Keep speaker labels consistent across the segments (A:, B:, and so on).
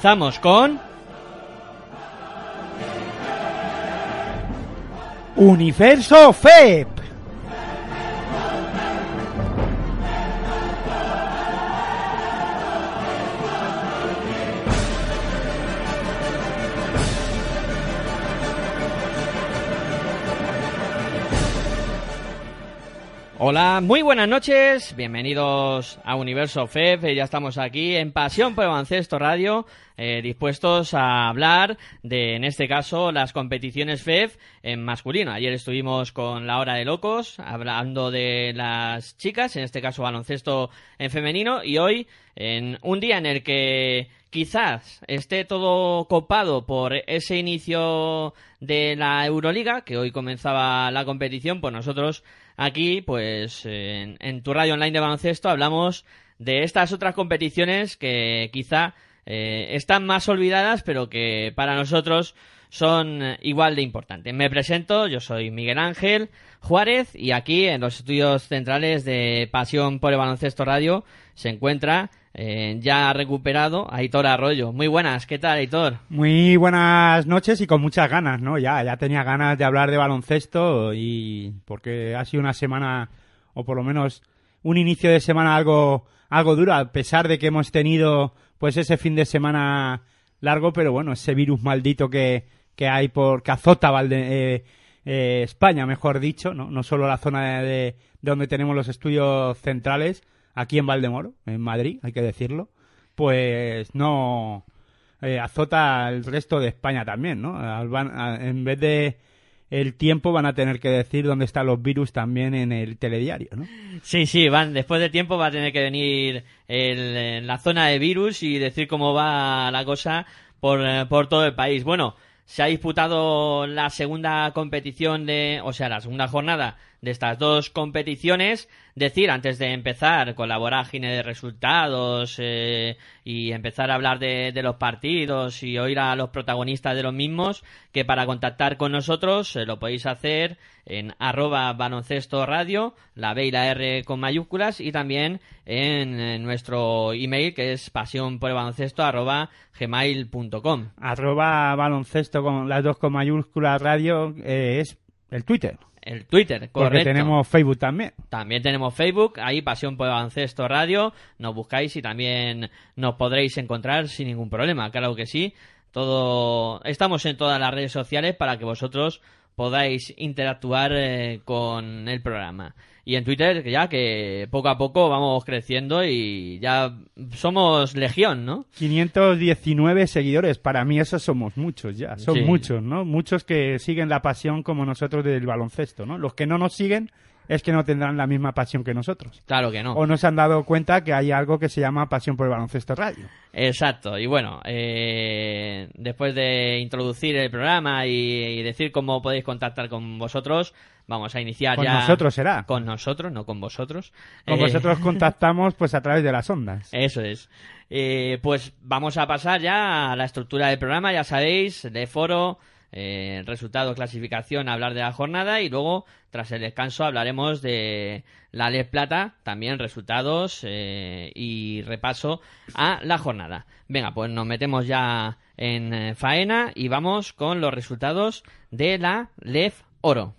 A: Comenzamos con...
B: Universo FEP.
A: Muy buenas noches, bienvenidos a Universo FEF, ya estamos aquí en Pasión por Baloncesto Radio, eh, dispuestos a hablar de, en este caso, las competiciones FEF en masculino. Ayer estuvimos con la Hora de Locos, hablando de las chicas, en este caso baloncesto en femenino, y hoy, en un día en el que quizás esté todo copado por ese inicio de la Euroliga, que hoy comenzaba la competición, pues nosotros Aquí, pues, en, tu radio online de baloncesto hablamos de estas otras competiciones que quizá eh, están más olvidadas, pero que para nosotros son igual de importantes. Me presento, yo soy Miguel Ángel Juárez y aquí en los estudios centrales de Pasión por el Baloncesto Radio se encuentra eh, ya recuperado Aitor Arroyo. Muy buenas, ¿qué tal Aitor?
B: Muy buenas noches y con muchas ganas, ¿no? Ya, ya tenía ganas de hablar de baloncesto y porque ha sido una semana o por lo menos un inicio de semana algo algo duro a pesar de que hemos tenido pues ese fin de semana largo, pero bueno, ese virus maldito que, que hay por que azota eh, eh, España, mejor dicho, no, no solo la zona de, de, donde tenemos los estudios centrales, aquí en Valdemoro, en Madrid, hay que decirlo, pues no eh, azota el resto de España también, ¿no? en vez de el tiempo van a tener que decir dónde están los virus también en el telediario, ¿no?
A: Sí, sí, van, después de tiempo va a tener que venir el, la zona de virus y decir cómo va la cosa por, por todo el país. Bueno, se ha disputado la segunda competición de, o sea, la segunda jornada de estas dos competiciones. Decir, antes de empezar con la vorágine de resultados eh, y empezar a hablar de, de, los partidos y oír a los protagonistas de los mismos, que para contactar con nosotros eh, lo podéis hacer en arroba baloncesto radio, la B y la R con mayúsculas, y también en, nuestro email que es pasión por baloncesto arroba gmail.com.
B: Arroba baloncesto con las dos con mayúsculas radio eh, es el Twitter
A: el Twitter, correcto.
B: Porque tenemos Facebook también.
A: También tenemos Facebook, ahí Pasión por Baloncesto Radio, nos buscáis y también nos podréis encontrar sin ningún problema, claro que sí. Todo estamos en todas las redes sociales para que vosotros podáis interactuar eh, con el programa y en Twitter ya que poco a poco vamos creciendo y ya somos legión, ¿no?
B: 519 seguidores, para mí esos somos muchos ya, son sí. muchos, ¿no? Muchos que siguen la pasión como nosotros del baloncesto, ¿no? Los que no nos siguen es que no tendrán la misma pasión que nosotros.
A: Claro que no.
B: O no se han dado cuenta que hay algo que se llama pasión por el baloncesto radio.
A: Exacto, y bueno, eh, después de introducir el programa y, decir cómo podéis contactar con vosotros, vamos a iniciar
B: Con
A: ya.
B: nosotros será.
A: Con nosotros, no con vosotros.
B: Con
A: Eh,
B: vosotros contactamos pues a través de las ondas.
A: Eso es. Eh, pues vamos a pasar ya a la estructura del programa, ya sabéis, de foro, eh, resultado, clasificación, hablar de la jornada y luego, tras el descanso, hablaremos de la Les Plata, también resultados eh, y repaso a la jornada. Venga, pues nos metemos ya en eh, faena y vamos con los resultados de la LEF Oro.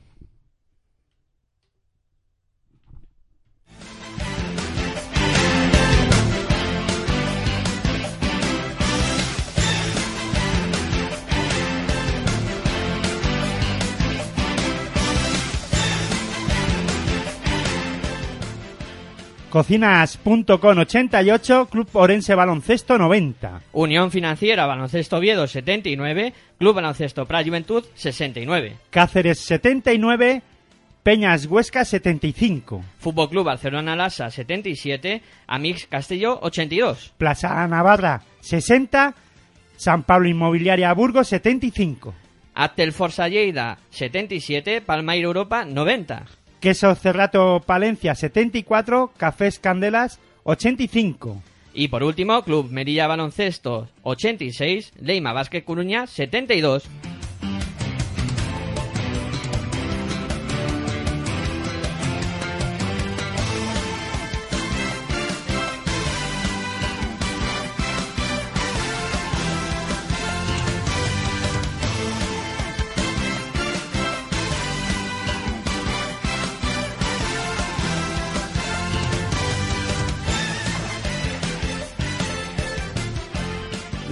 B: Cocinas.com 88, Club Orense Baloncesto 90.
A: Unión Financiera Baloncesto Oviedo 79, Club Baloncesto Pra Juventud 69.
B: Cáceres 79, Peñas Huesca 75.
A: Fútbol Club Barcelona Lasa 77, Amix Castelló 82.
B: Plaza Navarra 60, San Pablo Inmobiliaria Burgos 75.
A: Actel Forza Lleida 77, Palmairo Europa 90.
B: Queso Cerrato Palencia 74, Cafés Candelas 85.
A: Y por último, Club Merilla Baloncesto 86, Leima Vázquez Coruña 72.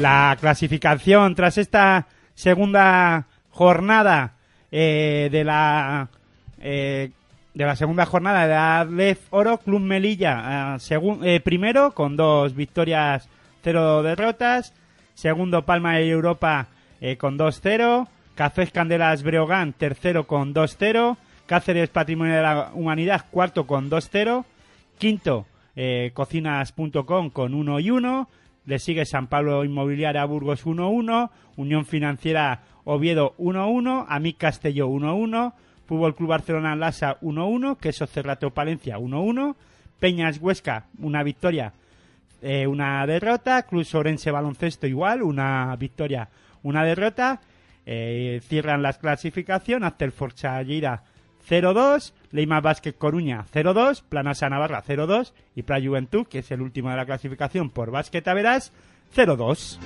B: La clasificación tras esta segunda jornada eh, de la eh, de la segunda jornada de la LEF Oro Club Melilla eh, segun- eh, primero con dos victorias cero derrotas segundo Palma de Europa eh, con 2-0 Cafés Candelas Breogán tercero con 2-0 Cáceres Patrimonio de la Humanidad cuarto con 2-0 quinto eh, cocinas.com con 1 y 1 le sigue San Pablo Inmobiliaria Burgos 1-1, Unión Financiera Oviedo 1-1, Amic Castelló 1-1, Fútbol Club Barcelona Lasa 1-1, Queso Cerrato Palencia 1-1, Peñas Huesca una victoria, eh, una derrota, Club Sorense Baloncesto igual, una victoria, una derrota, eh, cierran las clasificaciones, Forza Lleida 0-2, Leima Vázquez Coruña 0-2, Planasa Navarra 0-2 y Pra Juventud, que es el último de la clasificación por Básquet Averas, 0-2.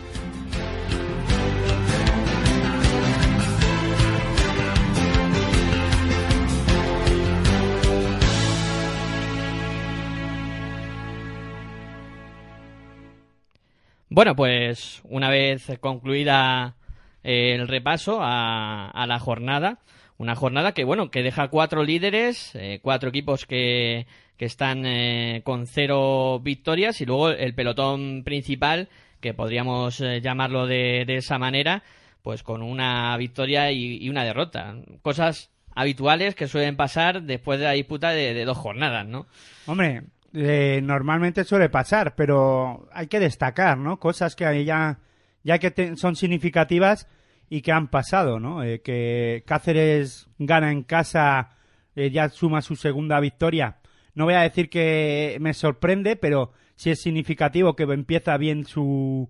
A: Bueno, pues una vez concluida eh, el repaso a la jornada, una jornada que bueno, que deja cuatro líderes, eh, cuatro equipos que, que están eh, con cero victorias y luego el pelotón principal, que podríamos eh, llamarlo de, de esa manera, pues con una victoria y, una derrota. Cosas habituales que suelen pasar después de la disputa de, dos jornadas, ¿no?
B: Hombre, eh, normalmente suele pasar, pero hay que destacar, ¿no? Cosas que ya, ya que son significativas y que han pasado, ¿no? Eh, que Cáceres gana en casa, eh, ya suma su segunda victoria. No voy a decir que me sorprende, pero sí es significativo que empieza bien su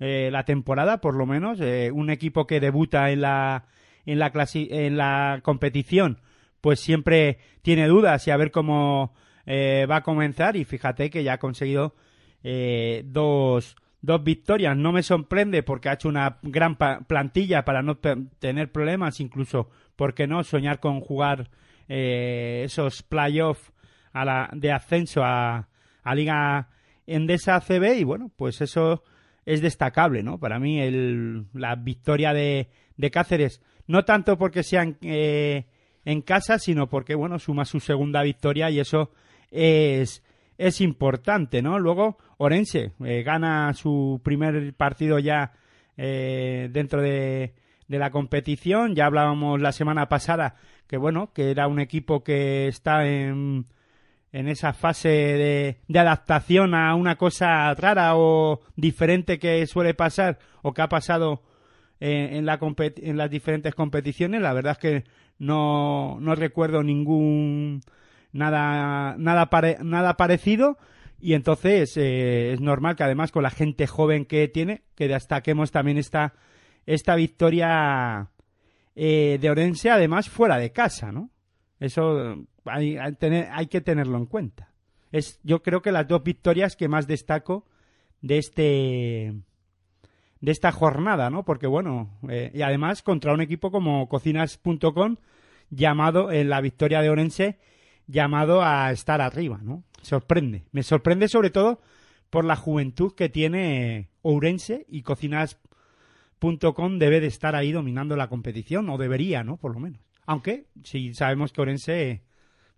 B: eh, la temporada, por lo menos. Un equipo que debuta en la en la clasi- en la competición, pues siempre tiene dudas y a ver cómo va a comenzar. Y fíjate que ya ha conseguido dos, dos victorias. No me sorprende porque ha hecho una gran pa- plantilla para no tener problemas, incluso, ¿por qué no? Soñar con jugar eh, esos playoffs de ascenso a, Liga Endesa CB y bueno, pues eso es destacable, ¿no? Para mí el, la victoria de, de Cáceres, no tanto porque sean eh, en casa, sino porque, bueno, suma su segunda victoria y eso es, es importante, ¿no? Luego, Orense eh, gana su primer partido ya eh, dentro de, de la competición. Ya hablábamos la semana pasada que bueno, que era un equipo que está en, en esa fase de, de adaptación a una cosa rara o diferente que suele pasar o que ha pasado eh, en, la en las diferentes competiciones. La verdad es que no, no recuerdo ningún nada nada nada parecido y entonces eh, es normal que además con la gente joven que tiene que destaquemos también esta esta victoria eh, de Orense además fuera de casa no eso hay, hay, que tenerlo en cuenta. Es yo creo que las dos victorias que más destaco de este de esta jornada no porque bueno eh, y además contra un equipo como cocinas.com llamado en la victoria de Orense llamado a estar arriba, ¿no? Sorprende. Me sorprende sobre todo por la juventud que tiene Ourense y cocinas.com debe de estar ahí dominando la competición, o debería, ¿no? Por lo menos. Aunque, si sabemos que Ourense,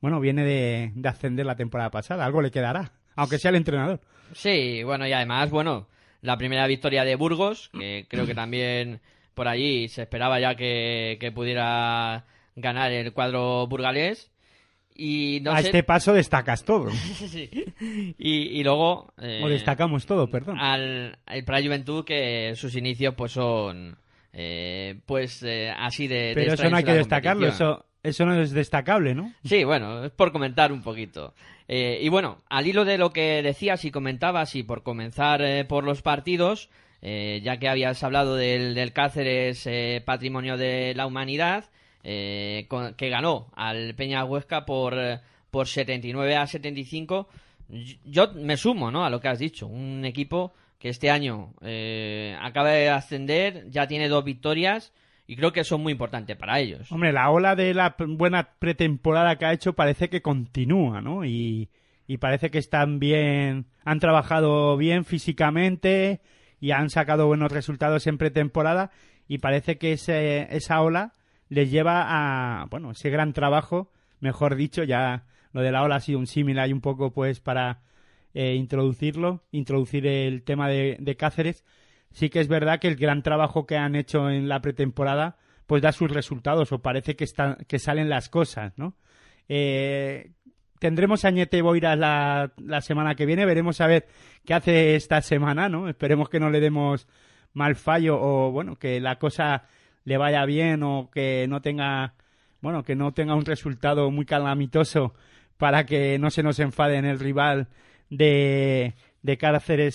B: bueno, viene de, de ascender la temporada pasada, algo le quedará, aunque sea el entrenador.
A: Sí, bueno, y además, bueno, la primera victoria de Burgos, que creo que también por allí se esperaba ya que, que pudiera ganar el cuadro burgalés. Y
B: a este paso destacas todo.
A: y, luego...
B: Eh, o destacamos todo, perdón.
A: Al, el Praia Juventud, que sus inicios pues son... Eh, pues eh, así de...
B: Pero eso no hay que destacarlo, eso, eso no es destacable, ¿no?
A: Sí, bueno, es por comentar un poquito. y bueno, al hilo de lo que decías y comentabas, y por comenzar por los partidos, ya que habías hablado del, del Cáceres Patrimonio de la Humanidad, eh, que ganó al Peña Huesca por, por 79 a 75. Yo me sumo ¿no? a lo que has dicho. Un equipo que este año eh, acaba de ascender, ya tiene dos victorias y creo que eso es muy importante para ellos.
B: Hombre, la ola de la buena pretemporada que ha hecho parece que continúa, ¿no? Y, y parece que están bien, han trabajado bien físicamente y han sacado buenos resultados en pretemporada y parece que ese, esa ola les lleva a, bueno, ese gran trabajo, mejor dicho, ya lo de la ola ha sido un símil ahí un poco pues para eh, introducirlo, introducir el tema de, Cáceres. Sí que es verdad que el gran trabajo que han hecho en la pretemporada pues da sus resultados o parece que, están, que salen las cosas, ¿no? Eh, tendremos a Ñete Boiras la, la semana que viene, veremos a ver qué hace esta semana, ¿no? Esperemos que no le demos mal fallo o, bueno, que la cosa le vaya bien o que no tenga, bueno, que no tenga un resultado muy calamitoso para que no se nos enfade en el rival de, de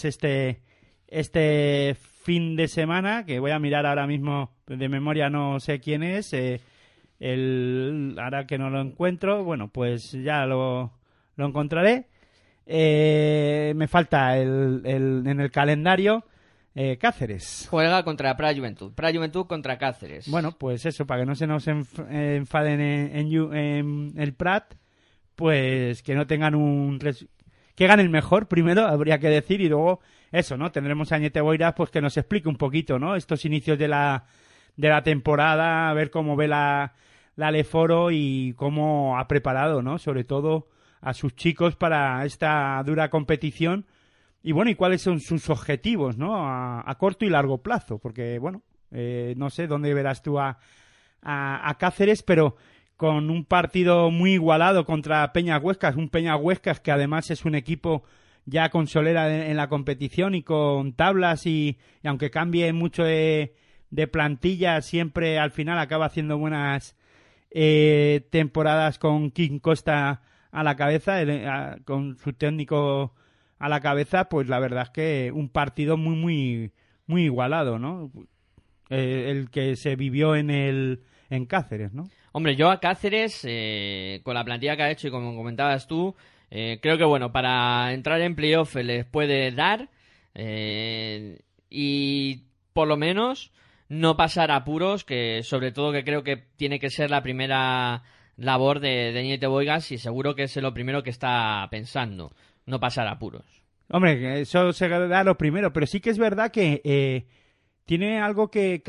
B: este, este fin de semana, que voy a mirar ahora mismo de memoria, no sé quién es, eh, el, ahora que no lo encuentro, bueno, pues ya lo, lo encontraré. Eh, me falta el, el, en el calendario eh, Cáceres.
A: Juega contra Pra Juventud. Pra Juventud contra Cáceres.
B: Bueno, pues eso, para que no se nos enfaden en, el Prat, pues que no tengan un... Que ganen mejor, primero, habría que decir, y luego eso, ¿no? Tendremos a Ñete Boiras, pues que nos explique un poquito, ¿no? Estos inicios de la, de la temporada, a ver cómo ve la, la Leforo y cómo ha preparado, ¿no? Sobre todo a sus chicos para esta dura competición y bueno, ¿y cuáles son sus objetivos, ¿no? A, corto y largo plazo, porque bueno, eh, no sé dónde verás tú a, a, Cáceres, pero con un partido muy igualado contra Peña Huescas, un Peña Huescas que además es un equipo ya con solera en, la competición y con tablas y, aunque cambie mucho de, plantilla, siempre al final acaba haciendo buenas eh, temporadas con King Costa a la cabeza, con su técnico a la cabeza, pues la verdad es que un partido muy, muy, muy igualado, ¿no? Eh, el que se vivió en el en Cáceres, ¿no?
A: Hombre, yo a Cáceres, eh, con la plantilla que ha hecho y como comentabas tú, eh, creo que bueno, para entrar en playoff les puede dar y por lo menos no pasar apuros, que sobre todo que creo que tiene que ser la primera labor de, de Niete Boigas y seguro que es lo primero que está pensando no pasar apuros.
B: Hombre, eso se da lo primero, pero sí que es verdad que eh, tiene algo que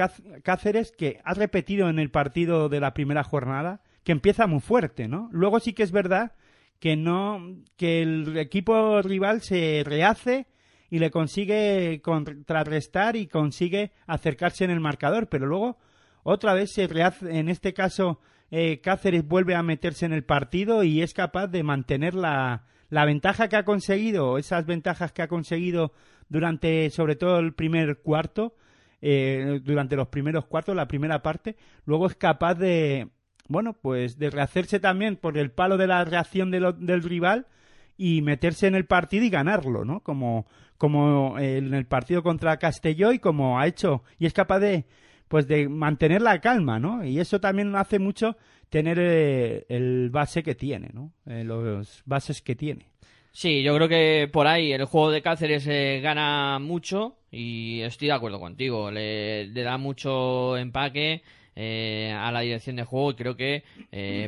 B: Cáceres que ha repetido en el partido de la primera jornada, que empieza muy fuerte, ¿no? Luego sí que es verdad que no que el equipo rival se rehace y le consigue contrarrestar y consigue acercarse en el marcador, pero luego otra vez se rehace, en este caso eh, Cáceres vuelve a meterse en el partido y es capaz de mantener la, la ventaja que ha conseguido, esas ventajas que ha conseguido durante sobre todo el primer cuarto, eh, durante los primeros cuartos, la primera parte, luego es capaz de, bueno, pues de rehacerse también por el palo de la reacción del rival y meterse en el partido y ganarlo, ¿no? Como, como en el partido contra Castelló y como ha hecho, y es capaz de, pues de mantener la calma, ¿no? Y eso también hace mucho tener eh, el base que tiene, ¿no? Eh, los bases que tiene.
A: Sí, yo creo que por ahí el juego de Cáceres eh, gana mucho y estoy de acuerdo contigo. Le, da mucho empaque a la dirección de juego y creo que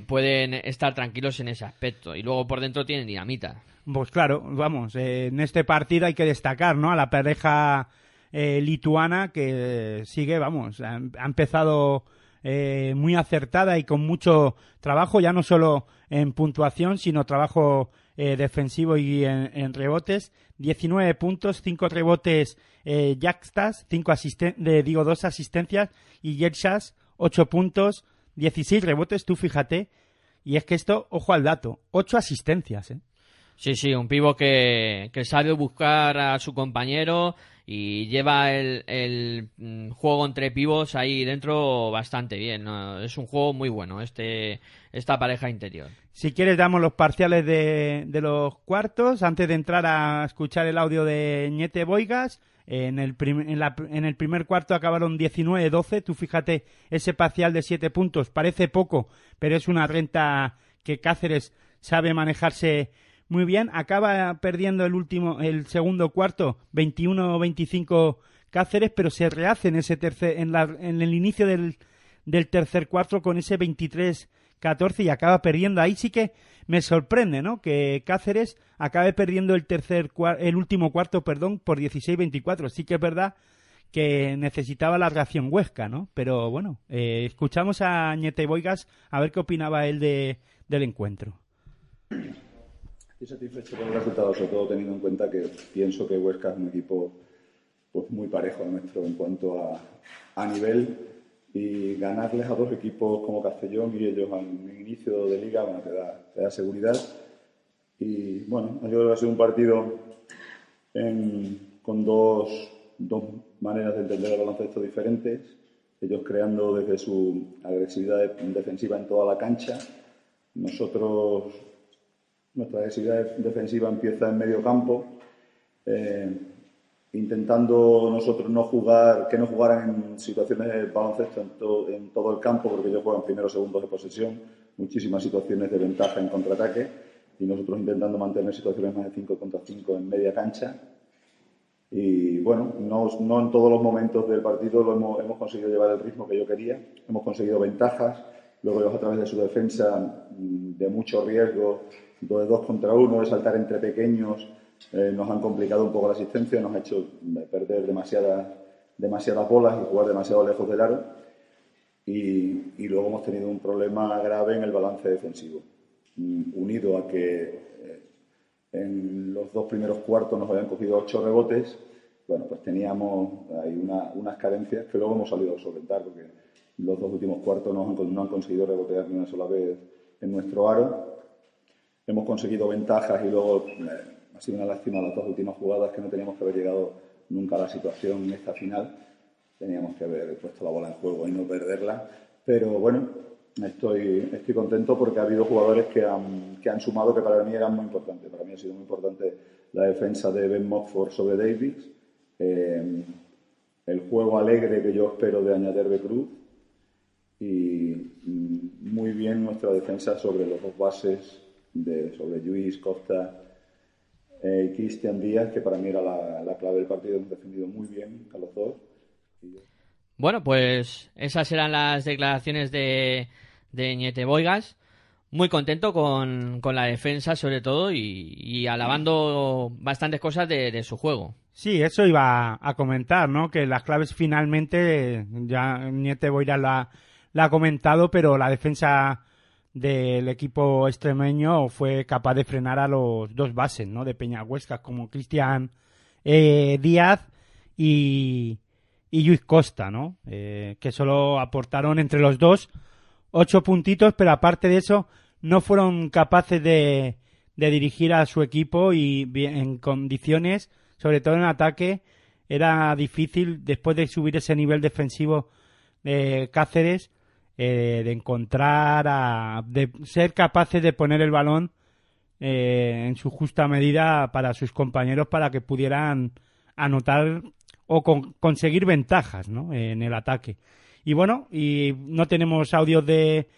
A: pueden estar tranquilos en ese aspecto. Y luego por dentro tienen dinamita.
B: Pues claro, vamos, en este partido hay que destacar, ¿no? A la pareja lituana que sigue, vamos, ha empezado eh, muy acertada y con mucho trabajo, ya no solo en puntuación, sino trabajo eh, defensivo y en, rebotes. 19 puntos, 5 rebotes eh, Jackstas, digo, dos asistencias y Yershas, 8 puntos, 16 rebotes, tú fíjate. Y es que esto, ojo al dato, 8 asistencias. ¿eh?
A: Sí, sí, un pivo que, que sabe buscar a su compañero y lleva el, mm, juego entre pivos ahí dentro bastante bien. Es un juego muy bueno este esta pareja interior.
B: Si quieres damos los parciales de, de los cuartos antes de entrar a escuchar el audio de Ñete Boigas. En el, en, la, en el primer cuarto acabaron 19-12. Tú fíjate ese parcial de 7 puntos. Parece poco, pero es una renta que Cáceres sabe manejarse muy bien. Acaba perdiendo el último, el segundo cuarto, 21-25 Cáceres, pero se rehace en ese tercer, en, la, en el inicio del, del tercer cuarto con ese 23-14 y acaba perdiendo. Ahí sí que me sorprende, ¿no? Que Cáceres acabe perdiendo el tercer, el último cuarto, perdón, por 16-24. Sí que es verdad que necesitaba la reacción huesca, ¿no? Pero bueno, eh, escuchamos a Ñete Boigas a ver qué opinaba él de, del encuentro.
C: Estoy satisfecho con el resultado, sobre todo teniendo en cuenta que pienso que Huesca es un equipo pues, muy parejo nuestro en cuanto a, a nivel y ganarles a dos equipos como Castellón y ellos al inicio de liga bueno, te, da, te da seguridad. Y bueno, yo creo que ha sido un partido con dos, dos maneras de entender el baloncesto diferentes. Ellos creando desde su agresividad defensiva en toda la cancha. Nosotros nuestra agresividad defensiva empieza en medio campo, eh, intentando nosotros no jugar, que no jugaran en situaciones de baloncesto en, todo el campo, porque ellos juegan primeros segundos de posesión, muchísimas situaciones de ventaja en contraataque, y nosotros intentando mantener situaciones más de 5 contra 5 en media cancha. Y bueno, no, no en todos los momentos del partido lo hemos, hemos conseguido llevar el ritmo que yo quería, hemos conseguido ventajas, luego ellos a través de su defensa mm, de mucho riesgo de dos contra uno, de saltar entre pequeños, eh, nos han complicado un poco la asistencia, nos ha hecho eh, perder demasiadas, demasiadas bolas y jugar demasiado lejos del aro. Y, y, luego hemos tenido un problema grave en el balance defensivo, mm, unido a que eh, en los dos primeros cuartos nos habían cogido ocho rebotes. Bueno, pues teníamos ahí una, unas carencias que luego hemos salido a solventar, porque los dos últimos cuartos no han, no han conseguido rebotear ni una sola vez en nuestro aro hemos conseguido ventajas y luego eh, ha sido una lástima las dos últimas jugadas que no teníamos que haber llegado nunca a la situación en esta final. Teníamos que haber puesto la bola en juego y no perderla. Pero bueno, estoy, estoy contento porque ha habido jugadores que han, que han sumado que para mí eran muy importantes. Para mí ha sido muy importante la defensa de Ben Mockford sobre Davis, eh, el juego alegre que yo espero de Añaderbe Cruz y mm, muy bien nuestra defensa sobre los dos bases de, sobre Luis, Costa eh, y Cristian Díaz, que para mí era la, clave del partido. Hemos defendido muy bien a los dos.
A: Bueno, pues esas eran las declaraciones de, de Ñete Boigas. Muy contento con, con la defensa, sobre todo, y, alabando bastantes cosas de, su juego.
B: Sí, eso iba a comentar, ¿no? Que las claves finalmente, ya Niete Boigas la, la ha comentado, pero la defensa del equipo extremeño fue capaz de frenar a los dos bases ¿no? de Peña Huesca, como Cristian eh, Díaz y, y Luis Costa, ¿no? Eh, que solo aportaron entre los dos ocho puntitos, pero aparte de eso no fueron capaces de, de dirigir a su equipo y en condiciones, sobre todo en ataque, era difícil después de subir ese nivel defensivo de Cáceres eh, de encontrar a, de ser capaces de poner el balón eh, en su justa medida para sus compañeros para que pudieran anotar o conseguir ventajas ¿no? en el ataque. Y bueno, y no tenemos audios de,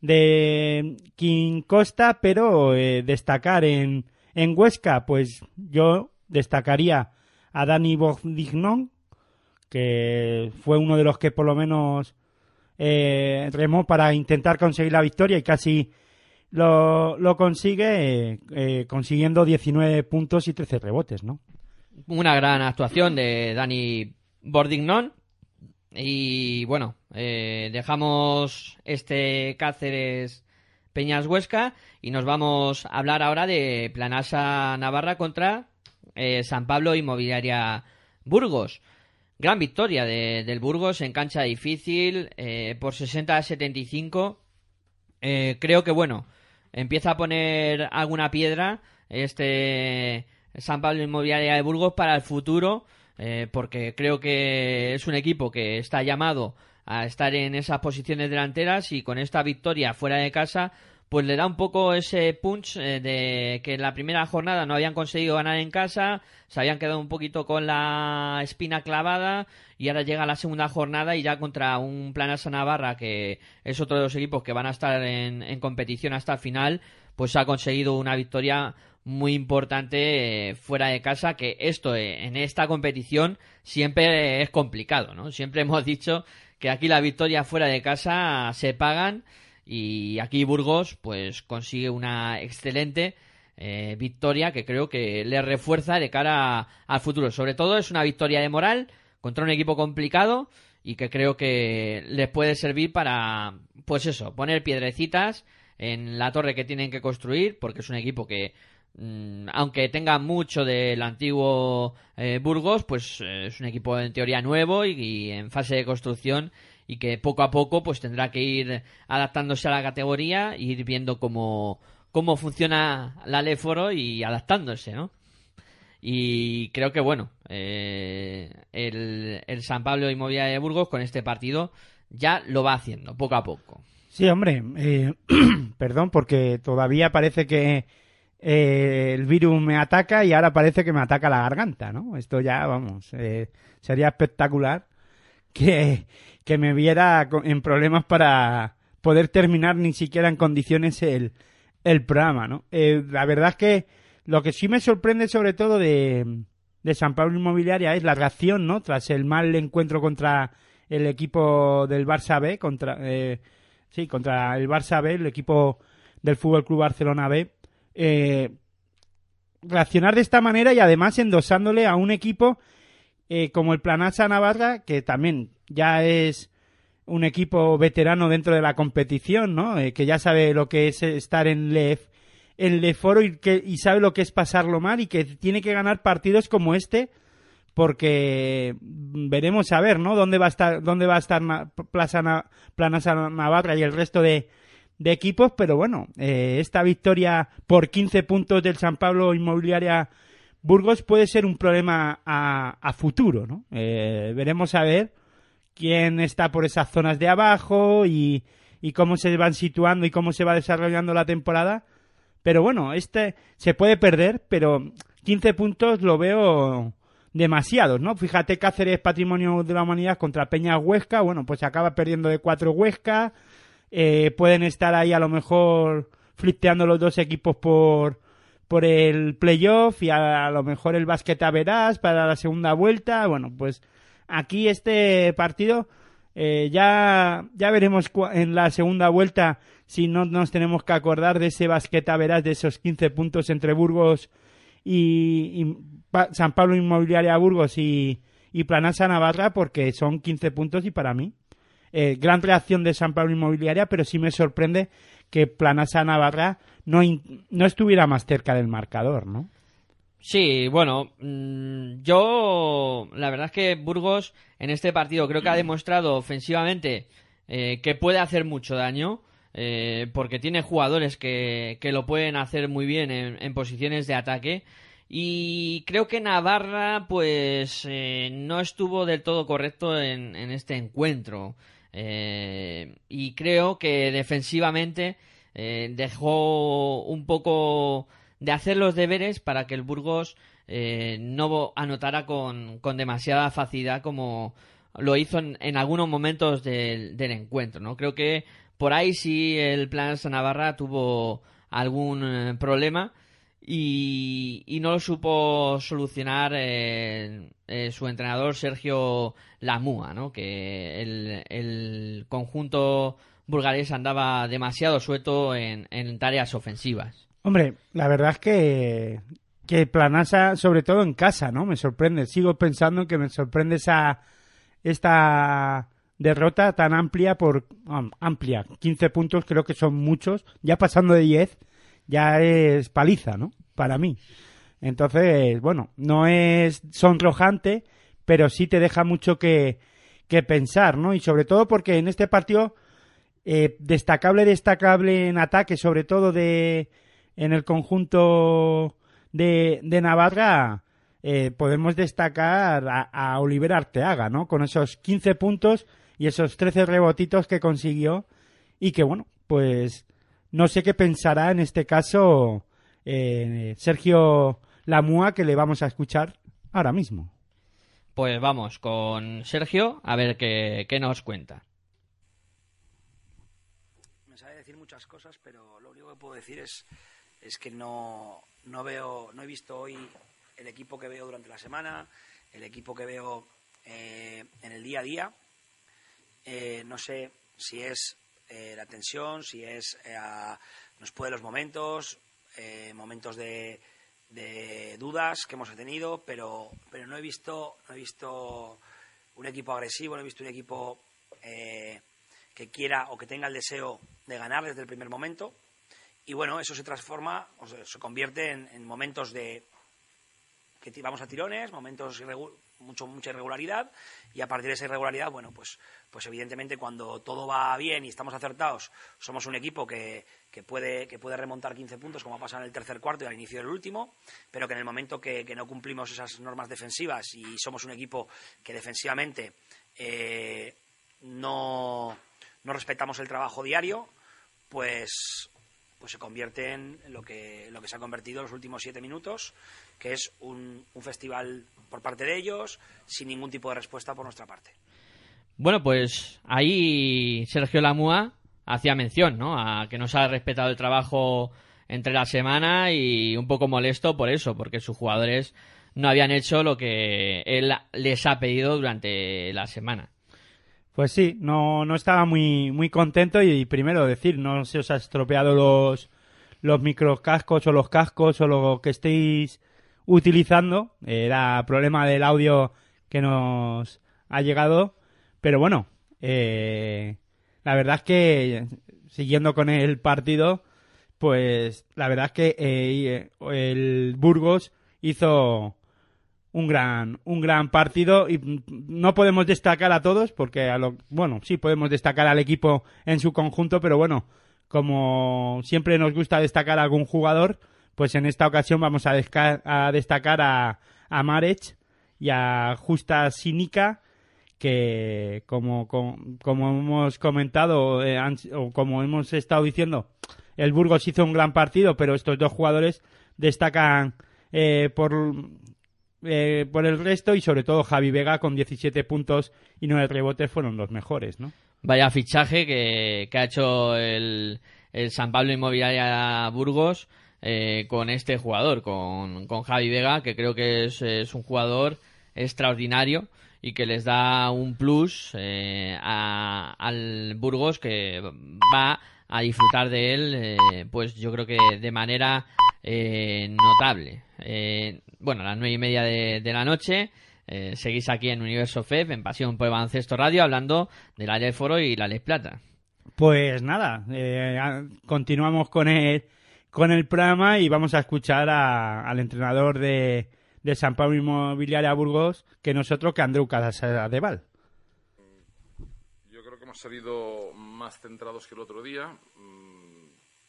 B: de King Costa, pero eh, destacar en, en Huesca, pues yo destacaría a Dani Bogdignon, que fue uno de los que por lo menos eh, remó para intentar conseguir la victoria y casi lo, lo consigue eh, consiguiendo 19 puntos y 13 rebotes, ¿no?
A: Una gran actuación de Dani Bordignon. Y bueno, eh, dejamos este Cáceres Peñas Huesca y nos vamos a hablar ahora de Planasa Navarra contra San Pablo Inmobiliaria Burgos. Gran victoria de, del Burgos en cancha difícil eh, por 60 a 75. Eh, creo que bueno, empieza a poner alguna piedra este San Pablo Inmobiliaria de Burgos para el futuro, eh, porque creo que es un equipo que está llamado a estar en esas posiciones delanteras y con esta victoria fuera de casa pues le da un poco ese punch eh, de que en la primera jornada no habían conseguido ganar en casa, se habían quedado un poquito con la espina clavada y ahora llega la segunda jornada y ya contra un Planasa Navarra que es otro de los equipos que van a estar en, competición hasta el final, pues ha conseguido una victoria muy importante eh, fuera de casa, que esto eh, en esta competición siempre es complicado, ¿no? Siempre hemos dicho que aquí las victorias fuera de casa se pagan y aquí Burgos pues consigue una excelente eh, victoria que creo que le refuerza de cara al futuro. Sobre todo es una victoria de moral contra un equipo complicado y que creo que les puede servir para, pues eso, poner piedrecitas en la torre que tienen que construir, porque es un equipo que, mm, aunque tenga mucho del antiguo eh, Burgos, pues eh, es un equipo en teoría nuevo y, en fase de construcción y que poco a poco pues tendrá que ir adaptándose a la categoría ir viendo cómo, cómo funciona la Leforo y adaptándose, ¿no? Y creo que, bueno, eh, el, el, San Pablo Inmobiliaria de Burgos con este partido ya lo va haciendo, poco a poco.
B: Sí, hombre, eh, perdón, porque todavía parece que eh, el virus me ataca y ahora parece que me ataca la garganta, ¿no? Esto ya, vamos, sería espectacular que, que me viera en problemas para poder terminar ni siquiera en condiciones el, el programa, ¿no? Eh, la verdad es que lo que sí me sorprende sobre todo de, de San Pablo Inmobiliaria es la reacción, ¿no? Tras el mal encuentro contra el equipo del Barça B, contra, eh, sí, contra el Barça B, el equipo del Fútbol Club Barcelona B, eh, reaccionar de esta manera y además endosándole a un equipo eh, como el Planasa Navarra, que también ya es un equipo veterano dentro de la competición, ¿no? Eh, que ya sabe lo que es estar en Lef, en Leforo y, que, y sabe lo que es pasarlo mal y que tiene que ganar partidos como este porque veremos a ver, ¿no? Dónde va a estar, dónde va a estar Plaza Planasa Navarra y el resto de, de equipos, pero bueno, eh, esta victoria por 15 puntos del San Pablo Inmobiliaria Burgos puede ser un problema a, futuro, ¿no? Eh, veremos a ver quién está por esas zonas de abajo y, cómo se van situando y cómo se va desarrollando la temporada. Pero bueno, este se puede perder, pero 15 puntos lo veo demasiados, ¿no? Fíjate Cáceres Patrimonio de la Humanidad contra Peña Huesca, bueno, pues acaba perdiendo de cuatro Huesca, eh, pueden estar ahí a lo mejor flipteando los dos equipos por, por el playoff y a, lo mejor el básquet a verás para la segunda vuelta. Bueno, pues aquí este partido eh, ya, ya veremos en la segunda vuelta si no nos tenemos que acordar de ese básquet a verás de esos 15 puntos entre Burgos y, San Pablo Inmobiliaria Burgos y, y Planasa Navarra porque son 15 puntos y para mí eh, gran reacción de San Pablo Inmobiliaria pero sí me sorprende que Planasa Navarra no, no estuviera más cerca del marcador, ¿no?
A: Sí, bueno, mm, yo la verdad es que Burgos en este partido creo que ha demostrado ofensivamente eh, que puede hacer mucho daño. Eh, porque tiene jugadores que, que, lo pueden hacer muy bien en, posiciones de ataque. Y creo que Navarra, pues, eh, no estuvo del todo correcto en, en este encuentro. Y creo que defensivamente eh, dejó un poco de hacer los deberes para que el Burgos eh, no anotara con, con, demasiada facilidad como lo hizo en, en algunos momentos del, del, encuentro. ¿no? Creo que por ahí sí el Plan Navarra tuvo algún eh, problema y, y, no lo supo solucionar eh, eh, su entrenador Sergio Lamúa, ¿no? que el, el, conjunto burgalés andaba demasiado suelto en, en, tareas ofensivas.
B: Hombre, la verdad es que, que Planasa, sobre todo en casa, ¿no? Me sorprende. Sigo pensando que me sorprende esa esta derrota tan amplia por amplia. 15 puntos creo que son muchos. Ya pasando de 10 ya es paliza, ¿no? Para mí. Entonces, bueno, no es sonrojante, pero sí te deja mucho que, que pensar, ¿no? Y sobre todo porque en este partido, eh, destacable, destacable en ataque, sobre todo de en el conjunto de, Navarra, eh, podemos destacar a, Oliver Arteaga, ¿no? Con esos 15 puntos y esos 13 rebotitos que consiguió y que, bueno, pues no sé qué pensará en este caso eh, Sergio Lamua, que le vamos a escuchar ahora mismo.
A: Pues vamos con Sergio a ver qué, qué nos cuenta.
D: Me sabe decir muchas cosas, pero lo único que decir es, es que no, no veo, no he visto hoy el equipo que veo durante la semana, el equipo que veo eh, en el día a día. Eh, no sé si es eh, la tensión, si es eh, a, nos puede los momentos, momentos de, de, dudas que hemos tenido, pero, pero no he visto, no he visto un equipo agresivo, no he visto un equipo que quiera o que tenga el deseo de ganar desde el primer momento. Y bueno, eso se transforma, o sea, se convierte en, en, momentos de que vamos a tirones, momentos mucho, mucha irregularidad y a partir de esa irregularidad, bueno, pues, pues evidentemente cuando todo va bien y estamos acertados, somos un equipo que, que, puede, que puede remontar 15 puntos como ha pasado en el tercer cuarto y al inicio del último, pero que en el momento que, que no cumplimos esas normas defensivas y somos un equipo que defensivamente eh, no, no respetamos el trabajo diario, pues pues se convierte en lo que, lo que se ha convertido en los últimos siete minutos, que es un, un festival por parte de ellos, sin ningún tipo de respuesta por nuestra parte.
A: Bueno, pues ahí Sergio Lamua hacía mención, ¿no? A que no se ha respetado el trabajo entre la semana y un poco molesto por eso, porque sus jugadores no habían hecho lo que él les ha pedido durante la semana.
B: Pues sí, no, no estaba muy, muy contento y, primero decir, no se os ha estropeado los, los microcascos o los cascos o lo que estéis utilizando. Era problema del audio que nos ha llegado. Pero bueno, eh, la verdad es que siguiendo con el partido, pues la verdad es que eh, el Burgos hizo un gran un gran partido y no podemos destacar a todos porque a lo bueno sí podemos destacar al equipo en su conjunto pero bueno como siempre nos gusta destacar a algún jugador pues en esta ocasión vamos a, a destacar a, Marech y a Justa Sinica que como, como, como hemos comentado eh, o como hemos estado diciendo el Burgos hizo un gran partido pero estos dos jugadores destacan eh, por eh, por el resto y sobre todo Javi Vega con 17 puntos y 9 rebotes fueron los mejores, ¿no?
A: Vaya fichaje que, que ha hecho el, el, San Pablo Inmobiliaria Burgos eh, con este jugador, con, con, Javi Vega, que creo que es, es, un jugador extraordinario y que les da un plus eh, a, al Burgos que va a disfrutar de él, eh, pues yo creo que de manera eh, notable. Eh, bueno, a las nueve y media de, de la noche. Eh, seguís aquí en Universo FEF, en Pasión por el Baloncesto Radio, hablando de la Ley Foro y la Ley Plata.
B: Pues nada, continuamos con el, con el programa y vamos a escuchar al entrenador de, de San Pablo Inmobiliaria Burgos que nosotros que Andreu.
E: Yo creo que hemos salido más centrados que el otro día, mm,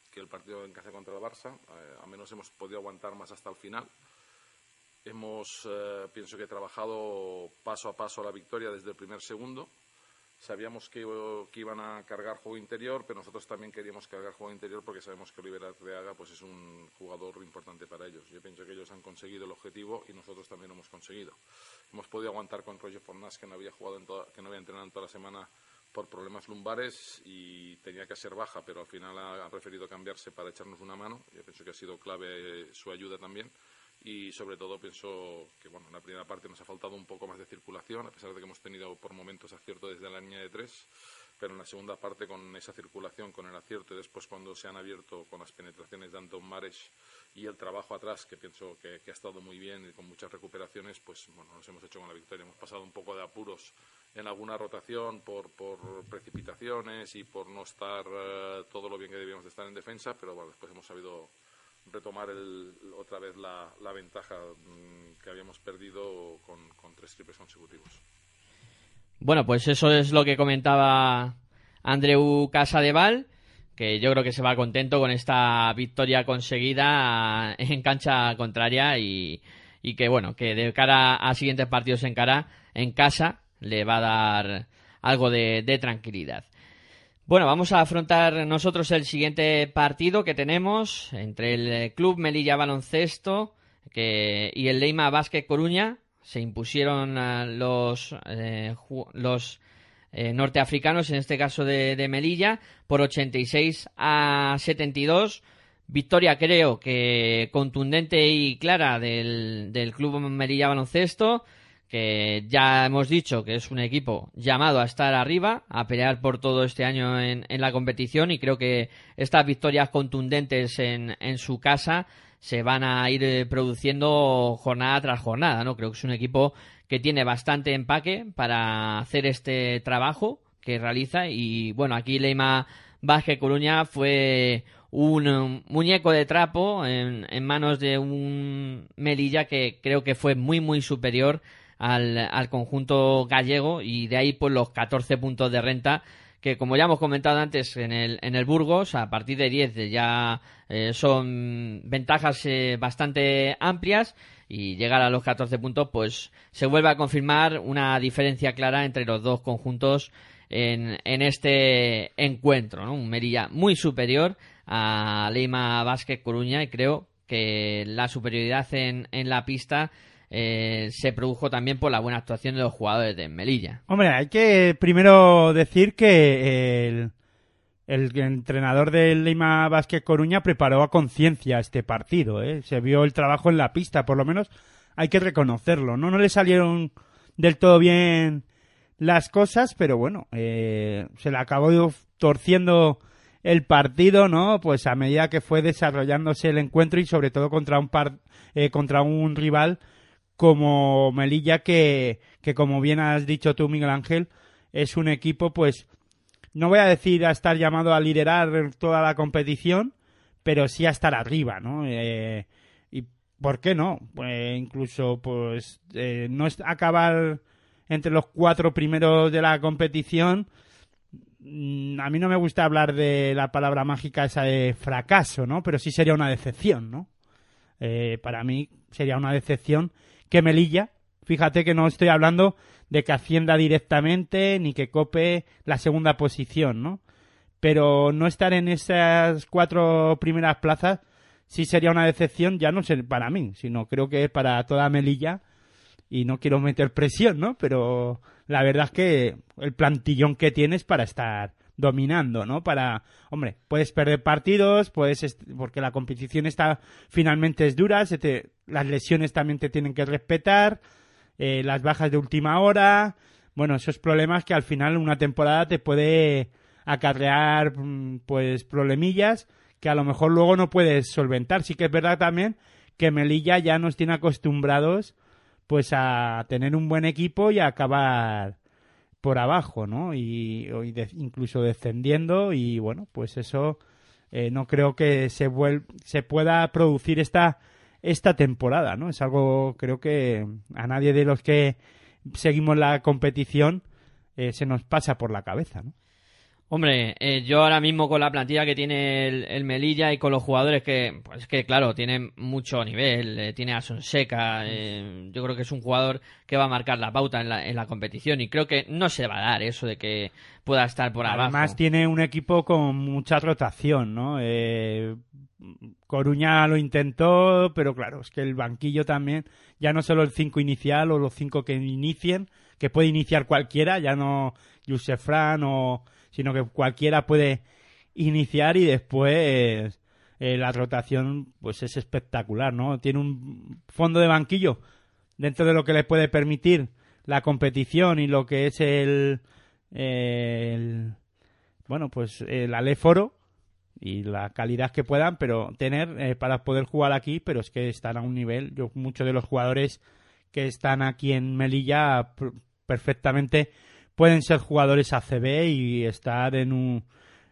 E: que el partido en casa contra el Barça. Eh, al menos hemos podido aguantar más hasta el final. Hemos, eh, pienso que, trabajado paso a paso la victoria desde el primer segundo Sabíamos que, iban a cargar juego interior, pero nosotros también queríamos cargar juego interior porque sabemos que Oliver Arteaga pues, es un jugador importante para ellos. Yo pienso que ellos han conseguido el objetivo y nosotros también lo hemos conseguido. Hemos podido aguantar con Roger Fornas, que no había jugado en que no había entrenado en toda la semana por problemas lumbares y tenía que ser baja, pero al final ha, ha preferido cambiarse para echarnos una mano. Yo pienso que ha sido clave su ayuda también y sobre todo pienso que bueno, en la primera parte nos ha faltado un poco más de circulación, a pesar de que hemos tenido por momentos acierto desde la línea de tres, pero en la segunda parte con esa circulación, con el acierto y después cuando se han abierto con las penetraciones de Anton Mares y el trabajo atrás, que pienso que, ha estado muy bien y con muchas recuperaciones, pues bueno, nos hemos hecho con la victoria. Hemos pasado un poco de apuros en alguna rotación por, por precipitaciones y por no estar eh, todo lo bien que debíamos de estar en defensa, pero bueno, después hemos sabido retomar el, otra vez la, ventaja mm, que habíamos perdido con, tres triples consecutivos.
A: Bueno, pues eso es lo que comentaba Andreu Casadeval, que yo creo que se va contento con esta victoria conseguida en cancha contraria y, y que bueno, que de cara a siguientes partidos en cara en casa le va a dar algo de, de tranquilidad. Bueno, vamos a afrontar nosotros el siguiente partido que tenemos entre el eh, Club Melilla Baloncesto y el Leima Vázquez Coruña. Se impusieron los, eh, los eh, norteafricanos, en este caso de, Melilla, por 86 a 72. Victoria creo que contundente y clara del, del Club Melilla Baloncesto que ya hemos dicho que es un equipo llamado a estar arriba, a pelear por todo este año en, la competición y creo que estas victorias contundentes en, en, su casa se van a ir eh, produciendo jornada tras jornada, ¿no? Creo que es un equipo que tiene bastante empaque para hacer este trabajo que realiza y bueno, aquí Leima Vázquez Coruña fue un muñeco de trapo en, en manos de un Melilla que creo que fue muy muy superior al, al conjunto gallego y de ahí pues los 14 puntos de renta que como ya hemos comentado antes en el, en el Burgos, a partir de 10 ya eh, son ventajas eh, bastante amplias y llegar a los 14 puntos pues se vuelve a confirmar una diferencia clara entre los dos conjuntos en, en este encuentro. Un Merilla muy superior a Leima Vázquez Coruña y creo que la superioridad en, en la pista eh, se produjo también por la buena actuación de los jugadores de Melilla.
B: Hombre, hay que primero decir que el, el entrenador del Lima Vázquez Coruña preparó a conciencia este partido, ¿eh? se vio el trabajo en la pista, por lo menos hay que reconocerlo, ¿no? No le salieron del todo bien las cosas, pero bueno, eh, se le acabó torciendo el partido, ¿no? Pues a medida que fue desarrollándose el encuentro y sobre todo contra un par, eh, contra un rival como Melilla que, que como bien has dicho tú Miguel Ángel es un equipo pues no voy a decir a estar llamado a liderar toda la competición pero sí a estar arriba no eh, y por qué no pues incluso pues eh, no acabar entre los cuatro primeros de la competición mm, a mí no me gusta hablar de la palabra mágica esa de fracaso no pero sí sería una decepción no eh, para mí sería una decepción que Melilla. Fíjate que no estoy hablando de que ascienda directamente ni que cope la segunda posición, ¿no? Pero no estar en esas cuatro primeras plazas sí sería una decepción, ya no sé para mí, sino creo que es para toda Melilla y no quiero meter presión, ¿no? Pero la verdad es que el plantillón que tienes para estar dominando, ¿no? Para, hombre, puedes perder partidos, puedes, porque la competición está, finalmente es dura, las lesiones también te tienen que respetar, eh, las bajas de última hora, bueno, esos problemas que al final una temporada te puede acarrear, mm, pues, problemillas que a lo mejor luego no puedes solventar. Sí que es verdad también que Melilla ya nos tiene acostumbrados, pues, a tener un buen equipo y a acabar por abajo, ¿no? Y, incluso descendiendo y bueno, pues eso eh, no creo que se, se pueda producir esta, esta temporada, ¿no? Es algo, creo que a nadie de los que seguimos la competición eh, se nos pasa por la cabeza, ¿no?
A: Hombre, eh, yo ahora mismo con la plantilla que tiene el, Melilla y con los jugadores que, pues que claro, tiene mucho nivel, eh, tiene a Sonseca, eh, yo creo que es un jugador que va a marcar la pauta en la, en la competición y creo que no se va a dar eso de que pueda estar por abajo.
B: Además tiene un equipo con mucha rotación, ¿no? Coruña lo intentó, pero claro, es que el banquillo también, ya no solo el 5 inicial o los 5 que inicien, que puede iniciar cualquiera, ya no Yusef Fran o sino que cualquiera puede iniciar y después eh, la rotación pues es espectacular, ¿no? Tiene un fondo de banquillo dentro de lo que le puede permitir la competición y lo que es el, bueno, pues el aléforo y la calidad que puedan, pero tener eh, para poder jugar aquí, pero es que están a un nivel, yo muchos de los jugadores que están aquí en Melilla perfectamente pueden ser jugadores ACB y estar en un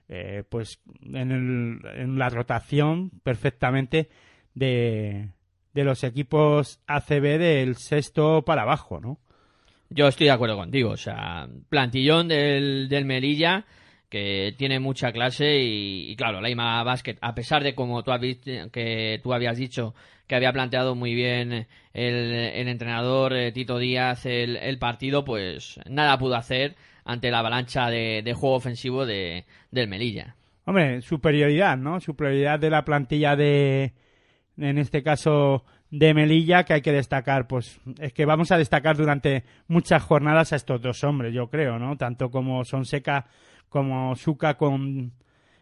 B: eh, pues en, el, en, la rotación perfectamente de, de los equipos ACB del sexto para abajo, ¿no?
A: Yo estoy de acuerdo contigo, o sea, plantillón del, del Melilla que tiene mucha clase y, claro, la IMA Basket, a pesar de como tú, que tú habías dicho que había planteado muy bien el, entrenador eh, Tito Díaz el, partido, pues nada pudo hacer ante la avalancha de, juego ofensivo de, del Melilla.
B: Hombre, superioridad, ¿no? Superioridad de la plantilla de, en este caso, de Melilla, que hay que destacar, pues es que vamos a destacar durante muchas jornadas a estos dos hombres, yo creo, ¿no? Tanto como Sonseca como Suka con,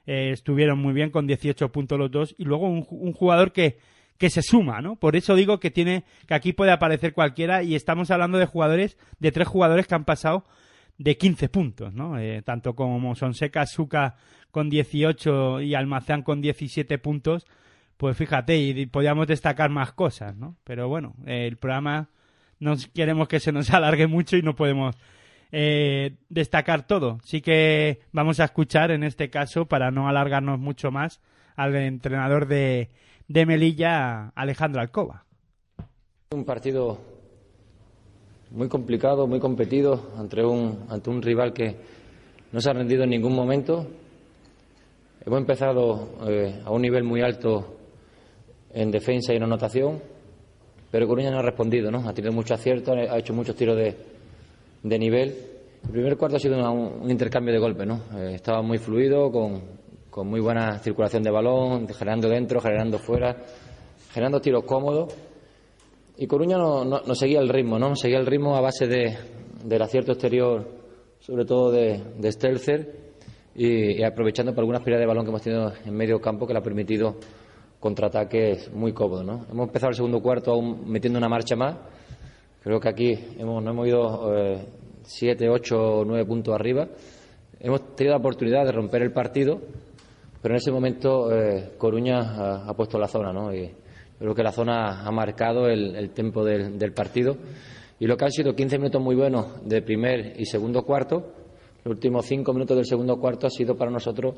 B: eh, estuvieron muy bien con 18 puntos los dos y luego un, jugador que, que se suma, ¿no? Por eso digo que tiene que aquí puede aparecer cualquiera y estamos hablando de jugadores, de tres jugadores que han pasado de 15 puntos, ¿no? Eh, tanto como Sonseca, Suka con 18 y Almazán con 17 puntos, pues fíjate, y podíamos destacar más cosas, ¿no? Pero bueno, el programa no queremos que se nos alargue mucho y no podemos eh, destacar todo. Sí que vamos a escuchar en este caso, para no alargarnos mucho más, al entrenador de, de Melilla, Alejandro Alcoba.
F: Un partido muy complicado, muy competido ante un, ante un rival que no se ha rendido en ningún momento. Hemos empezado eh, a un nivel muy alto en defensa y en anotación, pero Coruña no ha respondido, ¿no? Ha tenido mucho acierto, ha hecho muchos tiros de, de nivel. El primer cuarto ha sido un, intercambio de golpes, ¿no? Eh, estaba muy fluido, con, muy buena circulación de balón, generando dentro, generando fuera, generando tiros cómodos. Y Coruña no, no, seguía el ritmo, ¿no? Seguía el ritmo a base de, del acierto exterior, sobre todo de, de Stelzer, y, aprovechando por algunas pérdidas de balón que hemos tenido en medio campo que le ha permitido contraataques muy cómodos, ¿no? Hemos empezado el segundo cuarto aún metiendo una marcha más Creo que aquí hemos, no hemos ido eh, siete, ocho o nueve puntos arriba. Hemos tenido la oportunidad de romper el partido, pero en ese momento eh, Coruña ha, puesto la zona, ¿no? Y creo que la zona ha marcado el, el tiempo del, del, partido. Y lo que han sido 15 minutos muy buenos de primer y segundo cuarto, los últimos cinco minutos del segundo cuarto ha sido para nosotros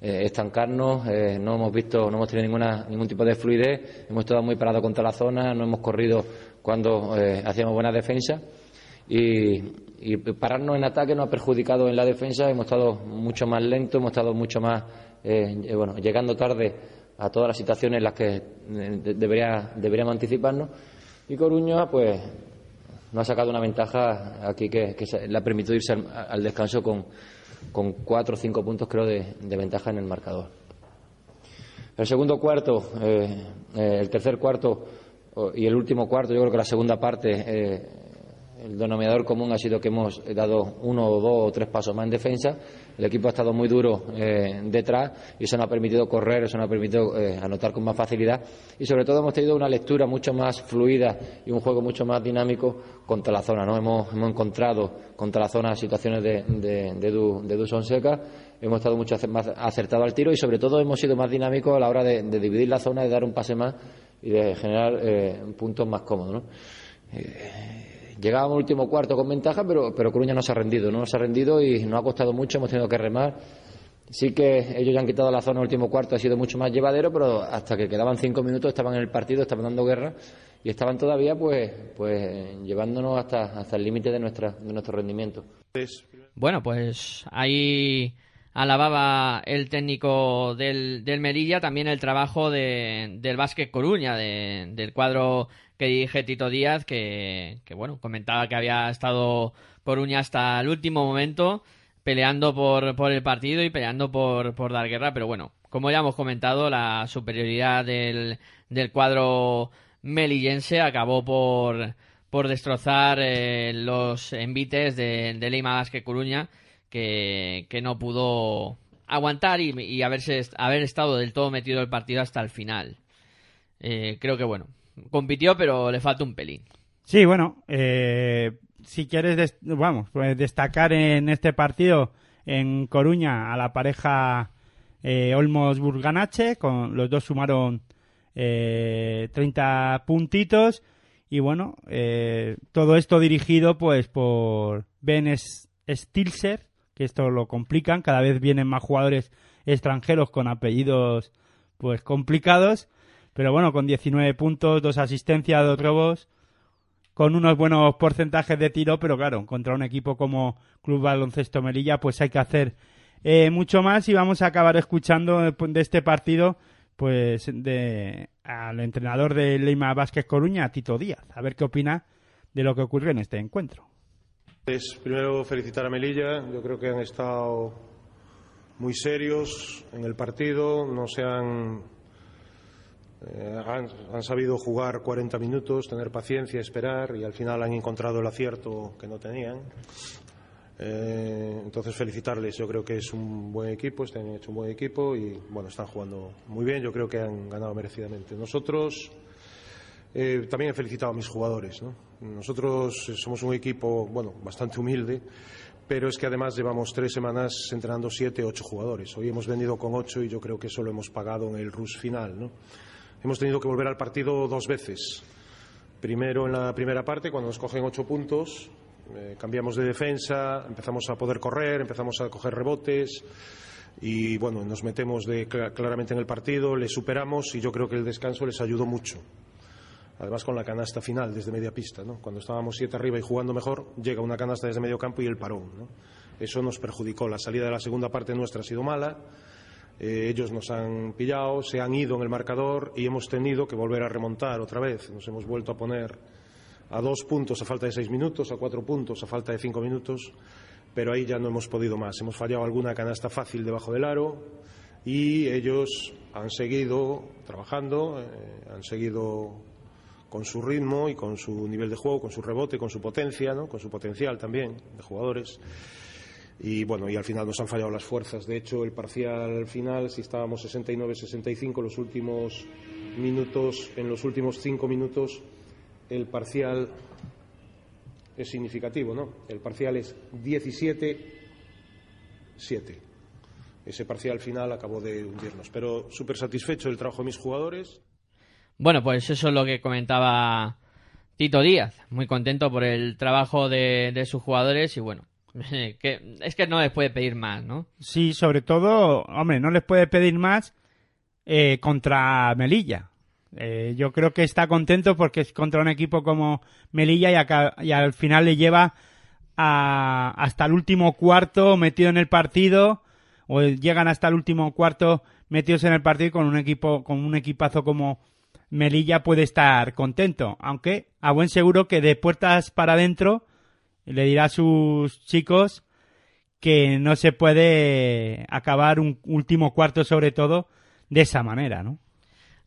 F: eh, estancarnos, eh, no hemos visto, no hemos tenido ninguna, ningún tipo de fluidez, hemos estado muy parados contra la zona, no hemos corrido cuando eh, hacíamos buena defensa y, pararnos en ataque nos ha perjudicado en la defensa, hemos estado mucho más lentos, hemos estado mucho más, bueno, llegando tarde a todas las situaciones en las que debería, deberíamos anticiparnos. Y Coruña pues no ha sacado una ventaja aquí que, le ha permitido irse al descanso con con cuatro o cinco puntos, creo, de, ventaja en el marcador. El segundo cuarto, eh, eh, el tercer cuarto y el último cuarto, yo creo que la segunda parte, eh, el denominador común ha sido que hemos dado uno o dos o tres pasos más en defensa. El equipo ha estado muy duro eh, detrás y eso nos ha permitido correr, eso nos ha permitido eh, anotar con más facilidad y sobre todo hemos tenido una lectura mucho más fluida y un juego mucho más dinámico contra la zona. ¿no? Hemos, hemos encontrado contra la zona situaciones de, de, de, du, de Sonseca, hemos estado mucho más acertados al tiro y sobre todo hemos sido más dinámicos a la hora de, dividir la zona, de dar un pase más y de generar eh, puntos más cómodos. ¿no? Llegábamos al último cuarto con ventaja, pero, pero Coruña no se ha rendido, no se ha rendido y nos ha costado mucho, hemos tenido que remar. Sí que ellos ya han quitado la zona último cuarto, ha sido mucho más llevadero, pero hasta que quedaban cinco minutos estaban en el partido, estaban dando guerra y estaban todavía pues, pues llevándonos hasta, hasta el límite de, nuestra, de nuestro rendimiento.
A: Bueno, pues ahí alababa el técnico del, del Merilla también el trabajo de, del Básquet Coruña, de, del cuadro que dirige Tito Díaz, que, bueno, comentaba que había estado Coruña hasta el último momento peleando por, por el partido y peleando por, por dar guerra, pero bueno, como ya hemos comentado, la superioridad del, del cuadro melillense acabó por, por destrozar eh, los envites de, de Lima Vázquez Coruña, que, que, no pudo aguantar y, y, haberse, haber estado del todo metido el partido hasta el final. Eh, creo que bueno, compitió, pero le falta un pelín.
B: Sí, bueno, eh, si quieres, vamos, pues destacar en este partido en Coruña a la pareja eh, Olmos-Burganache, con los dos sumaron eh, 30 puntitos y bueno, eh, todo esto dirigido pues por Ben Stilser, que esto lo complican, cada vez vienen más jugadores extranjeros con apellidos pues complicados, pero bueno, con 19 puntos, dos asistencias, dos robos, con unos buenos porcentajes de tiro, pero claro, contra un equipo como Club Baloncesto Melilla, pues hay que hacer eh, mucho más y vamos a acabar escuchando de este partido pues de al entrenador de Leima Vázquez Coruña, Tito Díaz, a ver qué opina de lo que ocurrió en este encuentro.
G: Pues primero felicitar a Melilla, yo creo que han estado muy serios en el partido, no se han eh, han, han, sabido jugar 40 minutos, tener paciencia, esperar y al final han encontrado el acierto que no tenían. Eh, entonces felicitarles, yo creo que es un buen equipo, están hecho un buen equipo y bueno, están jugando muy bien, yo creo que han ganado merecidamente. Nosotros eh, también he felicitado a mis jugadores, ¿no? Nosotros somos un equipo, bueno, bastante humilde, pero es que además llevamos tres semanas entrenando siete, ocho jugadores. Hoy hemos venido con ocho y yo creo que eso lo hemos pagado en el rush final, ¿no? Hemos tenido que volver al partido dos veces. Primero en la primera parte, cuando nos cogen ocho puntos, eh, cambiamos de defensa, empezamos a poder correr, empezamos a coger rebotes y bueno, nos metemos de, claramente en el partido, le superamos y yo creo que el descanso les ayudó mucho. Además con la canasta final desde media pista, ¿no? Cuando estábamos siete arriba y jugando mejor, llega una canasta desde medio campo y el parón, ¿no? Eso nos perjudicó. La salida de la segunda parte nuestra ha sido mala eh, ellos nos han pillado, se han ido en el marcador y hemos tenido que volver a remontar otra vez. Nos hemos vuelto a poner a dos puntos a falta de seis minutos, a cuatro puntos a falta de cinco minutos, pero ahí ya no hemos podido más. Hemos fallado alguna canasta fácil debajo del aro y ellos han seguido trabajando, eh, han seguido con su ritmo y con su nivel de juego, con su rebote, con su potencia, ¿no? con su potencial también de jugadores y bueno, y al final nos han fallado las fuerzas. De hecho, el parcial final, si estábamos 69-65 los últimos minutos, en los últimos cinco minutos, el parcial es significativo, ¿no? El parcial es 17-7. Ese parcial final acabó de hundirnos. Pero súper satisfecho del trabajo de mis jugadores.
A: Bueno, pues eso es lo que comentaba Tito Díaz. Muy contento por el trabajo de, de sus jugadores y bueno, es que no les puede pedir más, ¿no?
B: Sí, sobre todo, hombre, no les puede pedir más eh, contra Melilla. Eh, yo creo que está contento porque es contra un equipo como Melilla y al final le lleva a, hasta el último cuarto metido en el partido o llegan hasta el último cuarto metidos en el partido con un equipo con un equipazo como Melilla puede estar contento, aunque a buen seguro que de puertas para adentro le dirá a sus chicos que no se puede acabar un último cuarto sobre todo de esa manera, ¿no?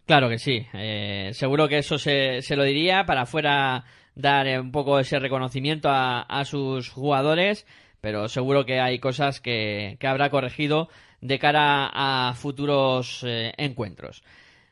A: Claro que sí. Eh, seguro que eso se, se, lo diría para fuera dar un poco ese reconocimiento a, a sus jugadores, pero seguro que hay cosas que, que habrá corregido de cara a futuros eh, encuentros.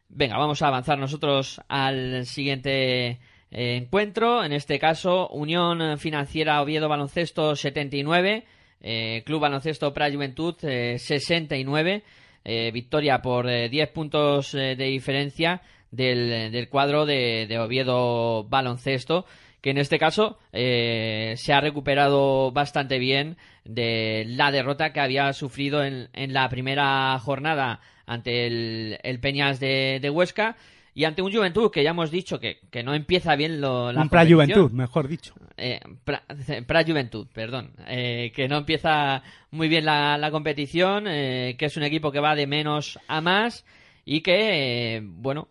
A: Venga, vamos a avanzar nosotros al siguiente encuentro, en este caso Unión Financiera Oviedo Baloncesto 79, eh, Club Baloncesto Pra Juventud eh, 69, eh, victoria por 10 eh, puntos eh, de diferencia del, cuadro de, Oviedo Baloncesto, que en este caso eh, se ha recuperado bastante bien de la derrota que había sufrido en, en la primera jornada ante el, Peñas de Huesca y ante un Juventud que ya hemos dicho que, que no empieza bien lo, la
B: Un Pra
A: competición.
B: Juventud, mejor dicho.
A: Eh, pra, pra Juventud, perdón. Eh, que no empieza muy bien la, la competición, eh, que es un equipo que va de menos a más y que, eh, bueno,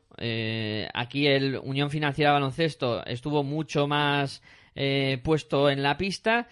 A: aquí el Unión Financiera Baloncesto estuvo mucho más puesto en la pista.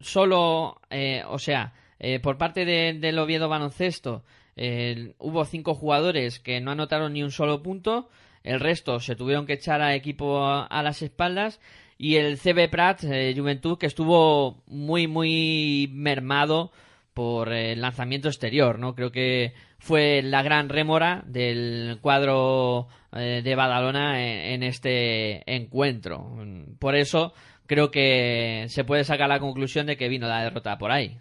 A: solo, eh, o sea, eh, por parte de- del Oviedo Baloncesto hubo cinco jugadores que no anotaron ni un solo punto. El resto se tuvieron que echar a equipo a, las espaldas. Y el CB Prat eh, Juventud que estuvo muy, muy mermado por el lanzamiento exterior, ¿no? Creo que fue la gran rémora del cuadro eh, de Badalona en este encuentro. Por eso creo que se puede sacar la conclusión de que vino la derrota por ahí.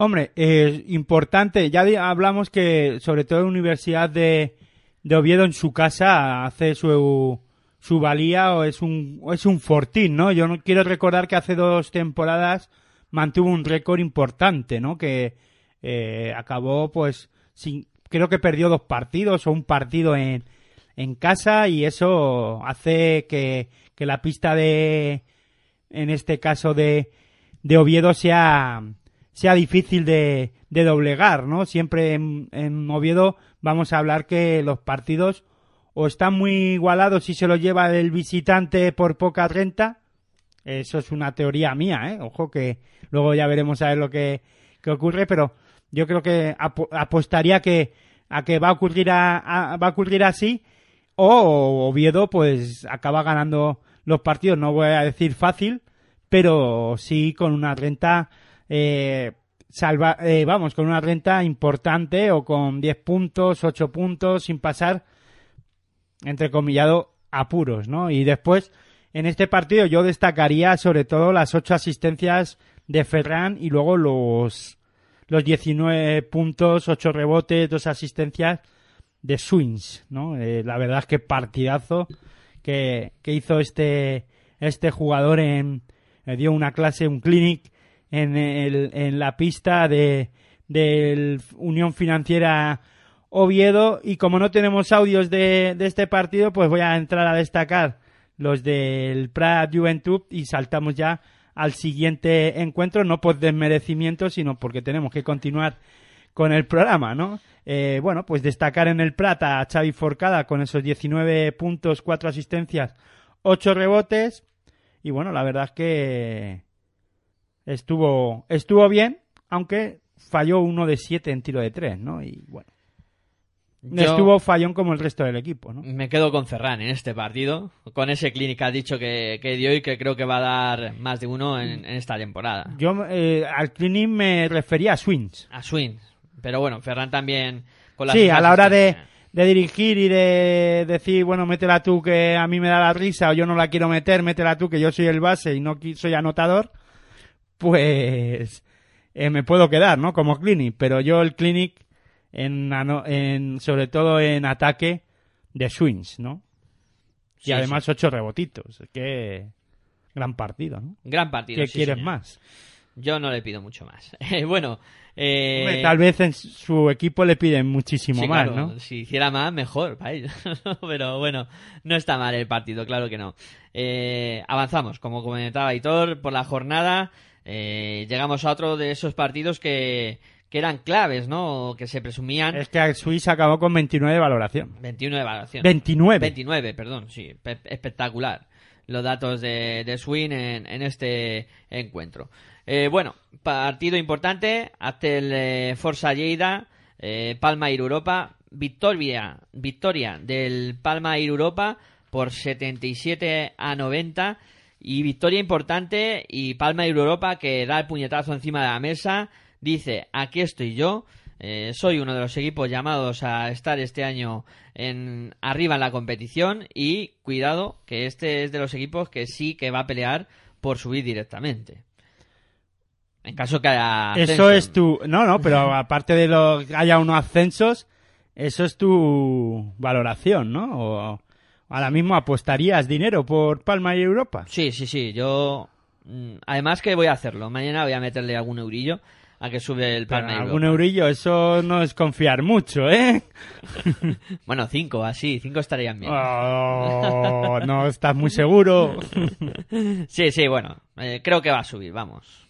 B: Hombre, es importante, ya hablamos que sobre todo la Universidad de, de Oviedo en su casa hace su, su valía o es un, es un fortín, ¿no? Yo no quiero recordar que hace dos temporadas mantuvo un récord importante, ¿no? Que eh, acabó pues sin, creo que perdió dos partidos o un partido en, en casa y eso hace que, que la pista de, en este caso de, de Oviedo sea, sea difícil de, de doblegar, ¿no? Siempre en, en Oviedo vamos a hablar que los partidos o están muy igualados si se los lleva el visitante por poca renta. Eso es una teoría mía, ¿eh? Ojo que luego ya veremos a ver lo que, que ocurre, pero yo creo que apo- apostaría que a que va a ocurrir a- a- va a ocurrir así o Oviedo pues acaba ganando los partidos, no voy a decir fácil, pero sí con una renta eh, salva, eh, vamos, con una renta importante o con 10 puntos, 8 puntos, sin pasar, entrecomillado, apuros, ¿no? Y después, en este partido yo destacaría sobre todo las 8 asistencias de Ferran y luego los, los 19 puntos, 8 rebotes, 2 asistencias de Swings, ¿no? Eh, la verdad es que partidazo que, que hizo este, este jugador en, dio una clase, un clinic en, el, en la pista de del Unión Financiera Oviedo y como no tenemos audios de, de este partido pues voy a entrar a destacar los del Prat Juventud y saltamos ya al siguiente encuentro no por desmerecimiento sino porque tenemos que continuar con el programa, ¿no? Eh, bueno, pues destacar en el Plata a Xavi Forcada con esos 19 puntos, 4 asistencias, 8 rebotes. Y bueno, la verdad es que estuvo, estuvo bien, aunque falló uno de 7 en tiro de 3, ¿no? Y bueno,
A: Yo
B: estuvo fallón como el resto del equipo, ¿no?
A: me quedo con Ferran en este partido, con ese clínica ha dicho que, que dio y que creo que va a dar más de uno en, en esta temporada.
B: Yo eh, al cleaning me refería a Swings.
A: A Swing. Pero bueno, Ferran también con las
B: Sí, a la hora de, de dirigir y de decir, bueno, métela tú que a mí me da la risa o yo no la quiero meter, métela tú que yo soy el base y no soy anotador, pues eh, me puedo quedar, ¿no? Como clinic, pero yo el clinic en, ano- en sobre todo en ataque de swings, ¿no?
A: Sí,
B: y además ocho rebotitos, que gran partido, ¿no?
A: Gran partido.
B: ¿Qué
A: sí,
B: quieres
A: señor.
B: más?
A: Yo no le pido mucho más. Eh, bueno, eh,
B: tal vez en su equipo le piden muchísimo
A: sí,
B: más,
A: claro,
B: ¿no?
A: Si hiciera más, mejor para ellos. Pero bueno, no está mal el partido, claro que no. Eh, avanzamos, como comentaba Hitor, por la jornada. Eh, llegamos a otro de esos partidos que, que eran claves, ¿no? Que se presumían.
B: Es que Swiss acabó con 29 de valoración.
A: 21 de evaluación.
B: 29.
A: 29, perdón, sí, pe- espectacular los datos de, de Swin en, en este encuentro. Eh, bueno, partido importante ante el eh, Forza Lleida, eh, Palma Ir Europa, victoria, victoria del Palma Ir Europa por 77 a 90 y victoria importante y Palma Ir Europa que da el puñetazo encima de la mesa, dice, aquí estoy yo, eh, soy uno de los equipos llamados a estar este año en arriba en la competición y cuidado que este es de los equipos que sí que va a pelear por subir directamente. En caso que haya
B: Eso es tu. No, no, pero aparte de lo que haya unos ascensos, eso es tu valoración, ¿no? O, Ahora mismo apostarías dinero por Palma y Europa.
A: Sí, sí, sí. Yo. mm, Además que voy a hacerlo. Mañana voy a meterle algún eurillo a que sube el
B: Pero
A: Palma y
B: algún
A: Europa.
B: eurillo, eso no es confiar mucho, ¿eh?
A: Bueno, cinco, así. Cinco estarían bien.
B: Oh, no estás muy seguro.
A: Sí, sí, bueno. eh, creo que va a subir, vamos.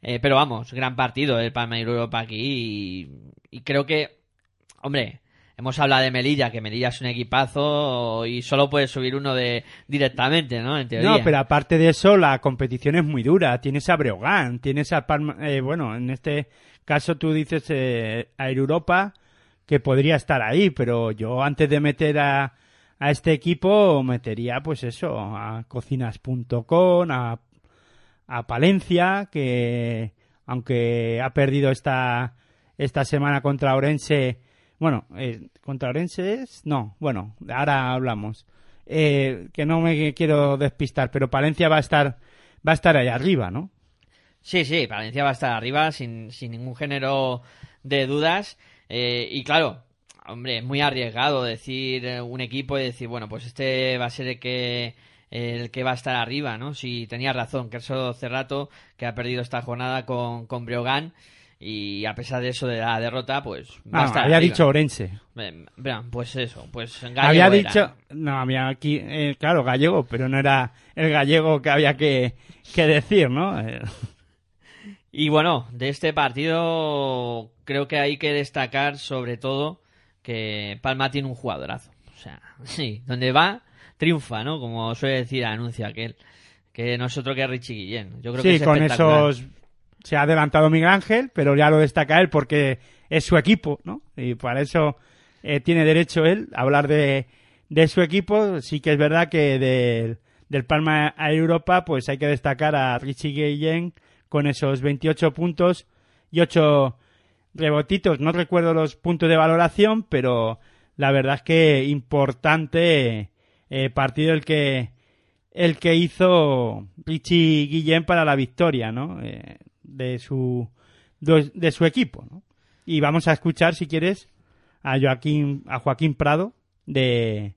A: Eh, pero vamos, gran partido el Palma y Europa aquí. Y, y creo que. Hombre. Hemos hablado de Melilla, que Melilla es un equipazo y solo puede subir uno de directamente, ¿no?
B: No, pero aparte de eso, la competición es muy dura. Tienes a Breogán, tienes a Palma... eh, bueno, en este caso tú dices eh, a Europa, que podría estar ahí, pero yo antes de meter a, a este equipo metería, pues eso, a cocinas.com, a, a Palencia, que aunque ha perdido esta, esta semana contra Orense, bueno, eh, contra Orense no, bueno, ahora hablamos. Eh, que no me quiero despistar, pero Palencia va a estar, va a estar ahí arriba, ¿no?
A: Sí, sí, Valencia va a estar arriba sin, sin ningún género de dudas. Eh, y claro, hombre, es muy arriesgado decir eh, un equipo y decir, bueno, pues este va a ser el que el que va a estar arriba, ¿no? Si tenía razón, Kerso Cerrato, que ha perdido esta jornada con, con Breogán, y a pesar de eso de la derrota, pues
B: Ah, había
A: arriba.
B: dicho Orense.
A: Eh, Pues eso, pues Gallego
B: había
A: era.
B: dicho, no, había aquí, eh, claro, gallego, pero no era el gallego que había que, que decir, ¿no?
A: Y bueno, de este partido creo que hay que destacar sobre todo que Palma tiene un jugadorazo. O sea, sí, donde va, triunfa, ¿no? Como suele decir el anuncio aquel. Que nosotros que Richie Guillén. Yo creo que
B: sí,
A: es
B: con esos se ha adelantado Miguel Ángel, pero ya lo destaca él porque es su equipo, ¿no? Y para eso eh, tiene derecho él a hablar de, de su equipo. Sí que es verdad que del, del Palma a Europa, pues hay que destacar a Richie Guillén con esos 28 puntos y 8 rebotitos. No recuerdo los puntos de valoración, pero la verdad es que importante eh, partido el que el que hizo Richie Guillén para la victoria, ¿no? Eh, de su de, su equipo. Y vamos a escuchar, si quieres, a Joaquín a Joaquín Prado de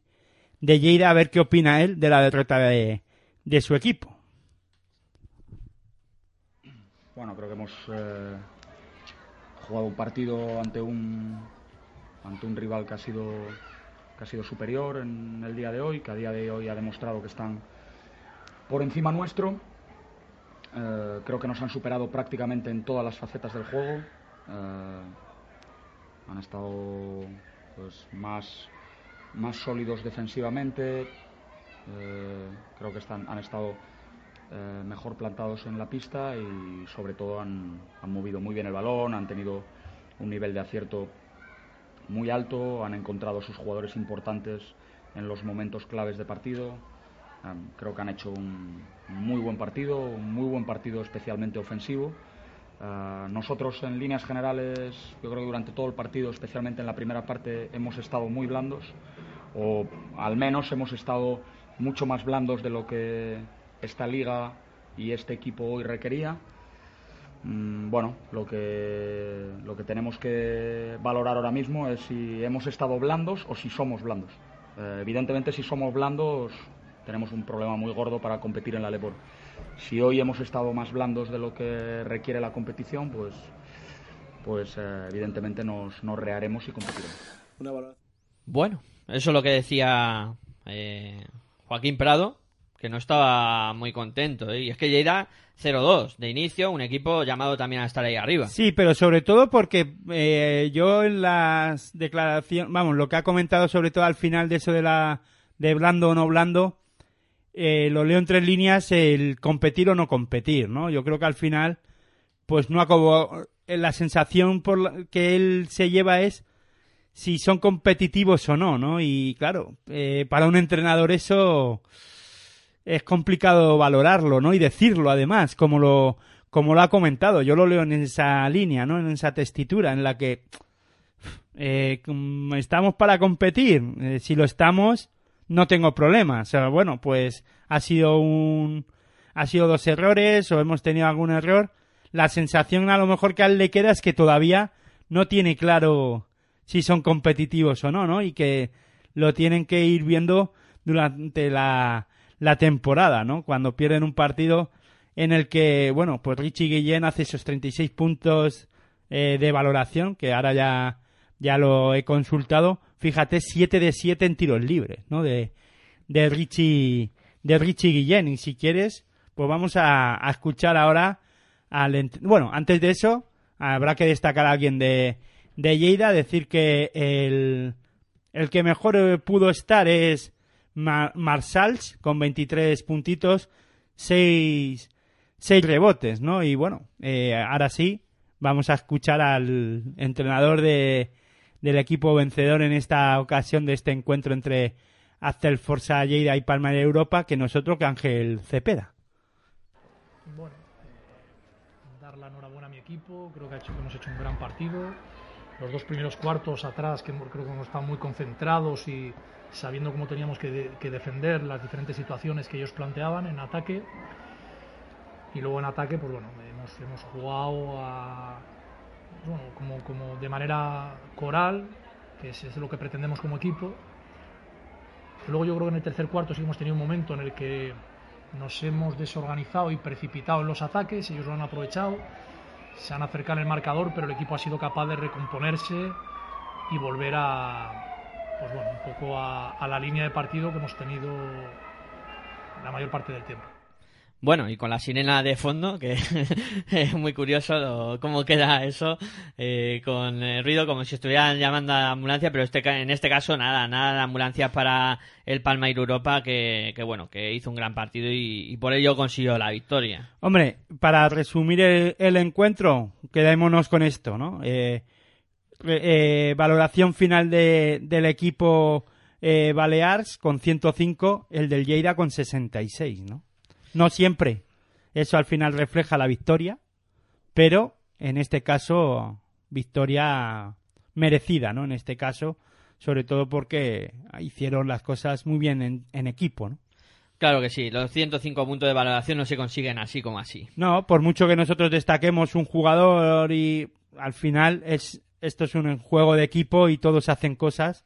B: de Lleida a ver qué opina él de la derrota de, de su equipo.
H: Bueno, creo que hemos eh, jugado un partido ante un ante un rival que ha sido que ha sido superior en el día de hoy, que a día de hoy ha demostrado que están por encima nuestro. Eh, creo que nos han superado prácticamente en todas las facetas del juego. Eh, han estado pues, más, más sólidos defensivamente. Eh, creo que están, han estado mejor plantados en la pista y sobre todo han, han movido muy bien el balón, han tenido un nivel de acierto muy alto, han encontrado sus jugadores importantes en los momentos claves de partido. Um, creo que han hecho un muy buen partido, un muy buen partido especialmente ofensivo. Uh, nosotros en líneas generales, yo creo que durante todo el partido, especialmente en la primera parte, hemos estado muy blandos, o al menos hemos estado mucho más blandos de lo que esta liga y este equipo hoy requería. Mm, bueno, lo que, lo que tenemos que valorar ahora mismo es si hemos estado blandos o si somos blandos. Eh, evidentemente, si somos blandos, tenemos un problema muy gordo para competir en la Lebor. Si hoy hemos estado más blandos de lo que requiere la competición, pues, pues eh, evidentemente nos, nos reharemos y competiremos.
A: Bueno, eso es lo que decía eh, Joaquín Prado, que no estaba muy contento. ¿eh? Y es que Lleida 0-2 de inicio, un equipo llamado también a estar ahí arriba.
B: Sí, pero sobre todo porque eh, yo en las declaraciones, vamos, lo que ha comentado sobre todo al final de eso de la de blando o no blando, eh, lo leo en tres líneas el competir o no competir, ¿no? Yo creo que al final, pues no acabó, eh, la sensación por la que él se lleva es si son competitivos o no, ¿no? Y claro, eh, para un entrenador eso es complicado valorarlo, ¿no? Y decirlo además, como lo, como lo ha comentado. Yo lo leo en esa línea, ¿no? En esa testitura en la que eh, estamos para competir. Si lo estamos, no tengo problema. O sea, bueno, pues ha sido un, ha sido dos errores o hemos tenido algún error. La sensación a lo mejor que a él le queda es que todavía no tiene claro si son competitivos o no, ¿no? Y que lo tienen que ir viendo durante la, la temporada, ¿no? Cuando pierden un partido en el que, bueno, pues Richie Guillén hace esos 36 puntos eh, de valoración, que ahora ya, ya lo he consultado. Fíjate, 7 de 7 en tiros libres, ¿no? De, de Richie, de Richie Guillén. Y si quieres, pues vamos a, escuchar ahora al, bueno, antes de eso, habrá que destacar a alguien de, de Lleida, decir que el, el que mejor pudo estar es Marsals con 23 puntitos, 6, rebotes, ¿no? Y bueno, eh, ahora sí, vamos a escuchar al entrenador de, del equipo vencedor en esta ocasión de este encuentro entre Aztel Forza Lleida y Palma de Europa, que nosotros que Ángel Cepeda.
I: Bueno, eh, dar la enhorabuena a mi equipo, creo que, hemos hecho un gran partido. Los dos primeros cuartos atrás, que creo que hemos estado muy concentrados y sabiendo cómo teníamos que, defender las diferentes situaciones que ellos planteaban en ataque. Y luego en ataque, pues bueno, hemos, jugado como, de manera coral, que es, lo que pretendemos como equipo. Luego yo creo que en el tercer cuarto sí hemos tenido un momento en el que nos hemos desorganizado y precipitado en los ataques, ellos lo han aprovechado, se han acercado en el marcador, pero el equipo ha sido capaz de recomponerse y volver a, pues bueno, un poco a, la línea de partido que hemos tenido la mayor parte del tiempo.
A: Bueno, y con la sirena de fondo, que es muy curioso cómo queda eso, eh, con el ruido como si estuvieran llamando a la ambulancia, pero este, en este caso nada, nada de ambulancia para el Palmair Europa, que, bueno, que hizo un gran partido y, por ello consiguió la victoria.
B: Hombre, para resumir el, encuentro, quedémonos con esto, ¿no? Eh, eh, valoración final de, del equipo eh, Balears con 105, el del Lleida con 66, ¿no? No siempre eso al final refleja la victoria, pero en este caso victoria merecida, ¿no? En este caso, sobre todo porque hicieron las cosas muy bien en, en equipo, ¿no?
A: Claro que sí, los 105 puntos de valoración no se consiguen así como así.
B: No, por mucho que nosotros destaquemos un jugador y al final es esto es un juego de equipo y todos hacen cosas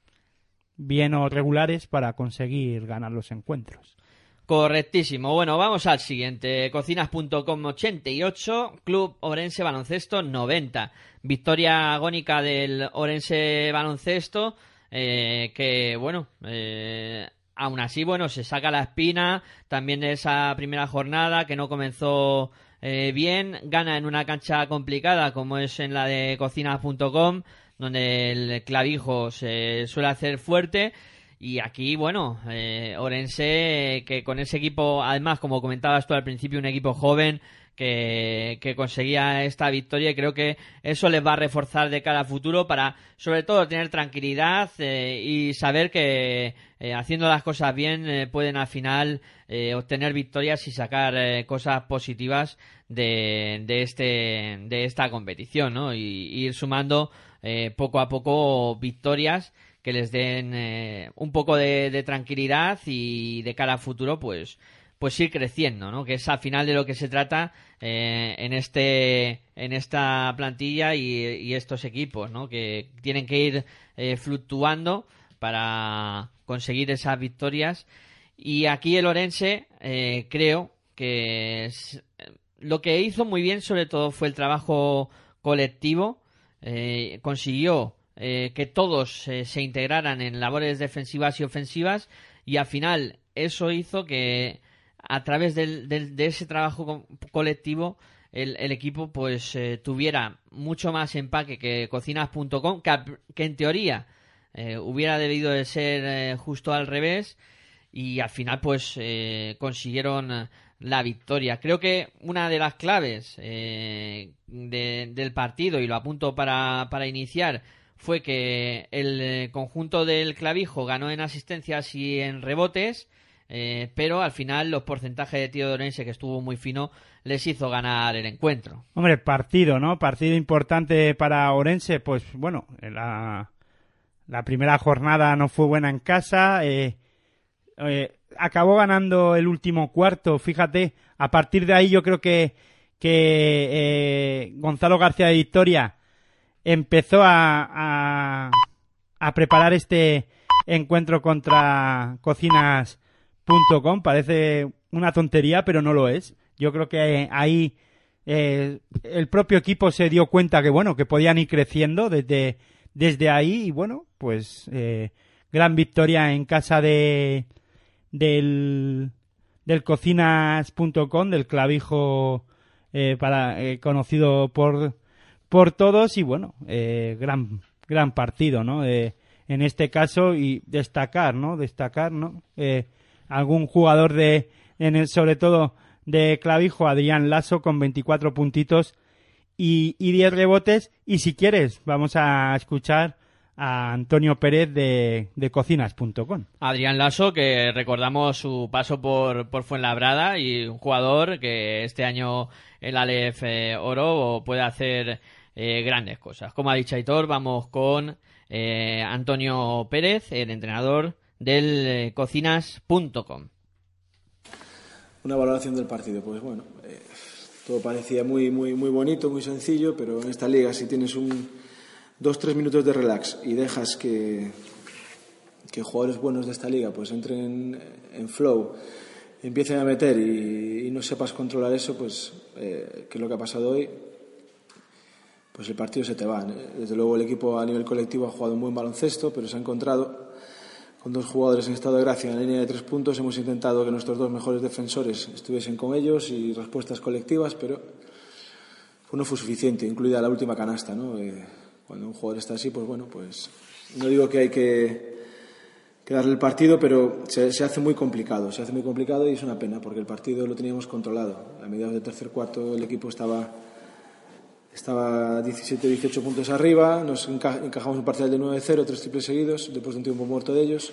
B: bien o regulares para conseguir ganar los encuentros.
A: Correctísimo. Bueno, vamos al siguiente. Cocinas.com 88, Club Orense Baloncesto 90. Victoria agónica del Orense Baloncesto, eh, que bueno, eh, aún así, bueno, se saca la espina también de esa primera jornada que no comenzó eh, bien, gana en una cancha complicada como es en la de cocinas.com, donde el clavijo se suele hacer fuerte. Y aquí, bueno, eh, Orense, que con ese equipo, además, como comentabas tú al principio, un equipo joven, que, conseguía esta victoria y creo que eso les va a reforzar de cara a futuro para sobre todo tener tranquilidad eh, y saber que eh, haciendo las cosas bien eh, pueden al final obtener victorias y sacar cosas positivas de, de, este, de esta competición ¿no? y, y ir sumando poco a poco victorias que les den un poco de, tranquilidad y de cara a futuro pues pues ir creciendo, ¿no? Que es al final de lo que se trata eh, en este en esta plantilla y, estos equipos, ¿no? Que tienen que ir eh, fluctuando para conseguir esas victorias. Y aquí el Orense eh, creo que lo que hizo muy bien sobre todo fue el trabajo colectivo. consiguió que todos se integraran en labores defensivas y ofensivas y al final eso hizo que a través del, de ese trabajo colectivo el, equipo pues eh, tuviera mucho más empaque que cocinas.com que, en teoría eh, hubiera debido de ser eh, justo al revés y al final pues consiguieron la victoria. Creo que una de las claves del partido, y lo apunto para, para iniciar, fue que el conjunto del clavijo ganó en asistencias y en rebotes eh, pero al final los porcentajes de tío Dorense, que estuvo muy fino, les hizo ganar el encuentro.
B: Hombre, partido, ¿no? Partido importante para Orense, pues bueno, la, la primera jornada no fue buena en casa, eh, eh, acabó ganando el último cuarto, fíjate, a partir de ahí yo creo que, que Gonzalo García de Victoria empezó a, a, a preparar este encuentro contra cocinas.com. Parece una tontería, pero no lo es. Yo creo que ahí eh, el propio equipo se dio cuenta que, bueno, que podían ir creciendo desde, desde ahí y, bueno, pues eh, gran victoria en casa de del, cocinas.com, del clavijo eh, para, eh, conocido por, por todos y, bueno, eh, gran, gran partido, ¿no? Eh, en este caso y destacar, ¿no? Destacar, ¿no? Eh, algún jugador de, en el, sobre todo de clavijo, Adrián Lasso con 24 puntitos y, y 10 rebotes. Y si quieres, vamos a escuchar a Antonio Pérez de, de cocinas.com.
A: Adrián Lasso, que recordamos su paso por, por Fuenlabrada y un jugador que este año el eh, Oro puede hacer eh, grandes cosas. Como ha dicho Aitor, vamos con eh, Antonio Pérez, el entrenador del eh, cocinas.com.
J: Una valoración del partido, pues bueno, eh, todo parecía muy, muy, muy bonito, muy sencillo, pero en esta liga si tienes un dos, tres minutos de relax y dejas que, que jugadores buenos de esta liga pues entren en flow, empiecen a meter y, no sepas controlar eso, pues eh, que es lo que ha pasado hoy, pues el partido se te va. ¿eh? Desde luego el equipo a nivel colectivo ha jugado un buen baloncesto, pero se ha encontrado con dos jugadores en estado de gracia en la línea de tres puntos. Hemos intentado que nuestros dos mejores defensores estuviesen con ellos y respuestas colectivas, pero pues no fue suficiente, incluida la última canasta. Eh, cuando un jugador está así, pues bueno, pues no digo que hay que, que darle el partido, pero se, se, hace muy complicado. Se hace muy complicado y es una pena porque el partido lo teníamos controlado. A mediados del tercer cuarto el equipo estaba estaba 17-18 puntos arriba, nos enca encajamos un parcial de 9-0, tres triples seguidos, después de un tiempo muerto de ellos.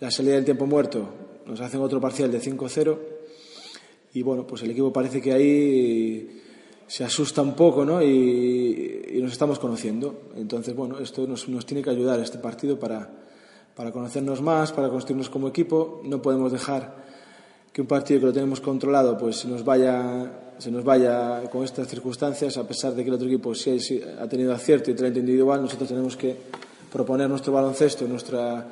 J: La salida del tiempo muerto nos hacen otro parcial de 5-0 y bueno, pues el equipo parece que ahí se asusta un poco ¿no? y, y nos estamos conociendo. Entonces, bueno, esto nos, nos tiene que ayudar este partido para, para conocernos más, para construirnos como equipo. No podemos dejar que un partido que lo tenemos controlado pues nos vaya se nos vaya con estas circunstancias, a pesar de que el otro equipo sí, ha tenido acierto y talento individual, nosotros tenemos que proponer nuestro baloncesto, nuestra,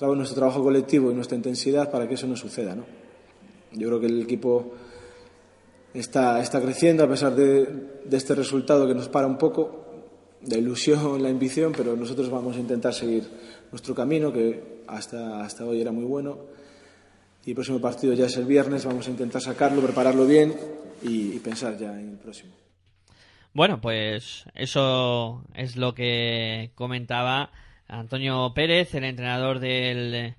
J: nuestro trabajo colectivo y nuestra intensidad para que eso no suceda. ¿no? Yo creo que el equipo está, está creciendo a pesar de, de este resultado que nos para un poco, la ilusión, la ambición, pero nosotros vamos a intentar seguir nuestro camino, que hasta, hasta hoy era muy bueno. Y el próximo partido ya es el viernes, vamos a intentar sacarlo, prepararlo bien y, pensar ya en el próximo.
A: Bueno, pues eso es lo que comentaba Antonio Pérez, el entrenador del,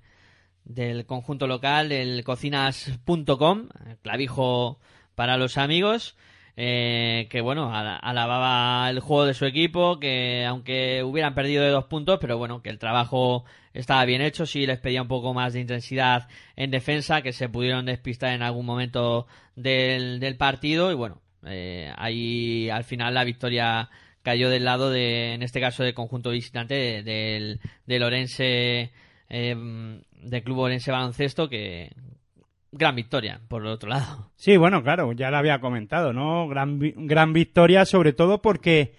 A: del conjunto local, del cocinas.com, clavijo para los amigos. Eh, que bueno, alababa el juego de su equipo, que aunque hubieran perdido de dos puntos, pero bueno, que el trabajo estaba bien hecho, sí les pedía un poco más de intensidad en defensa, que se pudieron despistar en algún momento del, del partido y bueno, eh, ahí al final la victoria cayó del lado de, en este caso, del conjunto visitante del, del Orense, eh, del Club Orense Baloncesto, que, gran victoria, por el otro lado.
B: Sí, bueno, claro, ya lo había comentado, ¿no? Gran, gran victoria, sobre todo porque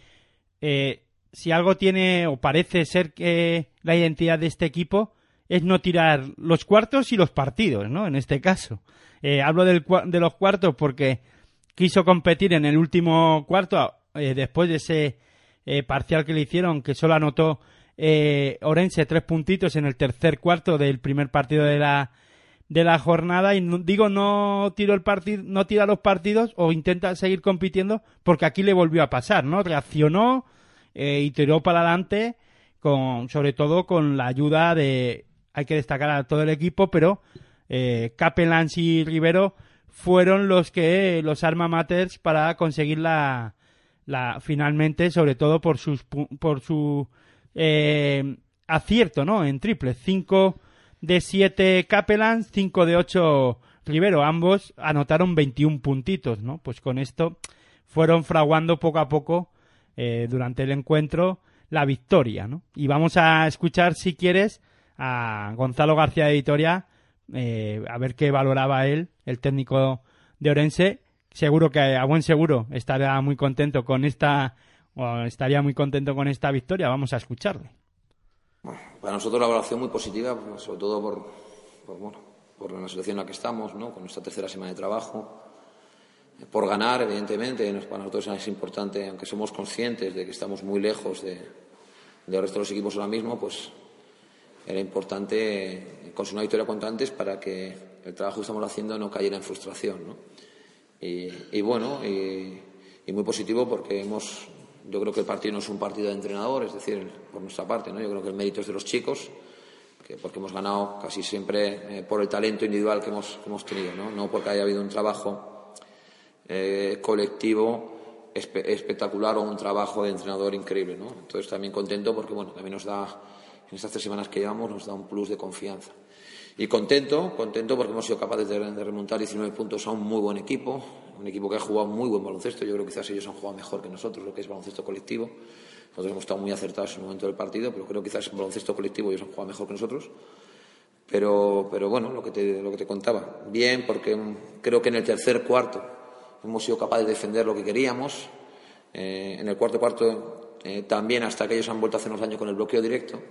B: eh, si algo tiene o parece ser que la identidad de este equipo es no tirar los cuartos y los partidos, ¿no? En este caso. Eh, hablo del, de los cuartos porque quiso competir en el último cuarto, eh, después de ese eh, parcial que le hicieron, que solo anotó Orense tres puntitos en el tercer cuarto del primer partido de la de la jornada y no, digo no tiro el partido no tira los partidos o intenta seguir compitiendo porque aquí le volvió a pasar no reaccionó y tiró para adelante con sobre todo con la ayuda de hay que destacar a todo el equipo pero eh, Capelans y Rivero fueron los que los arma maters para conseguir la, finalmente sobre todo por sus por su eh, acierto no en triple cinco de 7 Capelans, 5 de 8 Rivero. Ambos anotaron 21 puntitos, ¿no? Pues con esto fueron fraguando poco a poco eh, durante el encuentro la victoria, ¿no? Y vamos a escuchar, si quieres, a Gonzalo García de Vitoria, eh, a ver qué valoraba él, el técnico de Orense. Seguro que a buen seguro estaría muy contento con esta, estaría muy contento con esta victoria. Vamos a escucharle.
K: para nosotros la evaluación muy positiva, sobre todo por, por la situación en la que estamos, ¿no? con nuestra tercera semana de trabajo por ganar, evidentemente, para nosotros es importante, aunque somos conscientes de que estamos muy lejos de, del resto de los equipos ahora mismo, pues era importante conseguir una victoria cuanto antes para que el trabajo que estamos haciendo no cayera en frustración. ¿no? Y, bueno, y, muy positivo porque hemos, yo creo que el partido no es un partido de entrenador, es decir, por nuestra parte, ¿no? yo creo que el mérito es de los chicos, que porque hemos ganado casi siempre eh, por el talento individual que hemos, que hemos tenido, ¿no? no porque haya habido un trabajo eh, colectivo espectacular o un trabajo de entrenador increíble. ¿no? Entonces también contento porque bueno, también nos da, en estas tres semanas que llevamos, nos da un plus de confianza. Y contento, contento porque hemos sido capaces de, remontar 19 puntos a un muy buen equipo, un equipo que ha jugado muy buen baloncesto. Yo creo que quizás ellos han jugado mejor que nosotros, lo que es baloncesto colectivo. Nosotros hemos estado muy acertados en el momento del partido, pero creo que quizás en baloncesto colectivo ellos han jugado mejor que nosotros. Pero, pero bueno, lo que, te, lo que te contaba, bien, porque creo que en el tercer cuarto hemos sido capaces de defender lo que queríamos. Eh, en el cuarto cuarto eh, también hasta que ellos han vuelto a hacernos daño con el bloqueo directo.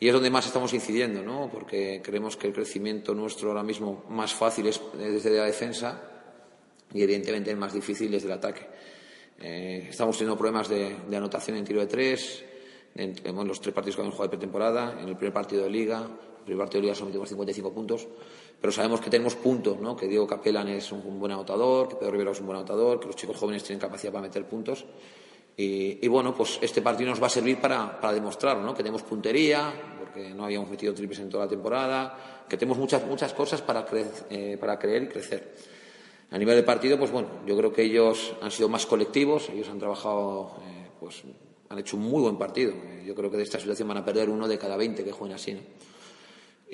K: Y es donde más estamos incidiendo, ¿no? porque creemos que el crecimiento nuestro ahora mismo más fácil es desde la defensa y evidentemente el más difícil desde el ataque. Eh, estamos teniendo problemas de, anotación en tiro de tres, en, los tres partidos que hemos jugado de pretemporada, en el primer partido de liga, el primer partido de liga sometimos 55 puntos, pero sabemos que tenemos puntos, ¿no? que Diego Capelan es un, buen anotador, que Pedro Rivera es un buen anotador, que los chicos jóvenes tienen capacidad para meter puntos. Y, bueno, pues este partido nos va a servir para, para demostrarlo, ¿no? que tenemos puntería, porque no habíamos metido triples en toda la temporada, que tenemos muchas, muchas cosas para, eh, para creer y crecer. A nivel de partido, pues bueno, yo creo que ellos han sido más colectivos, ellos han trabajado, eh, pues han hecho un muy buen partido. Yo creo que de esta situación van a perder uno de cada 20 que jueguen así. ¿no?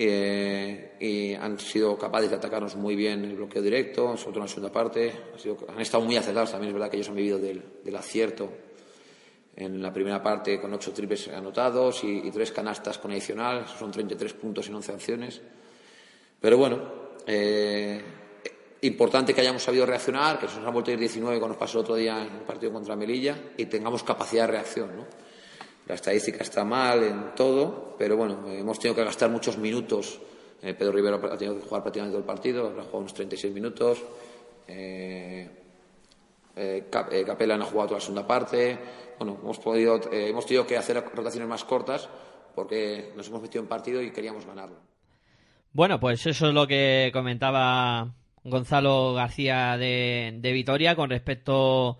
K: Eh, y han sido capaces de atacarnos muy bien el bloqueo directo, sobre todo en la segunda parte. Han, estado muy acertados también, es verdad que ellos han vivido del, acierto en la primera parte con ocho triples anotados y, tres canastas con adicional, son 33 puntos en 11 acciones. Pero bueno, eh, importante que hayamos sabido reaccionar, que se nos han vuelto a ir 19 como nos pasó el otro día en el partido contra Melilla y tengamos capacidad de reacción. ¿no? La estadística está mal en todo, pero bueno, hemos tenido que gastar muchos minutos. Eh, Pedro Rivero ha tenido que jugar prácticamente todo el partido, ha jugado unos 36 minutos. Eh, eh, eh, Capellan ha jugado toda la segunda parte. Bueno, hemos, podido, hemos tenido que hacer rotaciones más cortas porque nos hemos metido en partido y queríamos ganarlo.
A: Bueno, pues eso es lo que comentaba Gonzalo García de, de Vitoria con respecto a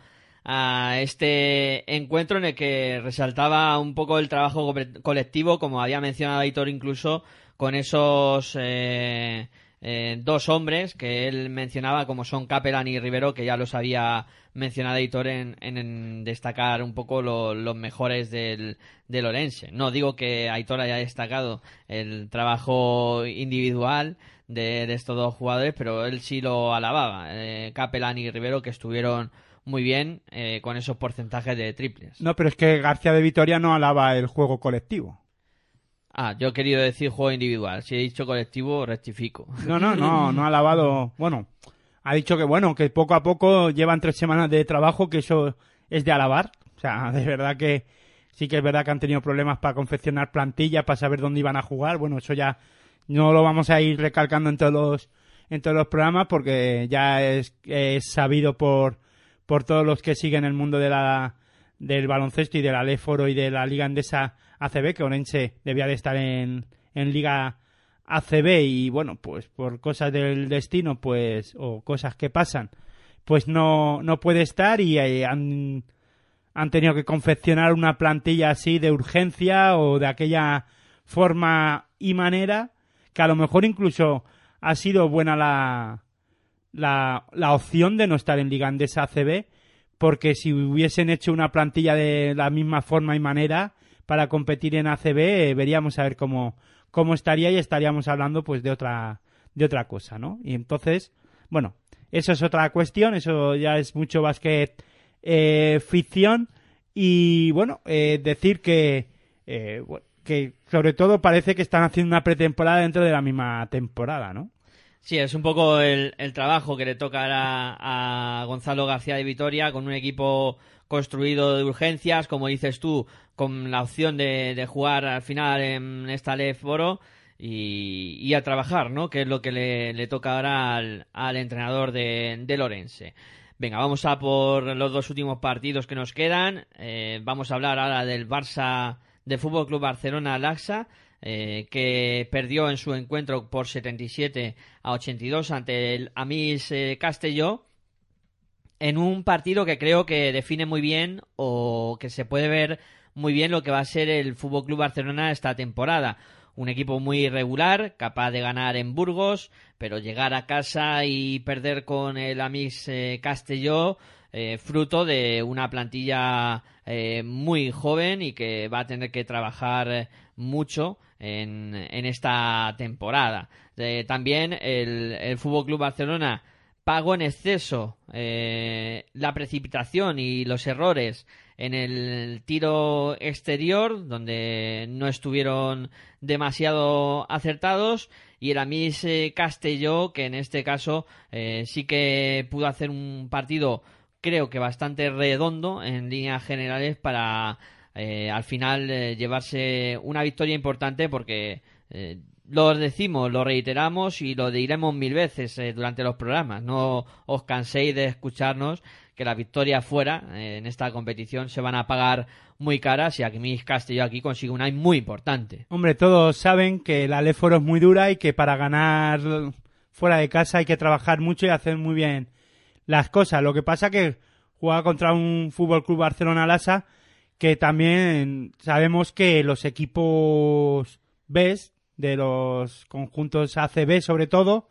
A: este encuentro en el que resaltaba un poco el trabajo colectivo, como había mencionado Aitor incluso, con esos eh, eh, dos hombres que él mencionaba, como son Capelán y Rivero, que ya los había mencionado Aitor en, destacar un poco los mejores del, del Orense. No digo que Aitor haya destacado el trabajo individual, de, estos dos jugadores, pero él sí lo alababa. Eh, Capelán y Rivero que estuvieron muy bien eh, con esos porcentajes de triples.
B: No, pero es que García de Vitoria no alaba el juego colectivo.
A: Ah, yo he querido decir juego individual. Si he dicho colectivo, rectifico.
B: No, no, no, no ha alabado. Bueno, ha dicho que bueno, que poco a poco llevan tres semanas de trabajo, que eso es de alabar. O sea, de verdad que sí que es verdad que han tenido problemas para confeccionar plantillas, para saber dónde iban a jugar. Bueno, eso ya no lo vamos a ir recalcando en todos los, en todos los programas porque ya es sabido por por todos los que siguen el mundo de la, del baloncesto y del Aléforo y de la Liga Andesa ACB, que Orense debía de estar en, en Liga ACB y bueno, pues por cosas del destino, pues, o cosas que pasan, pues no, no puede estar y eh, han, han tenido que confeccionar una plantilla así de urgencia o de aquella forma y manera que a lo mejor incluso ha sido buena la, la, la opción de no estar en Liga Andesa ACB, porque si hubiesen hecho una plantilla de la misma forma y manera para competir en ACB, eh, veríamos a ver cómo, cómo estaría y estaríamos hablando pues de otra, de otra cosa, ¿no? Y entonces, bueno, eso es otra cuestión, eso ya es mucho más que eh, ficción y bueno, eh, decir que, que sobre todo parece que están haciendo una pretemporada dentro de la misma temporada, ¿no?
A: Sí, es un poco el, trabajo que le toca a, Gonzalo García de Vitoria con un equipo construido de urgencias, como dices tú, con la opción de, de jugar al final en esta Lef Boro y, a trabajar, ¿no? Que es lo que le, toca ahora al, entrenador de, de Lorense. Venga, vamos a por los dos últimos partidos que nos quedan. Eh, vamos a hablar ahora del Barça de Fútbol Club Barcelona Laxa. Eh, que perdió en su encuentro por 77 a 82 ante el Amis eh, Castelló en un partido que creo que define muy bien o que se puede ver muy bien lo que va a ser el Fútbol Club Barcelona esta temporada. Un equipo muy irregular, capaz de ganar en Burgos, pero llegar a casa y perder con el Amis eh, Castelló, fruto de una plantilla muy joven y que va a tener que trabajar mucho en, esta temporada. también el, el Fútbol Club Barcelona pagó en exceso la precipitación y los errores en el tiro exterior, donde no estuvieron demasiado acertados, y el Amis eh, Castelló, que en este caso eh, sí que pudo hacer un partido, creo que bastante redondo en líneas generales para eh, al final llevarse una victoria importante porque lo decimos, lo reiteramos y lo diremos mil veces durante los programas. No os canséis de escucharnos que la victoria fuera eh, en esta competición se van a pagar muy caras y aquí Castelló aquí consigue una muy importante.
B: Hombre, todos saben que la Leforo es muy dura y que para ganar fuera de casa hay que trabajar mucho y hacer muy bien las cosas. Lo que pasa que juega contra un Fútbol Club Barcelona Lasa que también sabemos que los equipos B de los conjuntos ACB sobre todo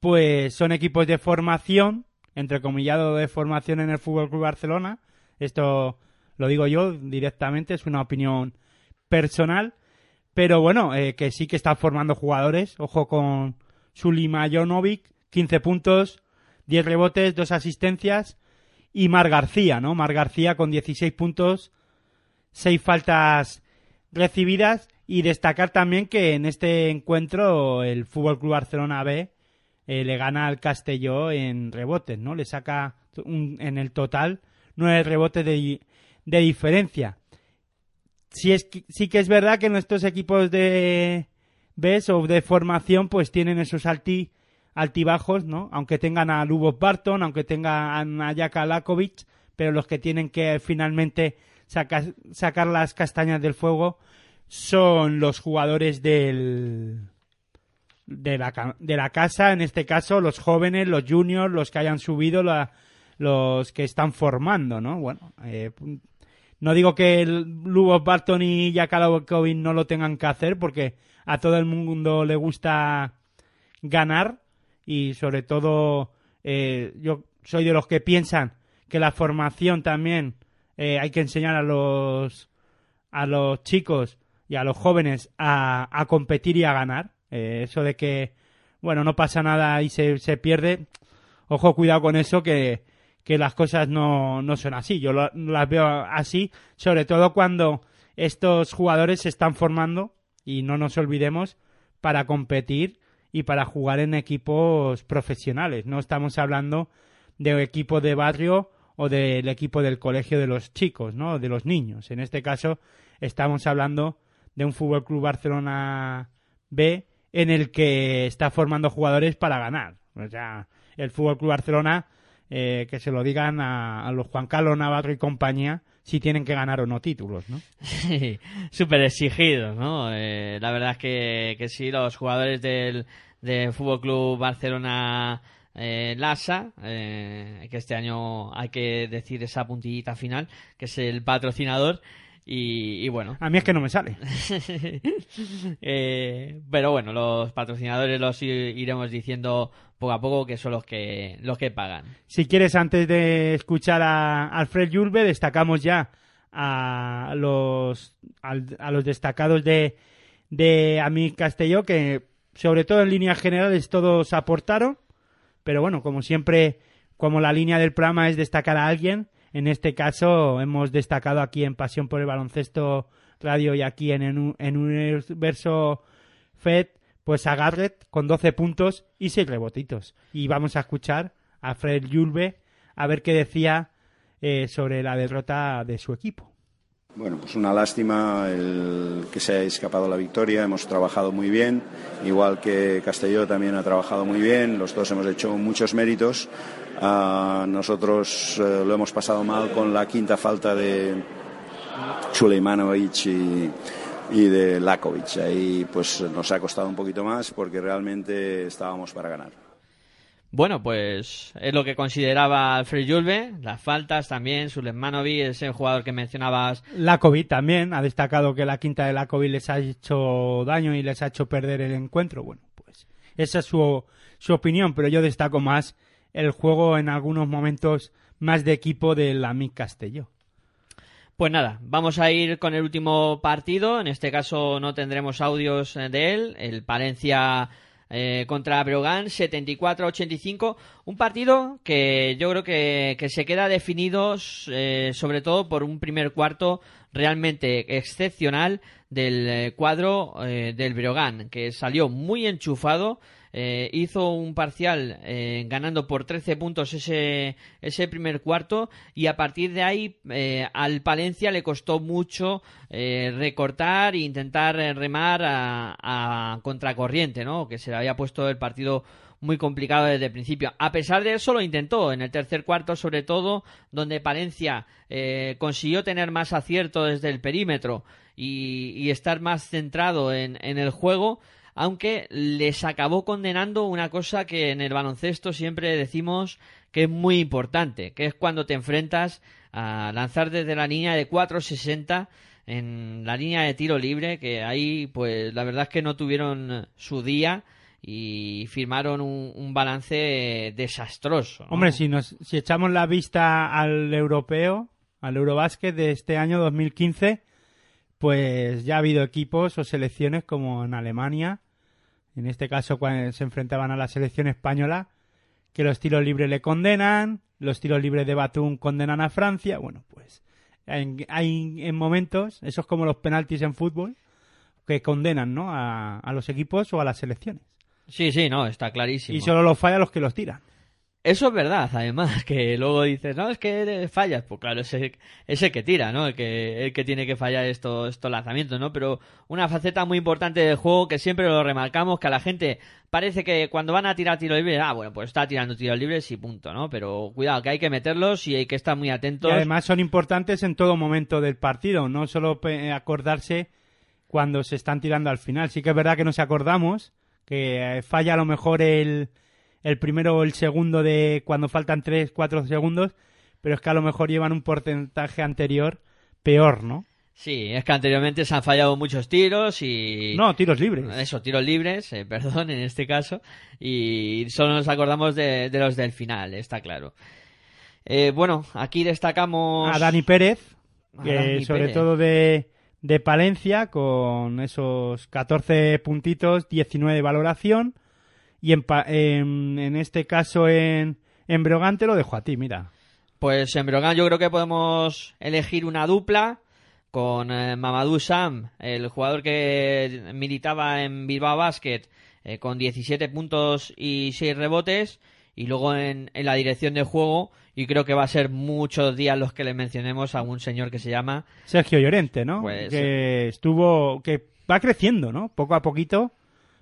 B: pues son equipos de formación entrecomillado de formación en el Fútbol Club Barcelona. Esto lo digo yo directamente, es una opinión personal. Pero bueno, eh, que sí que está formando jugadores. Ojo con Sulima Jonovic, 15 puntos, 10 rebotes, 2 asistencias. Y Mar García, ¿no? Mar García con 16 puntos, 6 faltas recibidas. Y destacar también que en este encuentro el Fútbol Club Barcelona B eh, le gana al Castelló en rebotes, ¿no? Le saca en el total nueve rebotes de, de diferencia. Sí, es, sí que es verdad que nuestros equipos de BES o de formación pues tienen esos alti, altibajos, ¿no? Aunque tengan a Lubos Barton, aunque tengan a Jaka Lakovic, pero los que tienen que finalmente sacar, sacar las castañas del fuego son los jugadores del, de la, de la casa, en este caso los jóvenes, los juniors, los que hayan subido, los que están formando, ¿no? Bueno, eh, no digo que Lubos Barton y Jakalovic no lo tengan que hacer porque a todo el mundo le gusta ganar y sobre todo eh, yo soy de los que piensan que la formación también eh, hay que enseñar a los a los chicos y a los jóvenes a, a competir y a ganar eh, eso de que, bueno, no pasa nada y se, se pierde, ojo, cuidado con eso, que, que las cosas no, no son así. Yo las veo así, sobre todo cuando estos jugadores se están formando, y no nos olvidemos, para competir y para jugar en equipos profesionales. No estamos hablando de equipo de barrio o del equipo del colegio de los chicos, ¿no? De los niños. En este caso estamos hablando de un Fútbol Club Barcelona B en el que está formando jugadores para ganar. O sea, el Fútbol Club Barcelona, eh, que se lo digan a, los Juan Carlos Navarro y compañía, si tienen que ganar o no títulos, ¿no?
A: Sí, súper exigido, ¿no? Eh, la verdad es que, que sí, los jugadores del, del Fútbol Club Barcelona eh, Lasa, eh, que este año hay que decir esa puntillita final, que es el patrocinador, y, bueno.
B: A mí es que no me sale.
A: Eh, pero bueno, los patrocinadores los iremos diciendo poco a poco que son los que, los que pagan.
B: Si quieres, antes de escuchar a Alfred Yurbe, destacamos ya a los, a, los destacados de, de Ami Castelló, que sobre todo en líneas generales todos aportaron. Pero bueno, como siempre, como la línea del programa es destacar a alguien, en este caso hemos destacado aquí en Pasión por el Baloncesto Radio y aquí en, en, Universo Fed, pues a Garrett con 12 puntos y 6 rebotitos. Y vamos a escuchar a Fred Yulbe a ver qué decía eh, sobre la derrota de su equipo.
L: Bueno, pues una lástima el que se haya escapado la victoria. Hemos trabajado muy bien, igual que Castelló también ha trabajado muy bien. Los dos hemos hecho muchos méritos. Ah, nosotros eh, lo hemos pasado mal con la quinta falta de Suleimanovic y, y de Lakovic. Ahí pues nos ha costado un poquito más porque realmente estábamos para ganar.
A: Bueno, pues es lo que consideraba Alfred Julve, las faltas también, Sulemanovic, ese jugador que mencionabas.
B: Lakovic también, ha destacado que la quinta de Lakovic les ha hecho daño y les ha hecho perder el encuentro. Bueno, pues esa es su, su opinión, pero yo destaco más el juego en algunos momentos más de equipo del Amic Castelló.
A: Pues nada, vamos a ir con el último partido. En este caso no tendremos audios de él. El Palencia eh, contra Brogan 74-85. Un partido que yo creo que, se queda definido eh, sobre todo por un primer cuarto realmente excepcional del eh, cuadro del Brogan, que salió muy enchufado eh, hizo un parcial eh, ganando por 13 puntos ese, ese primer cuarto y a partir de ahí eh, al Palencia le costó mucho recortar e intentar remar a, contracorriente, ¿no? que se le había puesto el partido muy complicado desde el principio. A pesar de eso lo intentó en el tercer cuarto sobre todo donde Palencia consiguió tener más acierto desde el perímetro y, estar más centrado en, en el juego aunque les acabó condenando una cosa que en el baloncesto siempre decimos que es muy importante, que es cuando te enfrentas a lanzar desde la línea de 4.60 en la línea de tiro libre, que ahí pues la verdad es que no tuvieron su día y firmaron un, balance desastroso.
B: Hombre, si, nos, si echamos la vista al europeo, al Eurobásquet de este año 2015, pues ya ha habido equipos o selecciones como en Alemania en este caso cuando se enfrentaban a la selección española, que los tiros libres le condenan, los tiros libres de Batum condenan a Francia, bueno, pues hay en momentos, eso es como los penaltis en fútbol, que condenan ¿no? a, a los equipos o a las selecciones.
A: Sí, sí, no, está clarísimo.
B: Y solo los falla los que los tiran.
A: Eso es verdad, además, que luego dices, no, es que fallas. Pues claro, es el, que tira, ¿no? El que, el que tiene que fallar estos, estos lanzamientos, ¿no? Pero una faceta muy importante del juego que siempre lo remarcamos, que a la gente parece que cuando van a tirar tiros libres, ah, bueno, pues está tirando tiros libres y punto, ¿no? Pero cuidado, que hay que meterlos y hay que estar muy atentos.
B: Y además son importantes en todo momento del partido, no solo acordarse cuando se están tirando al final. Sí que es verdad que nos acordamos que falla a lo mejor el el primero o el segundo de cuando faltan 3, 4 segundos, pero es que a lo mejor llevan un porcentaje anterior peor, ¿no?
A: Sí, es que anteriormente se han fallado muchos tiros y...
B: No, tiros libres.
A: Eso, tiros libres, eh, perdón, en este caso. Y solo nos acordamos de, los del final, está claro. Eh, bueno, aquí destacamos...
B: A Dani Pérez, que sobre todo de, de Palencia, con esos 14 puntitos, 19 de valoración. Y en, en, este caso en, en Brogan te lo dejo a ti, mira.
A: Pues en Brogan yo creo que podemos elegir una dupla con eh, Mamadou Sam, el jugador que militaba en Bilbao Basket eh, con 17 puntos y 6 rebotes. Y luego en, en, la dirección de juego, y creo que va a ser muchos días los que le mencionemos a un señor que se llama
B: Sergio Llorente, ¿no? Pues, que estuvo, que va creciendo, ¿no? Poco a poquito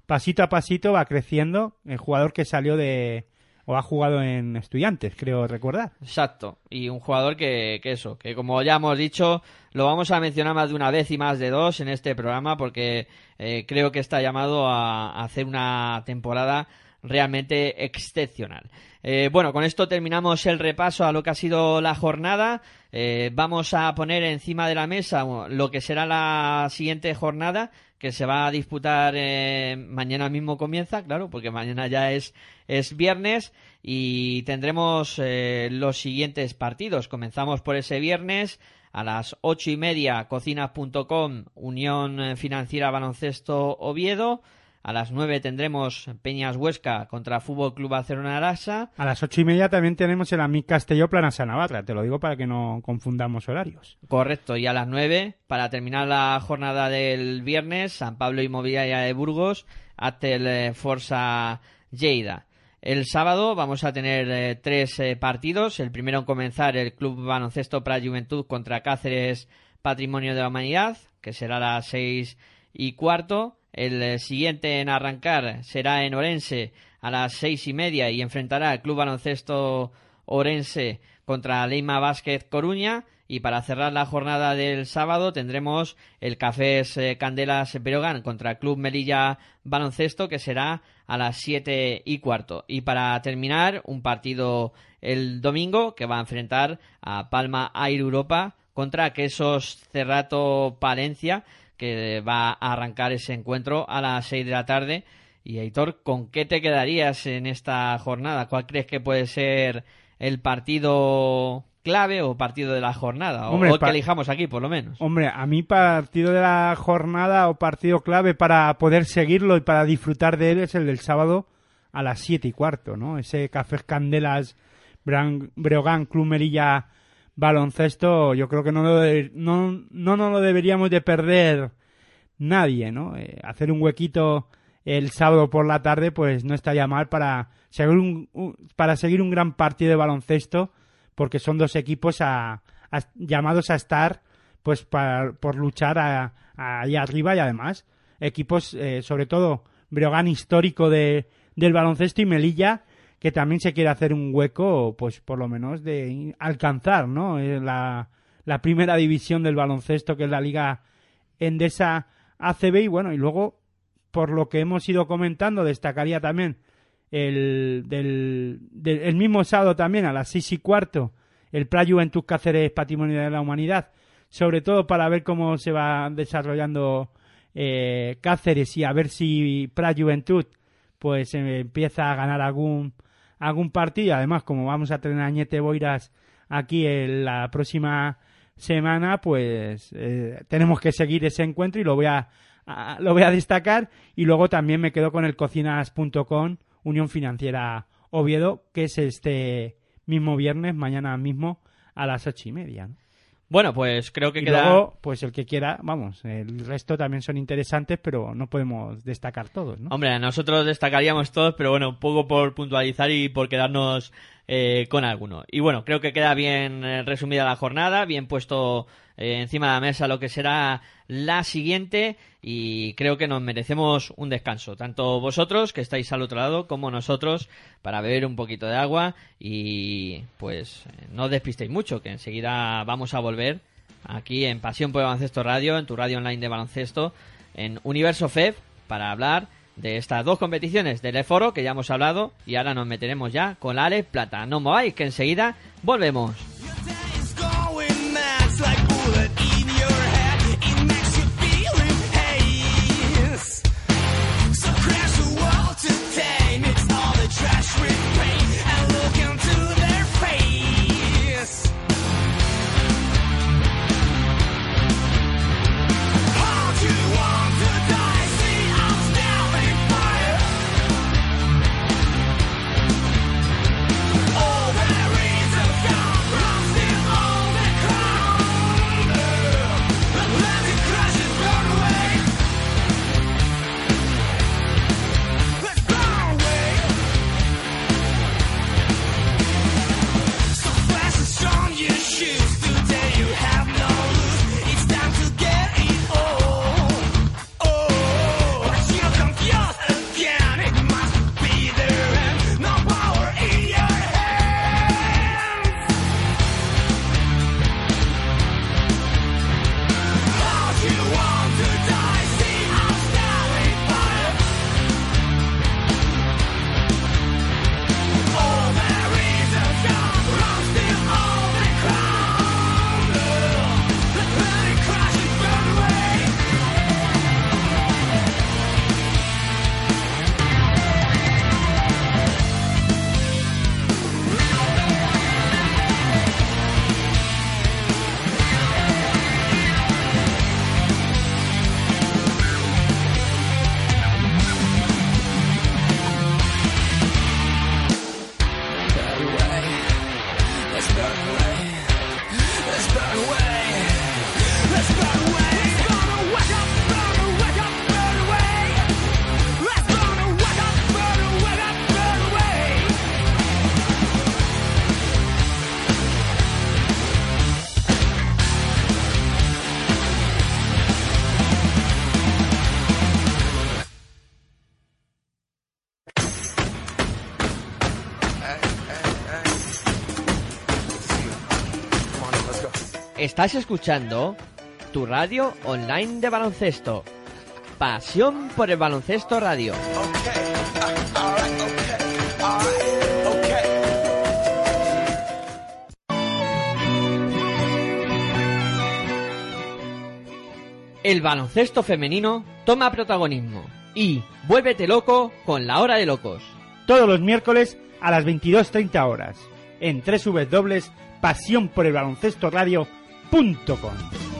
B: pasito a pasito va creciendo el jugador que salió de o ha jugado en estudiantes, creo recordar.
A: Exacto, y un jugador que, que eso, que como ya hemos dicho, lo vamos a mencionar más de una vez y más de dos en este programa porque eh, creo que está llamado a, hacer una temporada realmente excepcional. Eh, bueno, con esto terminamos el repaso a lo que ha sido la jornada. Eh, vamos a poner encima de la mesa lo que será la siguiente jornada, que se va a disputar eh, mañana mismo comienza, claro, porque mañana ya es, es viernes y tendremos eh, los siguientes partidos. Comenzamos por ese viernes a las ocho y media, cocinas.com, Unión Financiera Baloncesto Oviedo. A las 9 tendremos Peñas Huesca contra Fútbol Club Barcelona Arasa.
B: A las ocho y media también tenemos el Amic Castelló Planasa Navarra. Te lo digo para que no confundamos horarios.
A: Correcto. Y a las 9, para terminar la jornada del viernes, San Pablo Inmobiliaria de Burgos, Atel eh, Forza Lleida. El sábado vamos a tener eh, tres eh, partidos. El primero en comenzar el Club Baloncesto para Juventud contra Cáceres Patrimonio de la Humanidad, que será a las seis y cuarto. El eh, siguiente en arrancar será en Orense a las seis y media y enfrentará al Club Baloncesto Orense contra Leima Vázquez Coruña. Y para cerrar la jornada del sábado tendremos el Cafés eh, Candelas Berogán contra el Club Melilla Baloncesto, que será a las siete y cuarto. Y para terminar, un partido el domingo que va a enfrentar a Palma Air Europa contra Quesos Cerrato Palencia, que va a arrancar ese encuentro a las seis de la tarde. Y Aitor, ¿con qué te quedarías en esta jornada? ¿Cuál crees que puede ser el partido clave o partido de la jornada, o, que elijamos aquí por lo menos.
B: Hombre, a mí partido de la jornada o partido clave para poder seguirlo y para disfrutar de él es el del sábado a las siete y cuarto, ¿no? Ese Café Candelas Breogán Club Merilla baloncesto, yo creo que no, lo no, no lo deberíamos de perder nadie, ¿no? Eh, hacer un huequito el sábado por la tarde, pues no estaría mal para seguir un, para seguir un gran partido de baloncesto porque son dos equipos llamados a estar pues por luchar ahí arriba y además equipos eh, sobre todo Breogán histórico de, del baloncesto y Melilla que también se quiere hacer un hueco pues por lo menos de alcanzar no eh, la, la primera división del baloncesto que es la liga Endesa ACB y bueno y luego por lo que hemos ido comentando destacaría también el, del, el mismo sábado también a las seis y cuarto el Play Juventud Cáceres Patrimonio de la Humanidad, sobre todo para ver cómo se va desarrollando eh, Cáceres y a ver si Play Juventud pues empieza a ganar algún algún partido. Además, como vamos a tener a Añete Boiras aquí en la próxima semana, pues eh, tenemos que seguir ese encuentro y lo voy a, a, lo voy a destacar. Y luego también me quedo con el cocinas.com Unión Financiera Oviedo, que es este mismo viernes, mañana mismo, a las ocho y media.
A: Bueno, pues creo que
B: y
A: queda...
B: luego, pues el que quiera, vamos, el resto también son interesantes, pero no podemos destacar todos, ¿no?
A: Hombre, nosotros destacaríamos todos, pero bueno, un poco por puntualizar y por quedarnos eh, con alguno. Y bueno, creo que queda bien eh, resumida la jornada, bien puesto eh, encima de la mesa lo que será la siguiente y creo que nos merecemos un descanso, tanto vosotros que estáis al otro lado como nosotros para beber un poquito de agua y pues no os despistéis mucho, que enseguida vamos a volver aquí en Pasión por Baloncesto Radio, en tu radio online de baloncesto, en Universo FEB, para hablar de estas dos competiciones del E-Foro que ya hemos hablado y ahora nos meteremos ya con la Ale Plata. No mováis que enseguida volvemos. Estás escuchando tu radio online de baloncesto. Pasión por el baloncesto radio. El baloncesto femenino toma protagonismo y vuélvete loco con la hora de locos.
B: Todos los miércoles a las 22.30 horas en www pasión por el baloncesto radio.com punto com.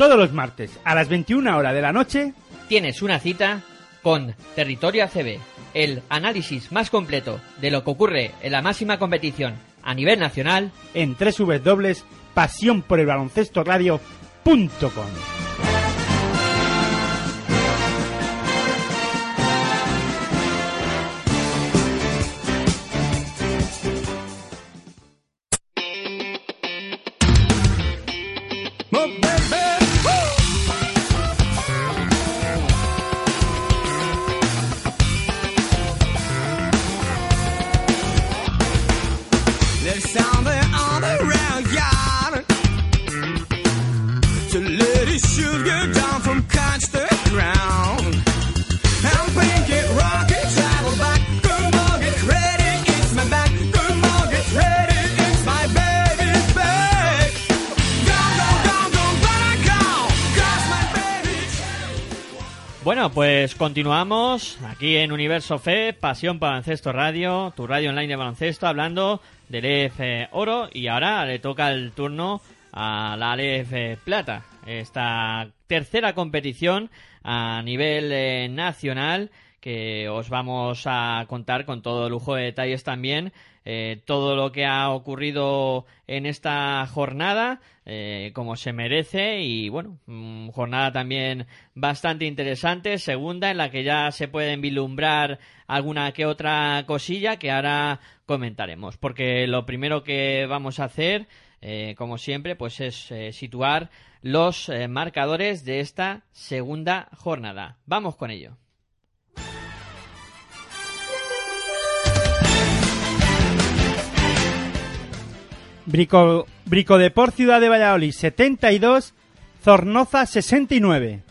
B: Todos los martes a las 21 horas de la noche
A: tienes una cita con Territorio ACB, el análisis más completo de lo que ocurre en la máxima competición a nivel nacional
B: en www.pasionporelbaloncestoradio.com. continuamos aquí en Universo Fe, Pasión Baloncesto Radio, tu radio online de baloncesto, hablando del EF Oro. Y ahora le toca el turno a la EF Plata, esta tercera competición a nivel eh, nacional que os vamos a contar con todo lujo de detalles también eh, todo lo que ha ocurrido en esta jornada, eh, como se merece, y bueno, mm, jornada también bastante interesante, segunda en la que ya se pueden vislumbrar alguna que otra cosilla que ahora comentaremos, porque lo primero que vamos a hacer, eh, como siempre, pues es situar los marcadores de esta segunda jornada. Vamos con ello. Brico, Bricodepor Ciudad de Valladolid 72, Zornoza 69.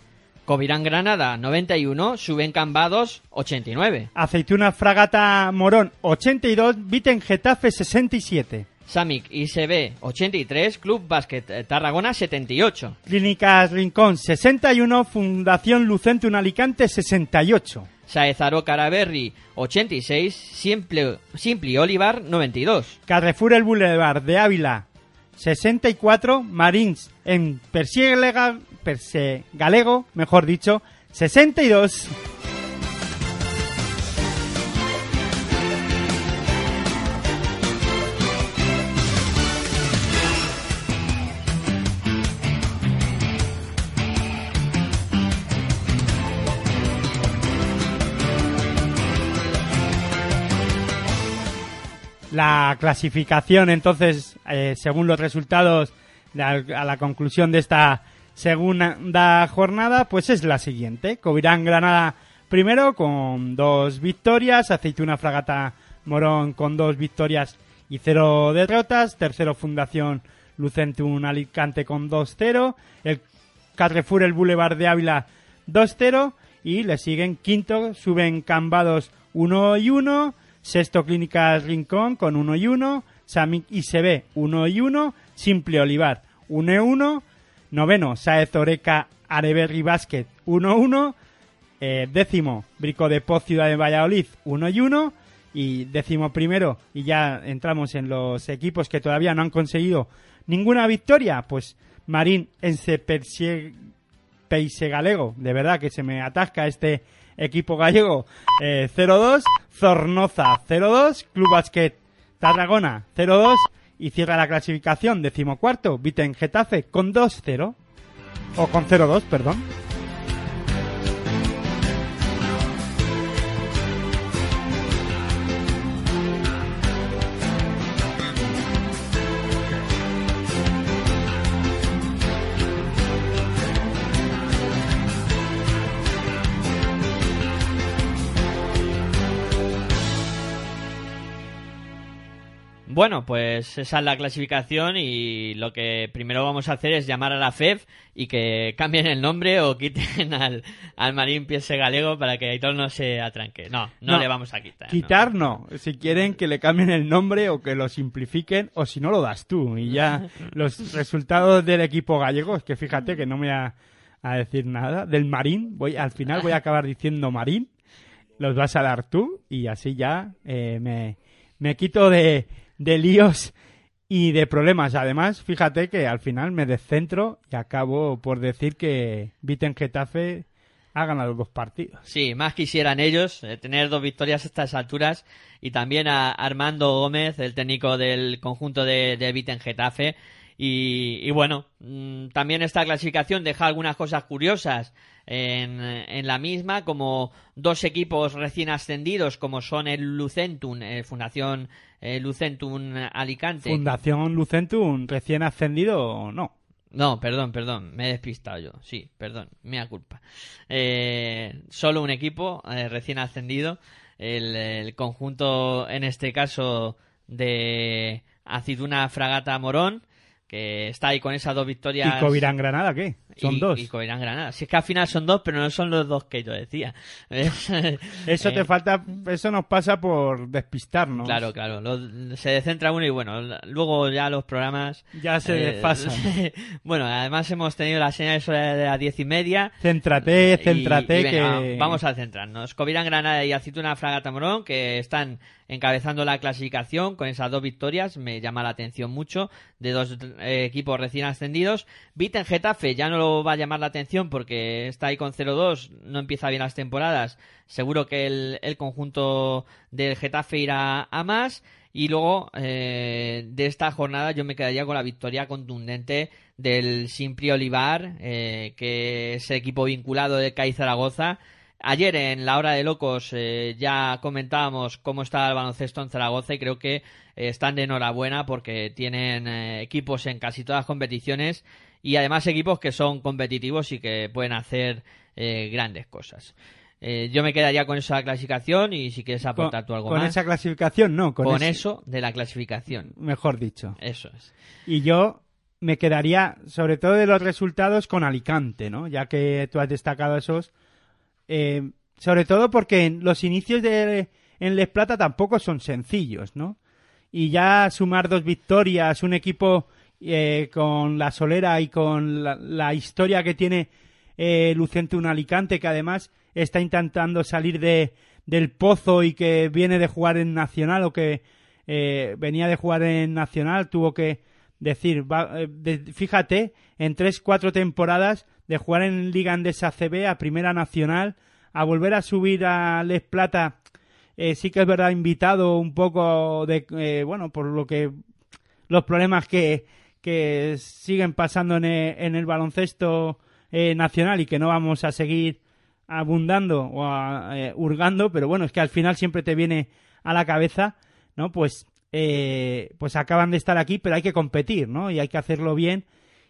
A: Covirán Granada 91, Suben Cambados 89.
B: Aceituna Fragata Morón 82, Viten Getafe 67.
A: Samic ICB 83, Club Básquet Tarragona 78.
B: Clínicas Rincón 61, Fundación Lucentum Alicante 68.
A: Saezaro Caraberri 86, Simple, Simpli Olivar 92.
B: Carrefour El Boulevard de Ávila 64, Marins en Persie Galego, mejor dicho, 62. La clasificación, entonces, eh, según los resultados a la conclusión de esta segunda jornada, pues es la siguiente. Covirán Granada primero con dos victorias, Aceituna Fragata Morón con dos victorias y cero derrotas, tercero Fundación Lucentum Alicante con 2-0, el Carrefour el Boulevard de Ávila 2-0 y le siguen quinto, suben Cambados 1 y 1, Sexto Clínicas Rincón con 1 y 1. Samic ICB 1 y 1. Simple Olivar 1 y 1. Noveno Saez Oreca Areberri Basket 1 1. Eh, décimo Brico de Poz Ciudad de Valladolid 1 y 1. Y décimo primero, y ya entramos en los equipos que todavía no han conseguido ninguna victoria, pues Marín en Galego, de verdad que se me atasca este equipo gallego 0-2, eh, Zornoza 0-2, Club Basquet Tarragona 0-2 y cierra la clasificación decimocuarto Viten Getafe con 2-0. O con 0-2, perdón.
A: Bueno, pues esa es la clasificación y lo que primero vamos a hacer es llamar a la FEF y que cambien el nombre o quiten al, al Marín Piense Galego para que Aitor no se atranque. No, no, le vamos a quitar.
B: Quitar no. Si quieren que le cambien el nombre o que lo simplifiquen o si no lo das tú. Y ya los resultados del equipo gallego, es que fíjate que no me voy a, a decir nada. Del Marín, voy, al final voy a acabar diciendo Marín. Los vas a dar tú y así ya eh, me, me quito de, de líos y de problemas. Además, fíjate que al final me descentro y acabo por decir que Viten Getafe ha ganado dos partidos.
A: Sí, más quisieran ellos eh, tener dos victorias a estas alturas y también a Armando Gómez, el técnico del conjunto de, de Viten Getafe. Y, y bueno, mm, también esta clasificación deja algunas cosas curiosas en, en, la misma, como dos equipos recién ascendidos, como son el Lucentum, eh, Fundación eh, Lucentum Alicante.
B: Fundación Lucentum, recién ascendido o no.
A: No, perdón, perdón, me he despistado yo. Sí, perdón, mea culpa. Eh, solo un equipo eh, recién ascendido. El, el, conjunto, en este caso, de Aciduna Fragata Morón, que está ahí con esas dos victorias.
B: ¿Y Covirán Granada qué? Son
A: y,
B: dos.
A: Y Covirán Granada. Si es que al final son dos, pero no son los dos que yo decía.
B: eso te falta, eso nos pasa por despistarnos.
A: Claro, claro. Lo, se descentra uno y bueno, luego ya los programas.
B: Ya se eh, desfasan.
A: bueno, además hemos tenido la señal de las diez y media.
B: Céntrate, céntrate.
A: Y, y venga,
B: que...
A: Vamos a centrarnos. Covirán Granada y Acituna Fragata Morón, que están encabezando la clasificación con esas dos victorias, me llama la atención mucho, de dos eh, equipos recién ascendidos. Viten Getafe ya no lo va a llamar la atención porque está ahí con 0-2, no empieza bien las temporadas, seguro que el, el conjunto del Getafe irá a más. Y luego eh, de esta jornada yo me quedaría con la victoria contundente del Simpri Olivar, eh, que es el equipo vinculado de CAI Zaragoza, Ayer en la hora de locos eh, ya comentábamos cómo está el baloncesto en Zaragoza y creo que están de enhorabuena porque tienen equipos en casi todas las competiciones y además equipos que son competitivos y que pueden hacer grandes cosas. yo me quedaría con esa clasificación y si quieres aportar
B: con,
A: tú algo
B: con
A: más.
B: Con esa clasificación no, con,
A: con
B: ese...
A: eso de la clasificación.
B: Mejor dicho.
A: Eso es.
B: Y yo me quedaría sobre todo de los resultados con Alicante, ¿no? Ya que tú has destacado esos eh, sobre todo porque los inicios de en Les Plata tampoco son sencillos, ¿no? Y ya sumar dos victorias, un equipo eh, con la solera y con la, la historia que tiene eh, Lucente un Alicante, que además está intentando salir de, del pozo y que viene de jugar en Nacional o que eh, venía de jugar en Nacional, tuvo que decir, va, de, fíjate, en tres, cuatro temporadas de jugar en Liga Andesa CB a Primera Nacional, a volver a subir a Les Plata, eh, sí que es verdad, invitado un poco de, eh, bueno, por lo que los problemas que, que siguen pasando en el, en el baloncesto eh, nacional y que no vamos a seguir abundando o a, eh, hurgando, pero bueno, es que al final siempre te viene a la cabeza, ¿no? Pues, eh, pues acaban de estar aquí, pero hay que competir, ¿no? Y hay que hacerlo bien.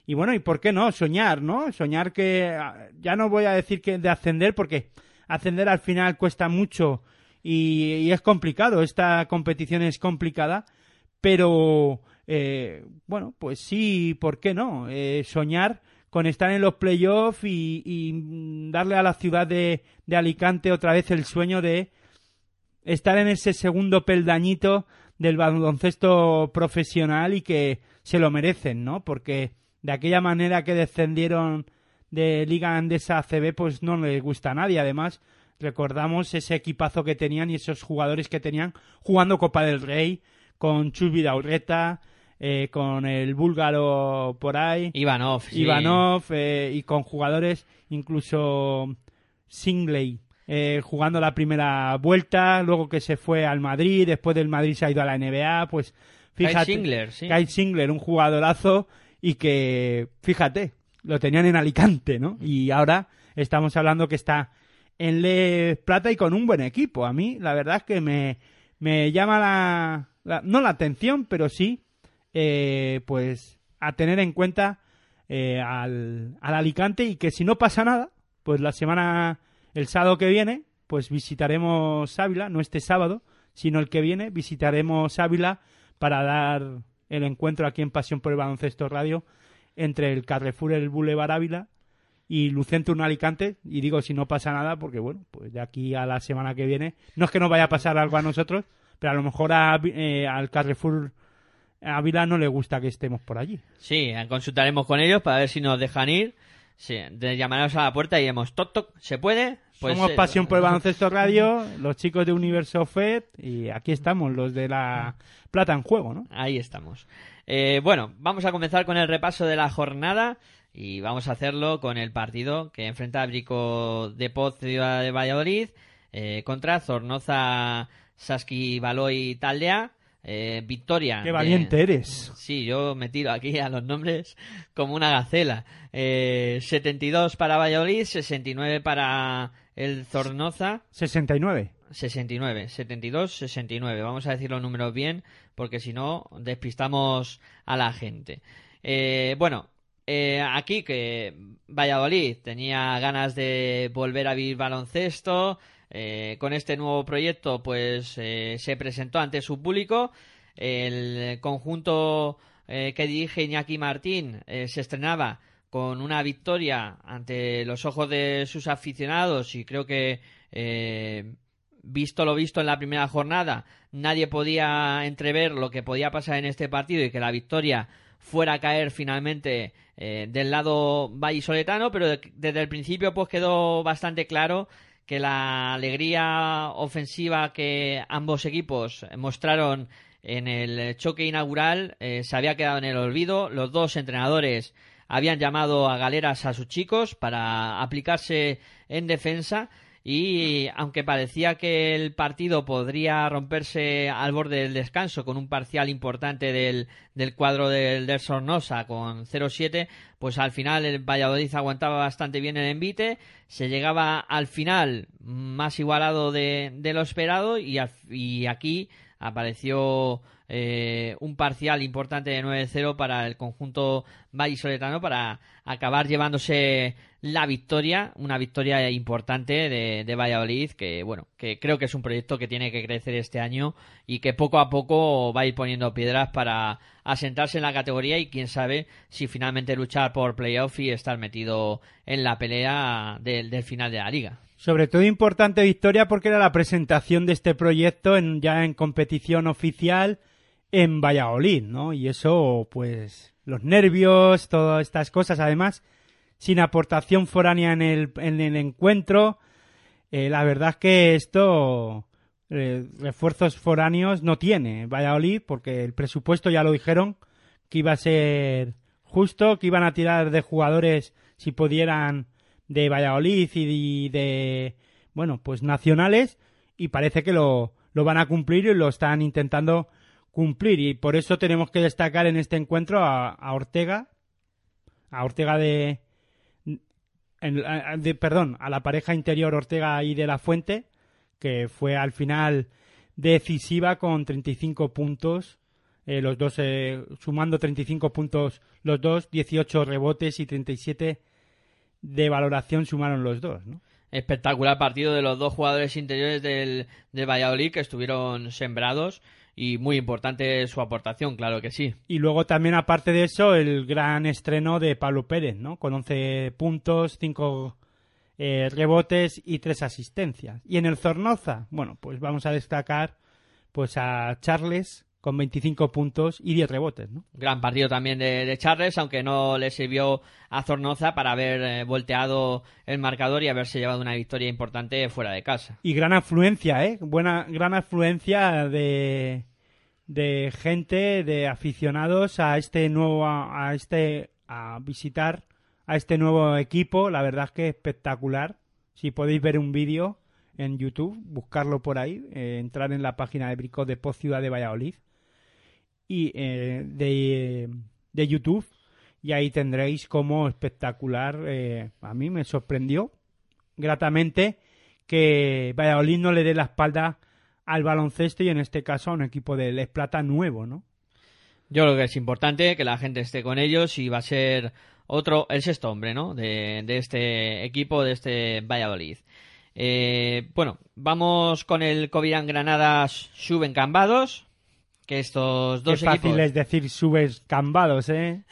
B: Y bueno, ¿y por qué no? Soñar, ¿no? Soñar que ya no voy a decir que de ascender porque ascender al final cuesta mucho y, y es complicado, esta competición es complicada, pero eh, bueno, pues sí, ¿por qué no? Eh, soñar con estar en los playoffs y, y, darle a la ciudad de, de Alicante otra vez el sueño de estar en ese segundo peldañito del baloncesto profesional y que se lo merecen, ¿no? Porque de aquella manera que descendieron de Liga Andesa ACB, pues no le gusta a nadie. Además, recordamos ese equipazo que tenían y esos jugadores que tenían jugando Copa del Rey con Chus Vidaurreta, eh, con el búlgaro por ahí.
A: Ivanov. Sí.
B: Ivanov eh, y con jugadores incluso Singley. Eh, jugando la primera vuelta, luego que se fue al Madrid, después del Madrid se ha ido a la NBA, pues fíjate.
A: Kyle Singler, sí.
B: Kyle Singler, un jugadorazo y que, fíjate, lo tenían en Alicante, ¿no? Y ahora estamos hablando que está en Le Plata y con un buen equipo. A mí, la verdad es que me, me llama la, no la atención, pero sí, eh, pues a tener en cuenta eh, al, al Alicante y que si no pasa nada, pues la semana, el sábado que viene, pues visitaremos Ávila, no este sábado, sino el que viene, visitaremos Ávila para dar el encuentro aquí en Pasión por el Baloncesto Radio entre el Carrefour el Boulevard Ávila y un Alicante. Y digo si no pasa nada porque bueno pues de aquí a la semana que viene no es que nos vaya a pasar algo a nosotros pero a lo mejor eh, al Carrefour Ávila no le gusta que estemos por allí
A: sí consultaremos con ellos para ver si nos dejan ir sí, de llamarnos a la puerta y diremos toc toc se puede
B: pues, Somos eh, Pasión por el Baloncesto Radio, los chicos de Universo FED y aquí estamos, los de la Plata en Juego, ¿no?
A: Ahí estamos. Eh, bueno, vamos a comenzar con el repaso de la jornada y vamos a hacerlo con el partido que enfrenta a Brico de Poz Ciudad de Valladolid eh, contra Zornoza Saski Baloy Taldea. Victoria.
B: ¡Qué valiente eres!
A: Sí, yo me tiro aquí a los nombres como una gacela. 72 para Valladolid, 69 para el Zornoza.
B: 69.
A: 69, 72, 69. Vamos a decir los números bien, porque si no, despistamos a la gente. Eh, bueno, eh, aquí que Valladolid tenía ganas de volver a vivir baloncesto. Eh, con este nuevo proyecto, pues se presentó ante su público. El conjunto que dirige Iñaki Martín se estrenaba con una victoria ante los ojos de sus aficionados y creo que eh, visto lo visto en la primera jornada nadie podía entrever lo que podía pasar en este partido y que la victoria fuera a caer finalmente eh, del lado vallisoletano pero desde el principio pues quedó bastante claro que la alegría ofensiva que ambos equipos mostraron en el choque inaugural eh, se había quedado en el olvido. Los dos entrenadores habían llamado a galeras a sus chicos para aplicarse en defensa y aunque parecía que el partido podría romperse al borde del descanso con un parcial importante del, del cuadro del, del Sornosa con 0-7, pues al final el Valladolid aguantaba bastante bien el envite, se llegaba al final más igualado de, de lo esperado y, aquí apareció eh, un parcial importante de 9-0 para el conjunto vallisoletano para acabar llevándose la victoria, una victoria importante de, de, Valladolid que bueno, que creo que es un proyecto que tiene que crecer este año y que poco a poco va a ir poniendo piedras para asentarse en la categoría y quién sabe si finalmente luchar por playoff y estar metido en la pelea del, del final de la liga.
B: Sobre todo importante victoria porque era la presentación de este proyecto en, ya en competición oficial en Valladolid, ¿no? Y eso, pues, los nervios, todas estas cosas, además, sin aportación foránea en el, en el encuentro, eh, la verdad es que esto, eh, refuerzos foráneos no tiene Valladolid, porque el presupuesto ya lo dijeron, que iba a ser justo, que iban a tirar de jugadores si pudieran de Valladolid y de, bueno, pues nacionales, y parece que lo, lo van a cumplir y lo están intentando cumplir. Y por eso tenemos que destacar en este encuentro a, Ortega, a Ortega de, de, perdón, a la pareja interior Ortega y de la Fuente, que fue al final decisiva con 35 puntos, eh, los dos eh, sumando 35 puntos los dos, 18 rebotes y 37 de valoración sumaron los dos, ¿no?
A: Espectacular partido de los dos jugadores interiores del, del Valladolid que estuvieron sembrados y muy importante su aportación, claro que sí.
B: Y luego también, aparte de eso, el gran estreno de Pablo Pérez, ¿no? Con 11 puntos, 5 eh, rebotes y 3 asistencias. Y en el Zornoza, bueno, pues vamos a destacar pues a Charles con 25 puntos y 10 rebotes, ¿no?
A: Gran partido también de, Charles, aunque no le sirvió a Zornoza para haber eh, volteado el marcador y haberse llevado una victoria importante fuera de casa.
B: Y gran afluencia, ¿eh? Buena, gran afluencia de, de gente, de aficionados a este nuevo, a, este, a visitar a este nuevo equipo. La verdad es que espectacular. Si podéis ver un vídeo en YouTube, buscarlo por ahí, eh, entrar en la página de Brico de Poz Ciudad de Valladolid y eh, de, de YouTube y ahí tendréis como espectacular, eh, a mí me sorprendió gratamente que Valladolid no le dé la espalda al baloncesto y en este caso a un equipo de Les Plata nuevo, ¿no?
A: Yo creo que es importante que la gente esté con ellos y va a ser otro, el sexto hombre, ¿no? De, de este equipo, de este Valladolid. Eh, bueno, vamos con el Covirán Granada suben Cambados. Que estos dos
B: Qué fácil es decir subes Cambados, ¿eh?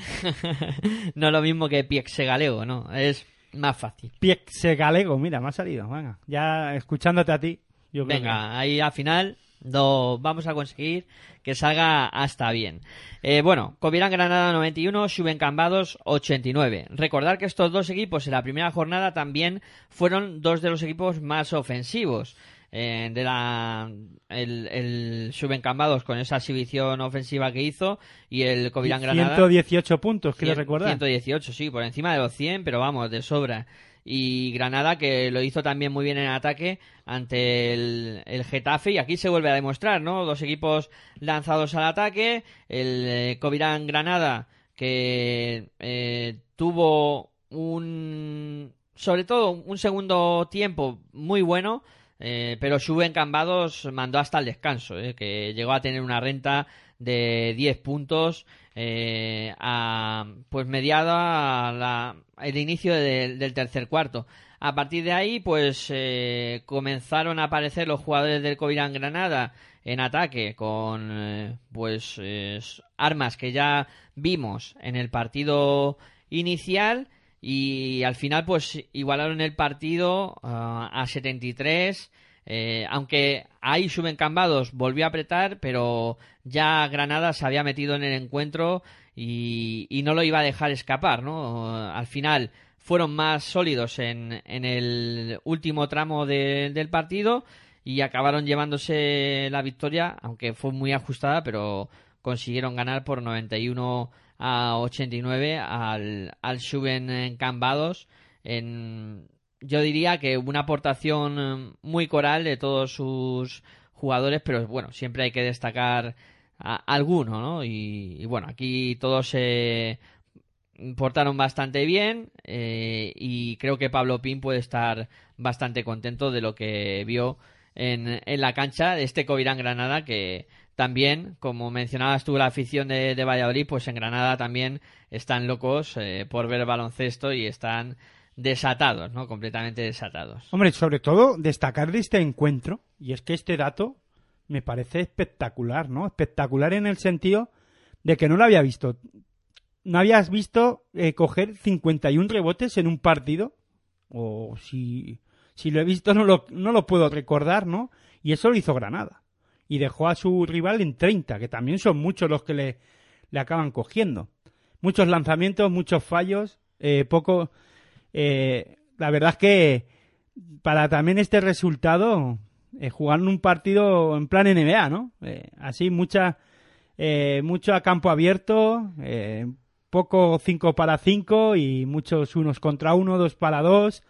A: no lo mismo que Piexe Galego, ¿no? Es más fácil.
B: Piexe Galego, mira, me ha salido. Venga, ya escuchándote a ti. Yo creo
A: Venga, ahí al final lo vamos a conseguir que salga hasta bien. Eh, bueno, Covirán Granada 91, Suben Cambados 89. Recordar que estos dos equipos en la primera jornada también fueron dos de los equipos más ofensivos. Eh, de la el, el Suben Cambados con esa exhibición ofensiva que hizo y el Covirán Granada
B: 118 puntos, quiero recordar.
A: 118, sí, por encima de los 100, pero vamos, de sobra. Y Granada, que lo hizo también muy bien en ataque ante el, el Getafe, y aquí se vuelve a demostrar, ¿no? Dos equipos lanzados al ataque, el eh, Covirán Granada, que eh, tuvo un. sobre todo un segundo tiempo muy bueno, eh, pero Suben Cambados mandó hasta el descanso, eh, que llegó a tener una renta de 10 puntos eh, a, pues mediada la- el inicio de- del tercer cuarto. A partir de ahí, pues eh, comenzaron a aparecer los jugadores del Covirán Granada en ataque con eh, pues armas que ya vimos en el partido inicial y al final pues igualaron el partido ah, a 73 eh, aunque ahí suben cambados volvió a apretar pero ya Granada se había metido en el encuentro y, no lo iba a dejar escapar no al final fueron más sólidos en, en el último tramo de- del partido y acabaron llevándose la victoria aunque fue muy ajustada pero consiguieron ganar por 91 a 89 al, al Suben en Cambados en yo diría que una aportación eh, muy coral de todos sus jugadores pero bueno siempre hay que destacar a- alguno no y, bueno aquí todos se portaron bastante bien eh, y creo que Pablo Pin puede estar bastante contento de lo que vio en, en la cancha de este Covirán Granada que también, como mencionabas tú, la afición de, de Valladolid, pues en Granada también están locos eh, por ver baloncesto y están desatados, ¿no? Completamente desatados.
B: Hombre, sobre todo destacar de este encuentro, y es que este dato me parece espectacular, ¿no? Espectacular en el sentido de que no lo había visto. No habías visto eh, coger 51 rebotes en un partido, o si, si lo he visto no lo, no lo puedo recordar, ¿no? Y eso lo hizo Granada. Y dejó a su rival en 30, que también son muchos los que le, le acaban cogiendo. Muchos lanzamientos, muchos fallos, eh, poco... eh, la verdad es que para también este resultado, eh, jugaron un partido en plan NBA, ¿no? Eh, así, mucha, eh, mucho a campo abierto, poco 5 para 5 y muchos unos contra uno, dos para dos.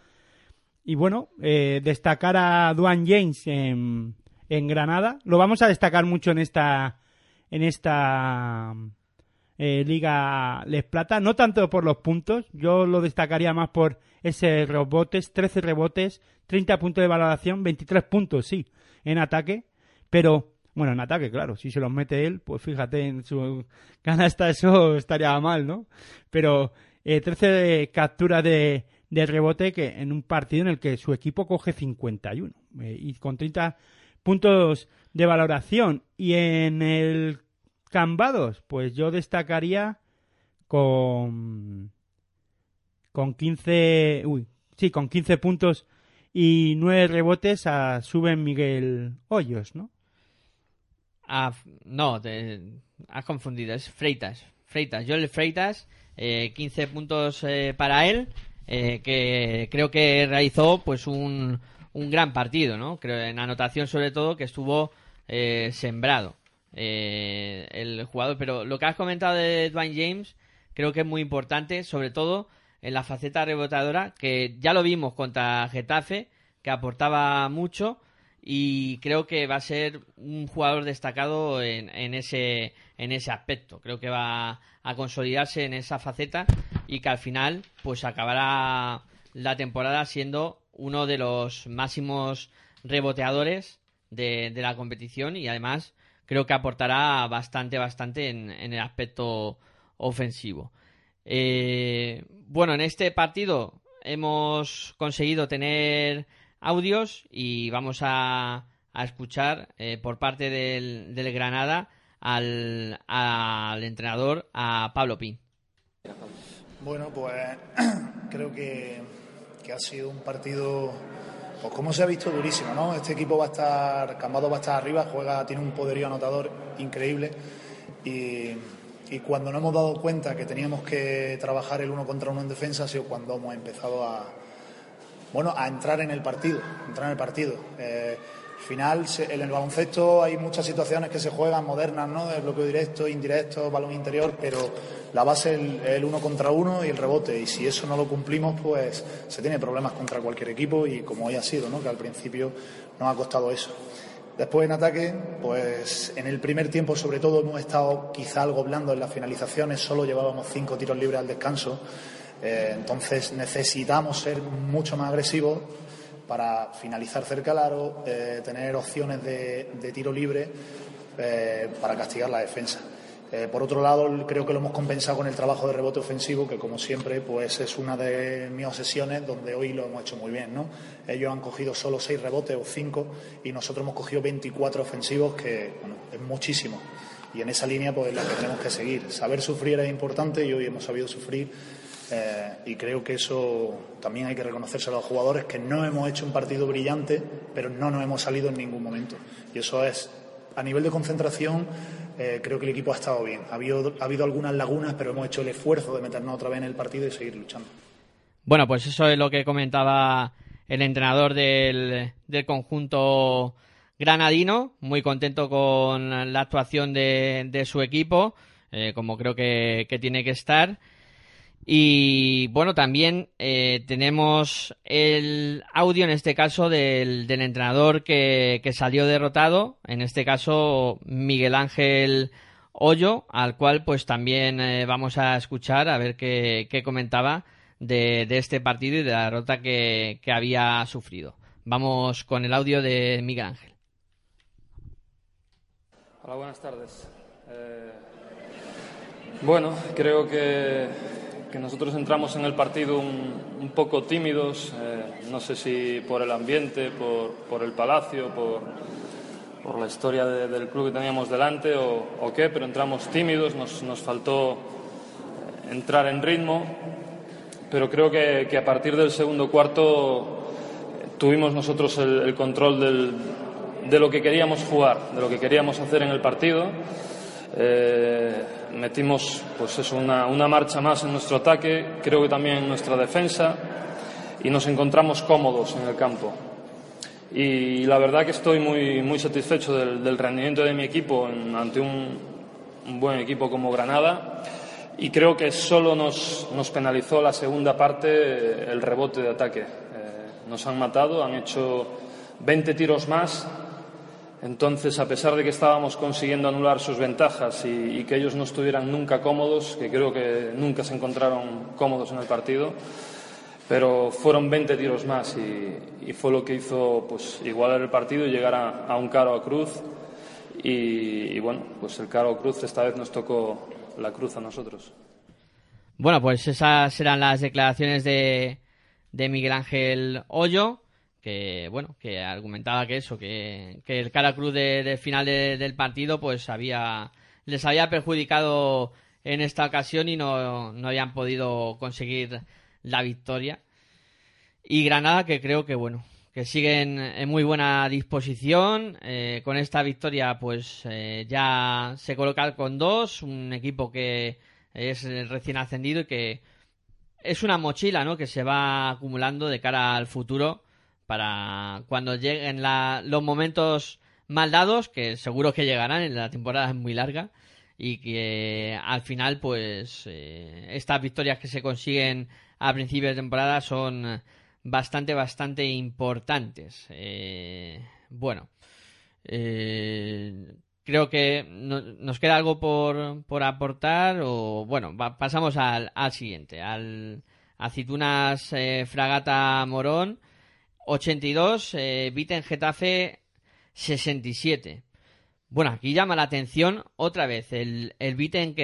B: Y bueno, destacar a Duane James en, en Granada. Lo vamos a destacar mucho en esta, en esta eh, Liga Les Plata, no tanto por los puntos, yo lo destacaría más por ese rebotes, 13 rebotes, 30 puntos de valoración, 23 puntos, sí, en ataque, pero bueno, en ataque, claro, si se los mete él, pues fíjate en su canasta eso estaría mal, ¿no? Pero eh, 13 capturas de, de rebote que en un partido en el que su equipo coge 51 eh, y con 30 puntos de valoración. Y en el Cambados, pues yo destacaría con con 15, uy, sí, con 15 puntos y 9 rebotes a suben Miguel Hoyos, ¿no?
A: Ah, no, te, has confundido, es Freitas. Freitas, Joel Freitas, eh, 15 puntos eh, para él, eh, que creo que realizó pues un, un gran partido, ¿no? Creo en anotación sobre todo que estuvo eh, sembrado eh, el jugador. Pero lo que has comentado de Dwayne James creo que es muy importante, sobre todo en la faceta rebotadora, que ya lo vimos contra Getafe, que aportaba mucho y creo que va a ser un jugador destacado en, en, ese, en ese aspecto. Creo que va a consolidarse en esa faceta y que al final pues acabará la temporada siendo uno de los máximos reboteadores de, la competición y además creo que aportará bastante, bastante en, el aspecto ofensivo. Eh, bueno, en este partido hemos conseguido tener audios y vamos a, escuchar eh, por parte del, Granada al, entrenador, a Pablo Pin.
M: Bueno, pues creo que ha sido un partido pues como se ha visto durísimo, ¿no? Este equipo va a estar, Camado va a estar arriba, juega, tiene un poderío anotador increíble y, cuando nos hemos dado cuenta que teníamos que trabajar el uno contra uno en defensa ha sido cuando hemos empezado a, bueno, a entrar en el partido, entrar en el partido. Eh, final, en el baloncesto hay muchas situaciones que se juegan modernas, ¿no? De bloqueo directo, indirecto, balón interior, pero la base es el, uno contra uno y el rebote. Y si eso no lo cumplimos, pues se tiene problemas contra cualquier equipo y como hoy ha sido, ¿no? Que al principio nos ha costado eso. Después en ataque, pues en el primer tiempo sobre todo hemos estado quizá algo blando en las finalizaciones, solo llevábamos cinco tiros libres al descanso. Eh, entonces necesitamos ser mucho más agresivos para finalizar cerca al aro, eh, tener opciones de, tiro libre eh, para castigar la defensa. Eh, por otro lado, creo que lo hemos compensado con el trabajo de rebote ofensivo, que como siempre, pues es una de mis obsesiones, donde hoy lo hemos hecho muy bien, ¿no? Ellos han cogido solo seis rebotes o cinco y nosotros hemos cogido 24 ofensivos, que bueno, es muchísimo. Y en esa línea, pues la que tenemos que seguir. Saber sufrir es importante y hoy hemos sabido sufrir eh, y creo que eso también hay que reconocerse a los jugadores que no hemos hecho un partido brillante, pero no nos hemos salido en ningún momento. Y eso es, a nivel de concentración, eh, creo que el equipo ha estado bien. Ha habido, ha habido algunas lagunas, pero hemos hecho el esfuerzo de meternos otra vez en el partido y seguir luchando.
A: Bueno, pues eso es lo que comentaba el entrenador del, conjunto granadino, muy contento con la actuación de, su equipo, eh, como creo que tiene que estar. Y bueno, también eh, tenemos el audio, en este caso, del, del entrenador que, que, salió derrotado, en este caso Miguel Ángel Hoyo, al cual pues también eh, vamos a escuchar a ver qué, qué comentaba de, de, este partido y de la derrota que, que había sufrido. Vamos con el audio de Miguel Ángel.
N: Hola, buenas tardes. Eh, bueno, creo que que nosotros entramos en el partido un, poco tímidos, eh, no sé si por el ambiente, por, el palacio, por, por la historia del club que teníamos delante o, qué, pero entramos tímidos, nos, nos, faltó entrar en ritmo, pero creo que, que a partir del segundo cuarto tuvimos nosotros el, control del, de lo que queríamos jugar, de lo que queríamos hacer en el partido. Eh, metimos pues eso, una, una, marcha más en nuestro ataque, creo que también en nuestra defensa y nos encontramos cómodos en el campo. Y la verdad que estoy muy, muy satisfecho del, rendimiento de mi equipo ante un, buen equipo como Granada y creo que solo nos, nos penalizó la segunda parte el rebote de ataque. Eh, nos han matado, han hecho 20 tiros más entonces, a pesar de que estábamos consiguiendo anular sus ventajas y, que ellos no estuvieran nunca cómodos, que creo que nunca se encontraron cómodos en el partido, pero fueron 20 tiros más y, fue lo que hizo pues, igualar el partido y llegar a, un caro a cruz. Y, bueno, pues el caro a cruz esta vez nos tocó la cruz a nosotros.
A: Bueno, pues esas eran las declaraciones de, de Miguel Ángel Hoyo que bueno que argumentaba que eso que, el cara cruz de, final del partido pues había les había perjudicado en esta ocasión y no, no habían podido conseguir la victoria y Granada que creo que bueno que siguen en muy buena disposición eh, con esta victoria pues eh, ya se coloca con dos un equipo que es recién ascendido y que es una mochila ¿no? que se va acumulando de cara al futuro para cuando lleguen los momentos mal dados, que seguro que llegarán, en la temporada es muy larga, y que al final, pues, eh, estas victorias que se consiguen a principios de temporada son bastante, bastante importantes. Eh, bueno, eh, creo que nos queda algo por, por aportar o bueno, pasamos al, al, siguiente, al Aceitunas Fragata Morón 82, eh, Viten Getafe 67. Bueno, aquí llama la atención otra vez el, el Viten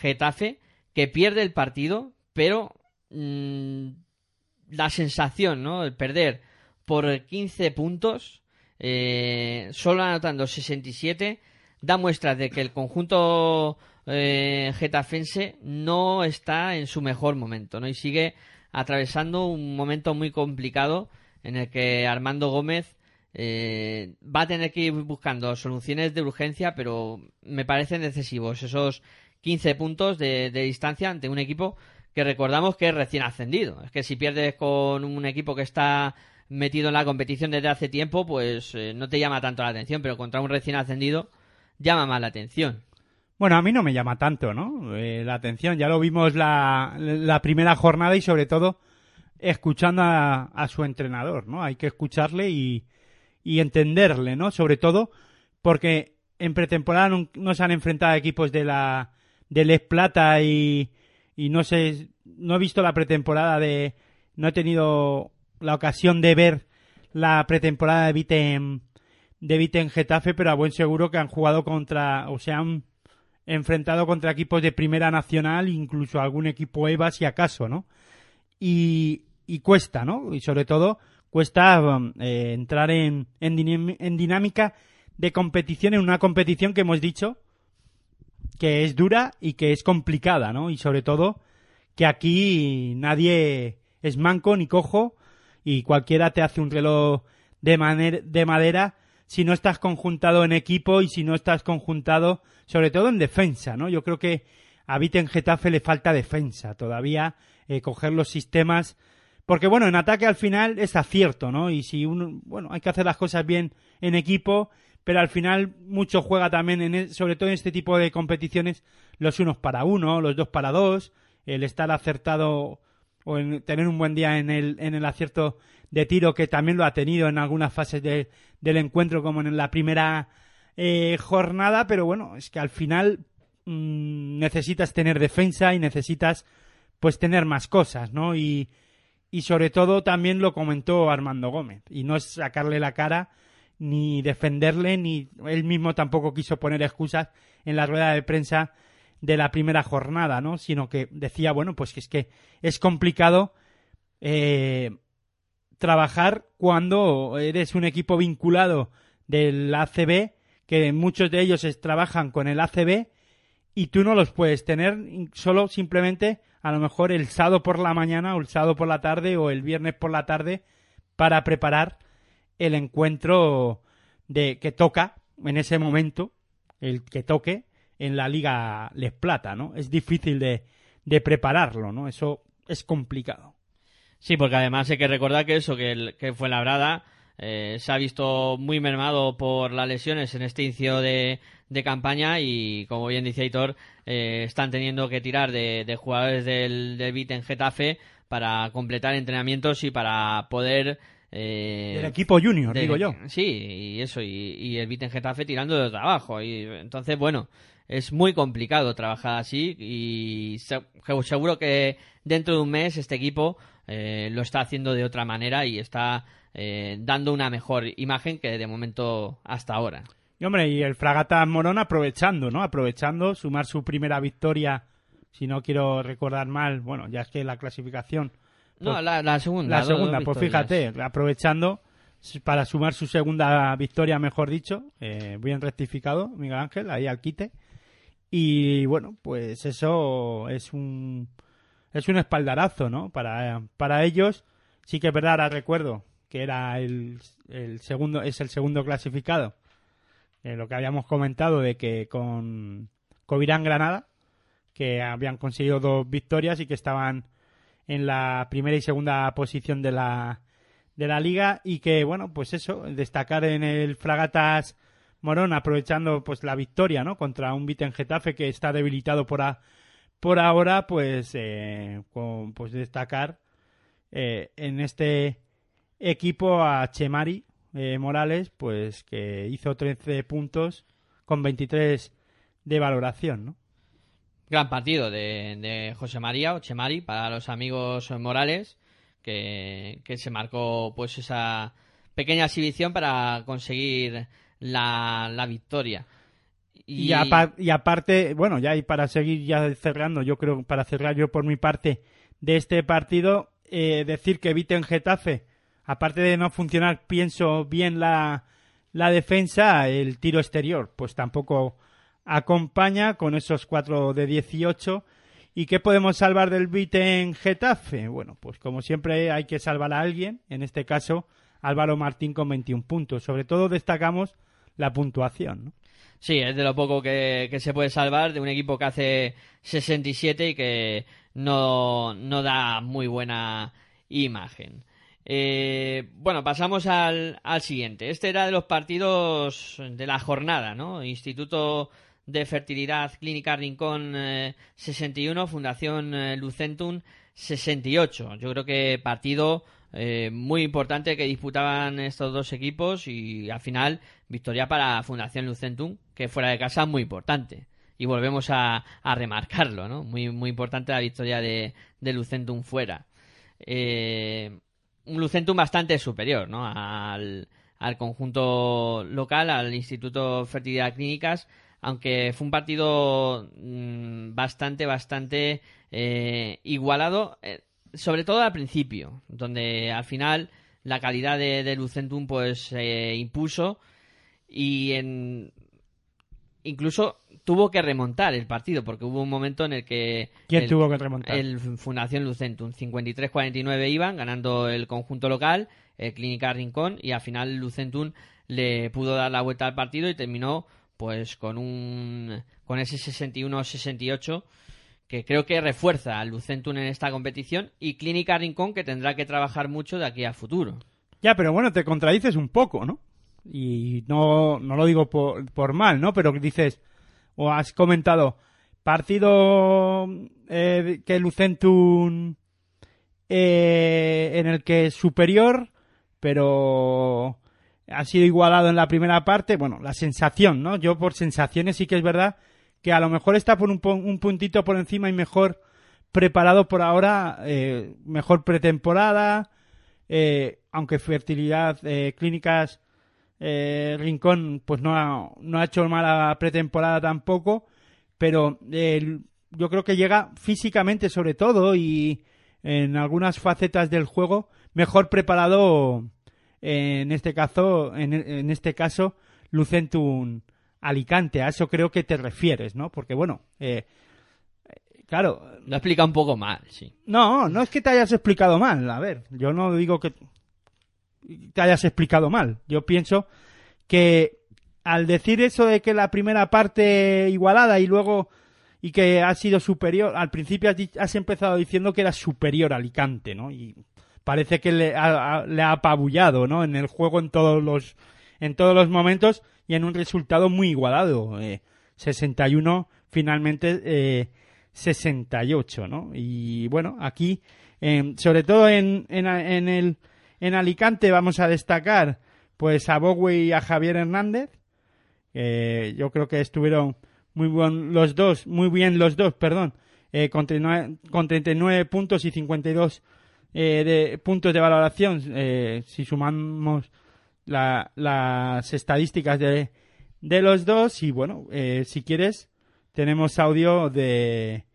A: Getafe que pierde el partido, pero mm, la sensación, ¿no? El perder por 15 puntos, eh, solo anotando 67, da muestras de que el conjunto eh, getafense no está en su mejor momento, ¿no? Y sigue atravesando un momento muy complicado en el que Armando Gómez eh, va a tener que ir buscando soluciones de urgencia, pero me parecen excesivos esos 15 puntos de, distancia ante un equipo que recordamos que es recién ascendido. Es que si pierdes con un equipo que está metido en la competición desde hace tiempo, pues eh, no te llama tanto la atención, pero contra un recién ascendido llama más la atención.
B: Bueno, a mí no me llama tanto, ¿no? Eh, la atención, ya lo vimos la, primera jornada y sobre todo escuchando a, su entrenador, ¿no? Hay que escucharle y, y entenderle, ¿no? Sobre todo porque en pretemporada no, se han enfrentado a equipos de la de Les Plata y, y no sé, no he visto la pretemporada de, no he tenido la ocasión de ver la pretemporada de Viten, de Viten Getafe, pero a buen seguro que han jugado contra, o se han enfrentado contra equipos de primera nacional, incluso algún equipo EVA si acaso, ¿no? Y, y cuesta, ¿no? Y sobre todo cuesta eh, entrar en, en, dinámica de competición, en una competición que hemos dicho que es dura y que es complicada, ¿no? Y sobre todo que aquí nadie es manco ni cojo y cualquiera te hace un reloj de, de madera si no estás conjuntado en equipo y si no estás conjuntado sobre todo en defensa, ¿no? Yo creo que a en Getafe le falta defensa todavía, eh, coger los sistemas, porque bueno, en ataque al final es acierto, ¿no? Y si uno, bueno, hay que hacer las cosas bien en equipo pero al final mucho juega también, en, e, sobre todo en este tipo de competiciones, los unos para uno, los dos para dos, el estar acertado o en tener un buen día en el, en el acierto de tiro, que también lo ha tenido en algunas fases del encuentro, como en la primera eh, jornada, pero bueno, es que al final mm, necesitas tener defensa y necesitas pues tener más cosas, ¿no? Y, y sobre todo también lo comentó Armando Gómez, y no es sacarle la cara ni defenderle, ni él mismo tampoco quiso poner excusas en la rueda de prensa de la primera jornada, ¿no? Sino que decía, bueno, pues que es que es complicado eh, trabajar cuando eres un equipo vinculado del ACB, que muchos de ellos trabajan con el ACB y tú no los puedes tener solo simplemente a lo mejor el sábado por la mañana o el sábado por la tarde o el viernes por la tarde para preparar el encuentro de que toca en ese momento, el que toque en la Liga Les Plata, ¿no? Es difícil de, de prepararlo, ¿no? Eso es complicado.
A: Sí, porque además hay que recordar que eso, que, que fue labrada, eh, se ha visto muy mermado por las lesiones en este inicio de, de campaña y, como bien dice Aitor, eh, están teniendo que tirar de, de jugadores del, del BIT en Getafe para completar entrenamientos y para poder
B: eh, el equipo junior, digo yo.
A: Sí, y eso, y, el Viten Getafe tirando de trabajo. Y entonces, bueno, es muy complicado trabajar así y seguro que dentro de un mes este equipo eh, lo está haciendo de otra manera y está eh, dando una mejor imagen que de momento hasta ahora.
B: Y hombre, y el Fragata Morón aprovechando, ¿no? Aprovechando, sumar su primera victoria, si no quiero recordar mal, bueno, ya es que la clasificación
A: no, pues la, segunda.
B: La segunda, pues fíjate, aprovechando para sumar su segunda victoria, mejor dicho, eh, bien rectificado, Miguel Ángel, ahí al quite. Y bueno, pues eso es un es un espaldarazo, ¿no? Para, para ellos, sí que es verdad, ahora recuerdo que era el, el segundo, es el segundo clasificado. Eh, lo que habíamos comentado de que con Covirán Granada, que habían conseguido dos victorias y que estaban en la primera y segunda posición de la, de la liga y que, bueno, pues eso, destacar en el Fragatas Morón aprovechando pues la victoria, ¿no? Contra un en Getafe que está debilitado por, por ahora, pues, eh, pues destacar eh, en este equipo a Chemari, eh, Morales, pues que hizo 13 puntos con 23 de valoración, ¿no?
A: Gran partido de, de José María, o Chemari, para los amigos Morales, que, que se marcó pues esa pequeña exhibición para conseguir la, la victoria.
B: Y, aparte, bueno, ya y para seguir ya cerrando, yo creo, para cerrar yo por mi parte de este partido, eh, decir que eviten Getafe, aparte de no funcionar, pienso bien la, la defensa, el tiro exterior, pues tampoco acompaña con esos 4 de 18. ¿Y qué podemos salvar del beat en Getafe? Bueno, pues como siempre hay que salvar a alguien, en este caso Álvaro Martín con 21 puntos. Sobre todo destacamos la puntuación. ¿no?
A: Sí, es de lo poco que, se puede salvar de un equipo que hace 67 y que no, no da muy buena imagen. Eh, bueno, pasamos al, siguiente. Este era de los partidos de la jornada, ¿no? Instituto de Fertilidad Clínica Rincón 61, eh, Fundación eh, Lucentum 68. Yo creo que partido eh, muy importante que disputaban estos dos equipos y al final victoria para Fundación Lucentum, que fuera de casa muy importante. Y volvemos a, remarcarlo, ¿no? Muy, muy importante la victoria de, de Lucentum fuera. Eh, un Lucentum bastante superior, ¿no? Al, al conjunto local, al Instituto Fertilidad Clínicas, aunque fue un partido mm, bastante, bastante eh, igualado sobre todo al principio, donde al final la calidad de, Lucentum pues impuso y en incluso tuvo que remontar el partido porque hubo un momento en el que
B: ¿Quién tuvo que remontar?
A: El Fundación Lucentum 53-49 iban ganando el conjunto local, el Clínica Rincón y al final Lucentum le pudo dar la vuelta al partido y terminó pues con un con ese 61-68 que creo que refuerza al Lucentum en esta competición y Clínica Rincón que tendrá que trabajar mucho de aquí a futuro.
B: Ya, pero bueno, te contradices un poco, ¿no? Y no, no lo digo por, por mal, ¿no? Pero dices, o has comentado, partido eh, que Lucentum eh, en el que es superior, pero ha sido igualado en la primera parte. Bueno, la sensación, ¿no? Yo por sensaciones sí que es verdad que a lo mejor está por un, puntito por encima y mejor preparado por ahora, eh, mejor pretemporada, aunque fertilidad, clínicas, Rincón, pues no ha, no ha hecho mala pretemporada tampoco, pero yo creo que llega físicamente sobre todo y en algunas facetas del juego mejor preparado en este caso en, en este caso Lucentum Alicante, a eso creo que te refieres, ¿no? Porque bueno, eh, claro.
A: Lo explica un poco mal, sí.
B: No, no es que te hayas explicado mal, a ver, yo no digo que te hayas explicado mal, yo pienso que al decir eso de que la primera parte igualada y luego y que ha sido superior, al principio has, empezado diciendo que era superior a Alicante, ¿no? Y parece que le ha, le apabullado, ¿no? En el juego en todos los en todos los momentos y en un resultado muy igualado. 61, eh, finalmente eh, 68, ¿no? Y bueno, aquí, em, sobre todo en, en, el, en Alicante, vamos a destacar pues a Bowie y a Javier Hernández. yo creo que estuvieron muy buen los dos, muy bien los dos, perdón, eh, con, con 39 puntos y 52 eh, de, puntos de valoración. Eh, si sumamos las estadísticas de, de, los dos y bueno, eh, si quieres, tenemos audio de,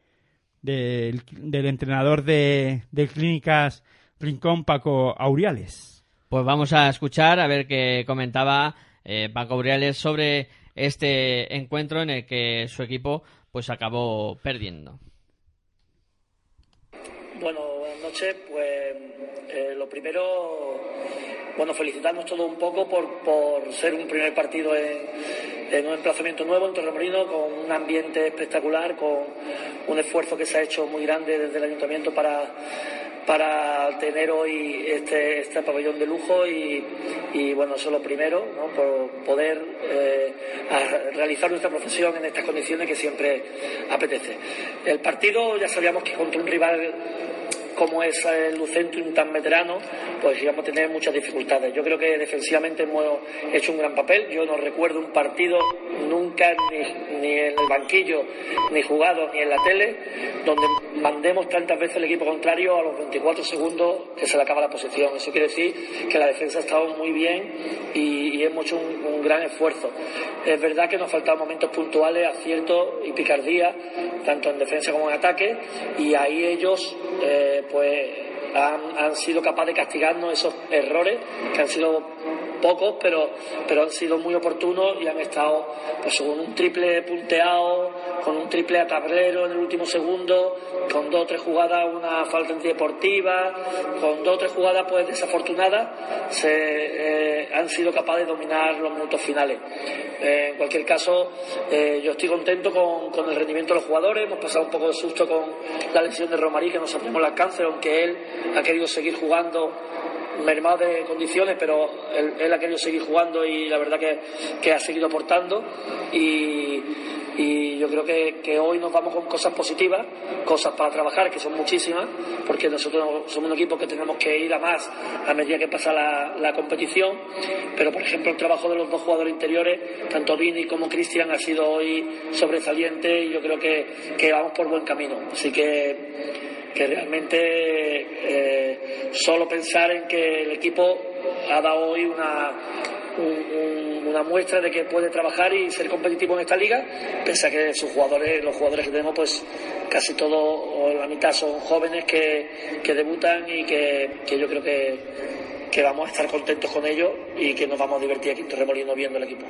B: del entrenador de, de Clínicas Rincón, Paco Auriales.
A: Pues vamos a escuchar a ver qué comentaba eh, Paco Auriales sobre este encuentro en el que su equipo pues acabó perdiendo.
D: Bueno, buenas noches. Pues eh, lo primero bueno, felicitarnos todos un poco por, por ser un primer partido en, un emplazamiento nuevo en Torremolino, con un ambiente espectacular, con un esfuerzo que se ha hecho muy grande desde el ayuntamiento para, para tener hoy este, este pabellón de lujo y, bueno, eso es lo primero, ¿no? por poder eh, realizar nuestra profesión en estas condiciones que siempre apetece. El partido ya sabíamos que contra un rival
O: como es el Lucentum tan veterano, pues íbamos a tener muchas dificultades. Yo creo que defensivamente hemos hecho un gran papel. Yo no recuerdo un partido nunca, ni, en el banquillo, ni jugado, ni en la tele, donde mandemos tantas veces el equipo contrario a los 24 segundos que se le acaba la posición. Eso quiere decir que la defensa ha estado muy bien y, hemos hecho un, gran esfuerzo. Es verdad que nos faltan momentos puntuales, aciertos y picardía, tanto en defensa como en ataque, y ahí ellos, eh, pues, han, han, sido capaces de castigarnos esos errores que han sido pocos, pero, pero han sido muy oportunos y han estado pues, con un triple punteado, con un triple a tablero en el último segundo, con dos o tres jugadas, una falta deportiva, con dos o tres jugadas pues desafortunadas, se, eh, han sido capaces de dominar los minutos finales. Eh, en cualquier caso, eh, yo estoy contento con, con, el rendimiento de los jugadores, hemos pasado un poco de susto con la lesión de Romarí, que nos abrimos el alcance, aunque él ha querido seguir jugando mermado de condiciones, pero él, ha querido seguir jugando y la verdad que, ha seguido aportando. Y, yo creo que, hoy nos vamos con cosas positivas, cosas para trabajar, que son muchísimas, porque nosotros somos un equipo que tenemos que ir a más a medida que pasa la, competición. Pero, por ejemplo, el trabajo de los dos jugadores interiores, tanto Vini como Cristian, ha sido hoy sobresaliente y yo creo que, que vamos por buen camino. Así que que realmente eh, solo pensar en que el equipo ha dado hoy una, una muestra de que puede trabajar y ser competitivo en esta liga, pese que sus jugadores, los jugadores que tenemos, pues casi todos, o la mitad son jóvenes que, que debutan y que, que yo creo que, que, vamos a estar contentos con ellos y que nos vamos a divertir aquí en viendo el equipo.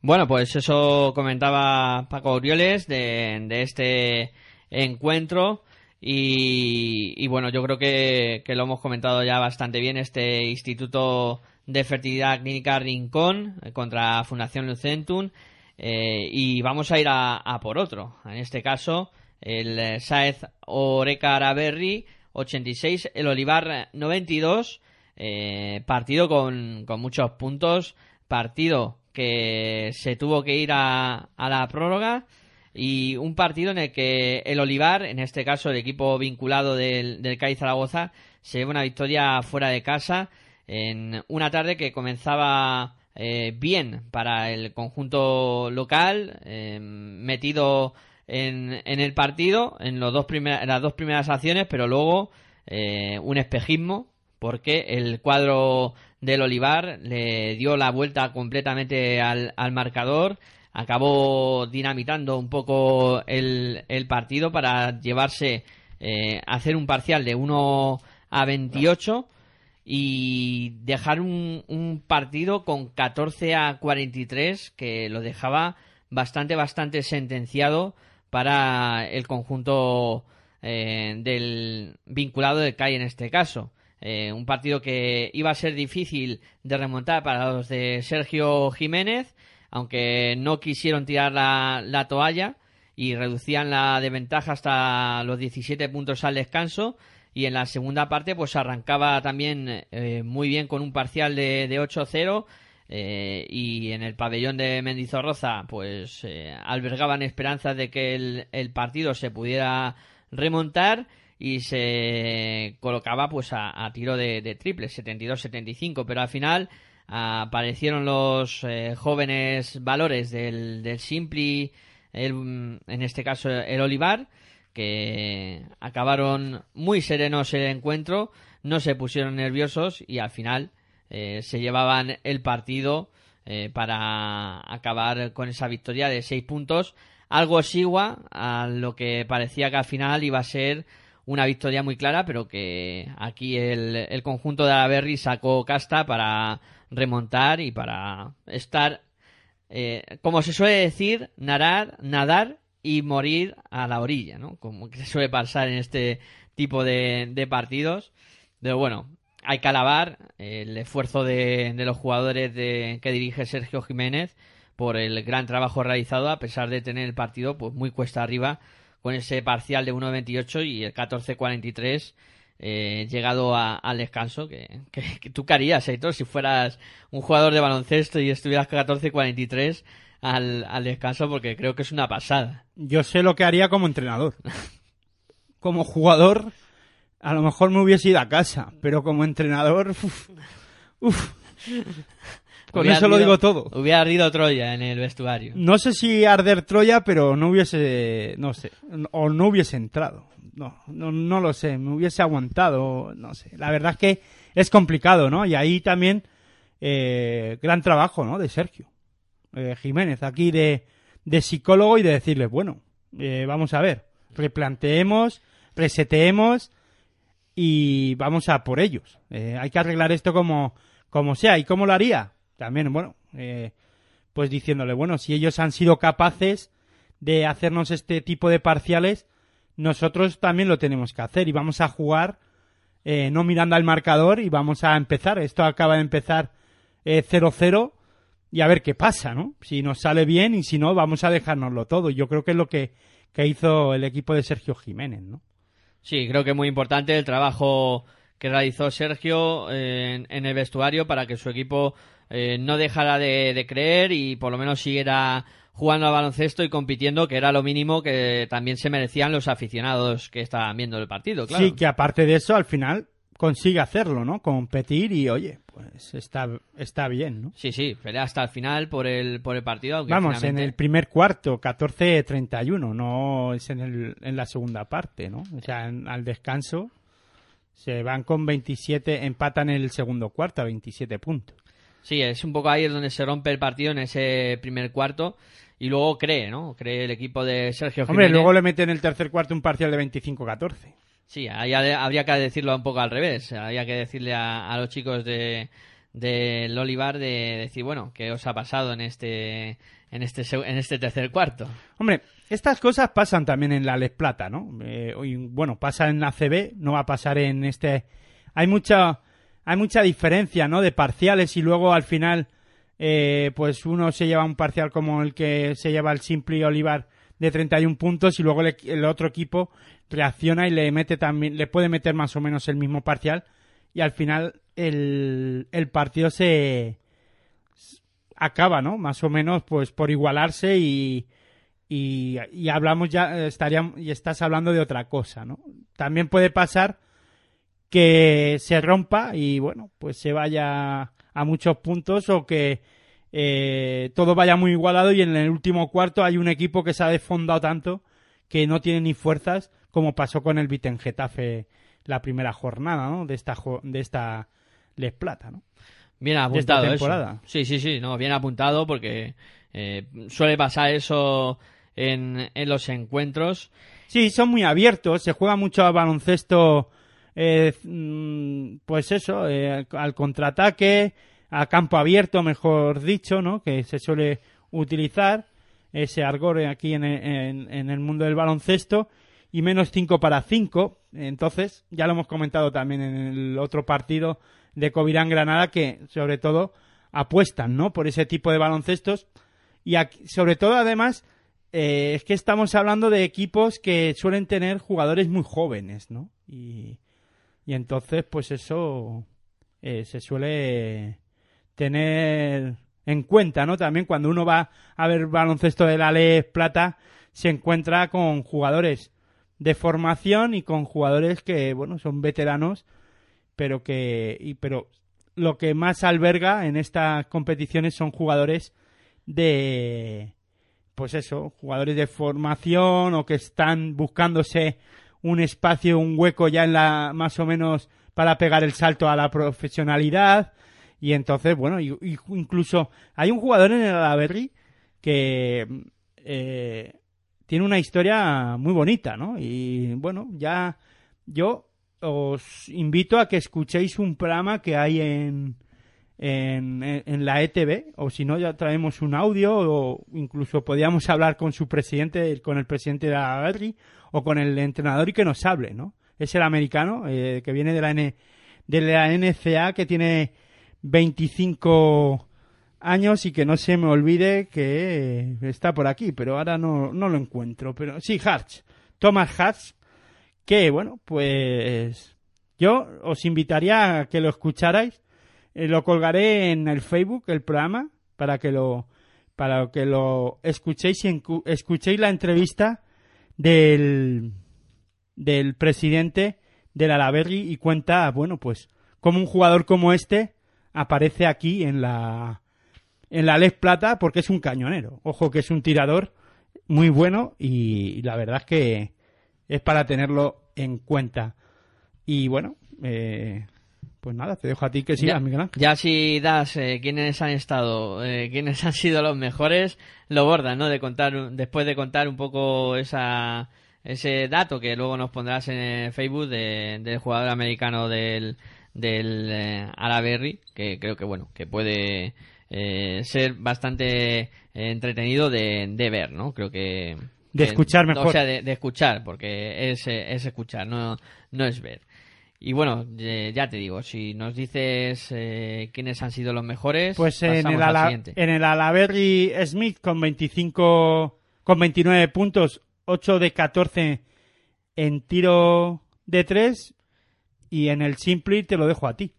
A: Bueno, pues eso comentaba Paco Orioles de, de este encuentro. Y, bueno, yo creo que, lo hemos comentado ya bastante bien, este Instituto de Fertilidad Clínica Rincón eh, contra Fundación Lucentum. Eh, y vamos a ir a, por otro. En este caso, el Saez Oreca Araberri 86, el Olivar 92. Eh, partido con, con, muchos puntos. Partido que se tuvo que ir a, a la prórroga y un partido en el que el Olivar, en este caso el equipo vinculado del, del Zaragoza, se lleva una victoria fuera de casa en una tarde que comenzaba eh, bien para el conjunto local, eh, metido en, en, el partido en, los dos las dos primeras acciones, pero luego eh, un espejismo porque el cuadro del Olivar le dio la vuelta completamente al, al marcador acabó dinamitando un poco el, partido para llevarse eh, hacer un parcial de 1 a 28 y dejar un, un, partido con 14 a 43 que lo dejaba bastante bastante sentenciado para el conjunto eh, del vinculado de CAI en este caso. Eh, un partido que iba a ser difícil de remontar para los de Sergio Jiménez aunque no quisieron tirar la, toalla y reducían la desventaja hasta los 17 puntos al descanso. Y en la segunda parte pues arrancaba también eh, muy bien con un parcial de, 8-0 eh, y en el pabellón de Mendizorroza pues eh, albergaban esperanzas de que el, partido se pudiera remontar y se colocaba pues a, tiro de, de triple 72-75 pero al final aparecieron los eh, jóvenes valores del, del Simpli, en este caso el Olivar, que acabaron muy serenos el encuentro, no se pusieron nerviosos y al final eh, se llevaban el partido eh, para acabar con esa victoria de seis puntos, algo exigua a lo que parecía que al final iba a ser una victoria muy clara, pero que aquí el, el conjunto de Averri sacó casta para remontar y para estar, eh, como se suele decir, nadar, nadar y morir a la orilla, ¿no? Como que suele pasar en este tipo de, partidos. Pero bueno, hay que alabar el esfuerzo de, los jugadores de, que dirige Sergio Jiménez por el gran trabajo realizado a pesar de tener el partido pues muy cuesta arriba con ese parcial de 1.28 y el 14.43 eh, llegado al descanso, que, que, tú qué harías, si fueras un jugador de baloncesto y estuvieras 14-43 al, al descanso, porque creo que es una pasada.
B: Yo sé lo que haría como entrenador. como jugador, a lo mejor me hubiese ido a casa, pero como entrenador, uf, uf. Con
A: Hubiera
B: eso lo digo todo.
A: Hubiera ardido Troya en el vestuario.
B: No sé si arder Troya, pero no hubiese, no sé, o no hubiese entrado. No, no, no lo sé, me hubiese aguantado, no sé. La verdad es que es complicado, ¿no? Y ahí también, eh, gran trabajo, ¿no? De Sergio eh, Jiménez, aquí de, de psicólogo y de decirles, bueno, eh, vamos a ver, replanteemos, reseteemos y vamos a por ellos. Eh, hay que arreglar esto como, como sea. ¿Y cómo lo haría? También, bueno, eh, pues diciéndole, bueno, si ellos han sido capaces de hacernos este tipo de parciales, nosotros también lo tenemos que hacer y vamos a jugar eh, no mirando al marcador y vamos a empezar. Esto acaba de empezar eh, 0-0 y a ver qué pasa, ¿no? Si nos sale bien y si no, vamos a dejárnoslo todo. Yo creo que es lo que, que hizo el equipo de Sergio Jiménez, ¿no?
A: Sí, creo que es muy importante el trabajo que realizó Sergio eh, en, en el vestuario para que su equipo eh, no dejara de, de creer y por lo menos siguiera jugando al baloncesto y compitiendo, que era lo mínimo que también se merecían los aficionados que estaban viendo el partido, claro.
B: Sí, que aparte de eso, al final consigue hacerlo, ¿no? Competir y, oye, pues está, está bien, ¿no?
A: Sí, sí, pelea hasta el final por el, por el partido. Aunque
B: Vamos,
A: finalmente-
B: en el primer cuarto, 14-31, no es en, el, en la segunda parte, ¿no? O sea, en- al descanso se van con 27, empatan el segundo cuarto a 27 puntos.
A: Sí, es un poco ahí donde se rompe el partido en ese primer cuarto y luego cree, ¿no? Cree el equipo de Sergio
B: Hombre,
A: Jiménez.
B: luego le meten en el tercer cuarto un parcial de 25-14.
A: Sí, ahí ha- habría que decirlo un poco al revés. Habría que decirle a, a los chicos de del Olivar de decir, bueno, ¿qué os ha pasado en este en este en este tercer cuarto?
B: Hombre, estas cosas pasan también en la Les Plata, ¿no? Eh, bueno, pasa en la CB, no va a pasar en este. Hay mucha, hay mucha diferencia, ¿no? De parciales y luego al final, eh, pues uno se lleva un parcial como el que se lleva el Simpli Olivar de 31 puntos y luego el, el otro equipo reacciona y le mete también, le puede meter más o menos el mismo parcial y al final el, el partido se acaba, ¿no? Más o menos, pues por igualarse y, y, y hablamos ya, estaríamos, y estás hablando de otra cosa, ¿no? También puede pasar que se rompa y, bueno, pues se vaya a muchos puntos o que eh, todo vaya muy igualado y en el último cuarto hay un equipo que se ha desfondado tanto que no tiene ni fuerzas como pasó con el Viten Getafe la primera jornada, ¿no? De esta, de esta Les Plata, ¿no?
A: Bien
B: esta
A: apuntado eso. Sí, sí, sí, no, bien apuntado porque eh, suele pasar eso en, en los encuentros.
B: Sí, son muy abiertos, se juega mucho al baloncesto, eh, mm, pues eso, eh, al contraataque, a campo abierto, mejor dicho, ¿no? Que se suele utilizar ese argor aquí en, en- en el mundo del baloncesto y menos 5 para 5. Entonces, ya lo hemos comentado también en el otro partido de Covirán Granada que sobre todo apuestan, ¿no? Por ese tipo de baloncestos y aquí- sobre todo además eh, es que estamos hablando de equipos que suelen tener jugadores muy jóvenes, ¿no? Y, y entonces, pues eso eh, se suele tener en cuenta, ¿no? También cuando uno va a ver baloncesto de la Les Plata, se encuentra con jugadores de formación y con jugadores que, bueno, son veteranos, pero que, y, pero lo que más alberga en estas competiciones son jugadores de, pues eso, jugadores de formación o que están buscándose un espacio, un hueco ya en la, más o menos para pegar el salto a la profesionalidad. Y entonces, bueno, incluso hay un jugador en el Alaverri que eh, tiene una historia muy bonita, ¿no? Y bueno, ya yo os invito a que escuchéis un programa que hay en, en, la ETV, o si no, ya traemos un audio, o incluso podíamos hablar con su presidente, con el presidente de la Alaverri, o con el entrenador y que nos hable, ¿no? Es el americano, eh, que viene de la, N, de la NCA, que tiene 25 años y que no se me olvide que está por aquí, pero ahora no, no lo encuentro. Pero sí, Hartz, Thomas Hartz, que bueno, pues yo os invitaría a que lo escucharais. Eh, lo colgaré en el Facebook, el programa, para que lo, para que lo escuchéis y escuchéis la entrevista del, del presidente del Alaberry y cuenta, bueno, pues, como un jugador como este aparece aquí en la, en la Les Plata porque es un cañonero. Ojo que es un tirador muy bueno y la verdad es que es para tenerlo en cuenta. Y bueno, eh, pues nada, te dejo a ti que sigas,
A: ya,
B: Miguel Ángel.
A: Ya si das eh, quiénes han estado, eh, quiénes han sido los mejores, lo bordas, ¿no? De contar, después de contar un poco esa, ese dato que luego nos pondrás en el Facebook de- del jugador americano del, del eh, que creo que bueno, que puede eh, ser bastante eh, entretenido de, de ver, ¿no? Creo que
B: De escuchar mejor.
A: O sea, de, de escuchar, porque es, es escuchar, no, no es ver. Y bueno, eh, ya te digo, si nos dices eh, quiénes han sido los mejores,
B: Pues en el,
A: al
B: ala, en el Alaberry Smith con 25, con 29 puntos, 8 de 14 en tiro de 3 y en el Simply te lo dejo a ti.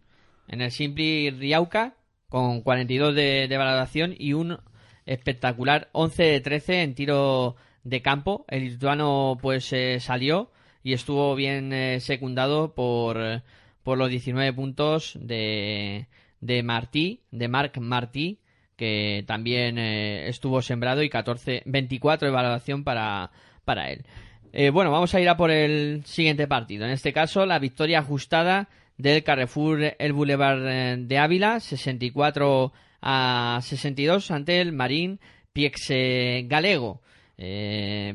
A: En el Simply Riauca, con 42 de, de valoración y un espectacular 11 de 13 en tiro de campo. El lituano pues eh, salió y estuvo bien eh, secundado por, eh, por los 19 puntos de, de Martí, de Marc Martí, que también eh, estuvo sembrado y 14, 24 de valoración para, para él. Eh, bueno, vamos a ir a por el siguiente partido. En este caso, la victoria ajustada del Carrefour El Boulevard de Ávila, 64 a 62 ante el Marín Piexe Galego.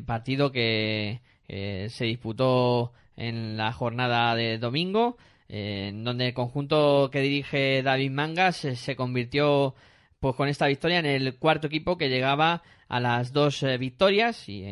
A: Partido que eh, se disputó en la jornada de domingo, eh, en donde el conjunto que dirige David Mangas eh, se convirtió pues con esta victoria en el cuarto equipo que llegaba a las dos eh, victorias y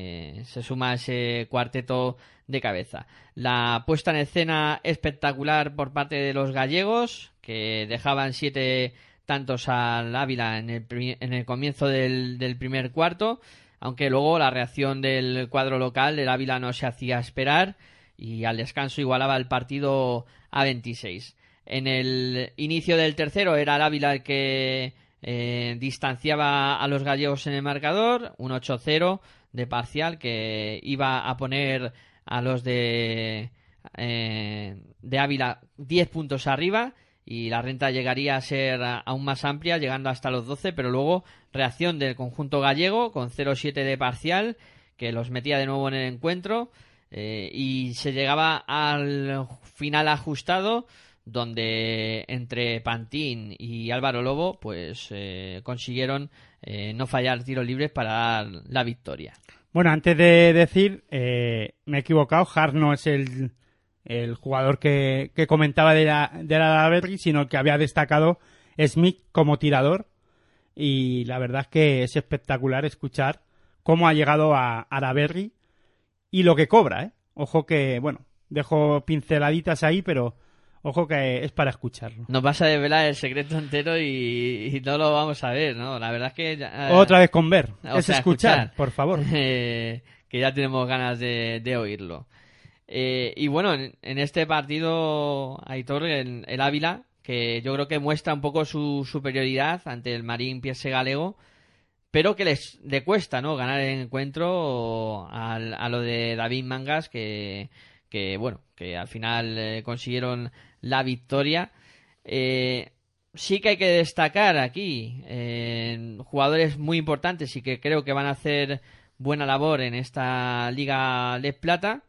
A: se suma ese cuarteto de cabeza. La puesta en escena espectacular por parte de los gallegos que dejaban siete tantos al Ávila en el, en el comienzo del primer cuarto, aunque luego la reacción del cuadro local, el Ávila no se hacía esperar y al descanso igualaba el partido a 26. En el inicio del tercero era el Ávila el que eh, distanciaba a los gallegos en el marcador, un 8-0 de parcial que iba a poner a los de, eh, de Ávila 10 puntos arriba y la renta llegaría a ser aún más amplia, llegando hasta los 12, pero luego reacción del conjunto gallego con 0-7 de parcial, que los metía de nuevo en el encuentro, eh, y se llegaba al final ajustado, donde entre Pantín y Álvaro Lobo, pues eh, consiguieron eh, no fallar tiros libres para dar la victoria.
B: Bueno, antes de decir, eh, me he equivocado, Hart no es el, el jugador que, que comentaba de la, de la sino que había destacado Smith como tirador. Y la verdad es que es espectacular escuchar cómo ha llegado a Araberry y lo que cobra, ¿eh? Ojo que, bueno, dejo pinceladitas ahí, pero ojo que es para escucharlo.
A: Nos vas a desvelar el secreto entero y, y no lo vamos a ver, ¿no? La verdad es que... ya- eh,
B: Otra vez con ver, es
A: sea,
B: escuchar, por favor.
A: Eh, que ya tenemos ganas de, de oírlo. Eh, y bueno, en, este partido, Aitor, el, el Ávila, que yo creo que muestra un poco su superioridad ante el Marín Piese Galego, pero que les le cuesta, ¿no? Ganar el encuentro al- a, lo de David Mangas, que, que bueno, que al final eh, consiguieron la victoria. Eh, sí que hay que destacar aquí eh, jugadores muy importantes y que creo que van a hacer buena labor en esta Liga Les Plata,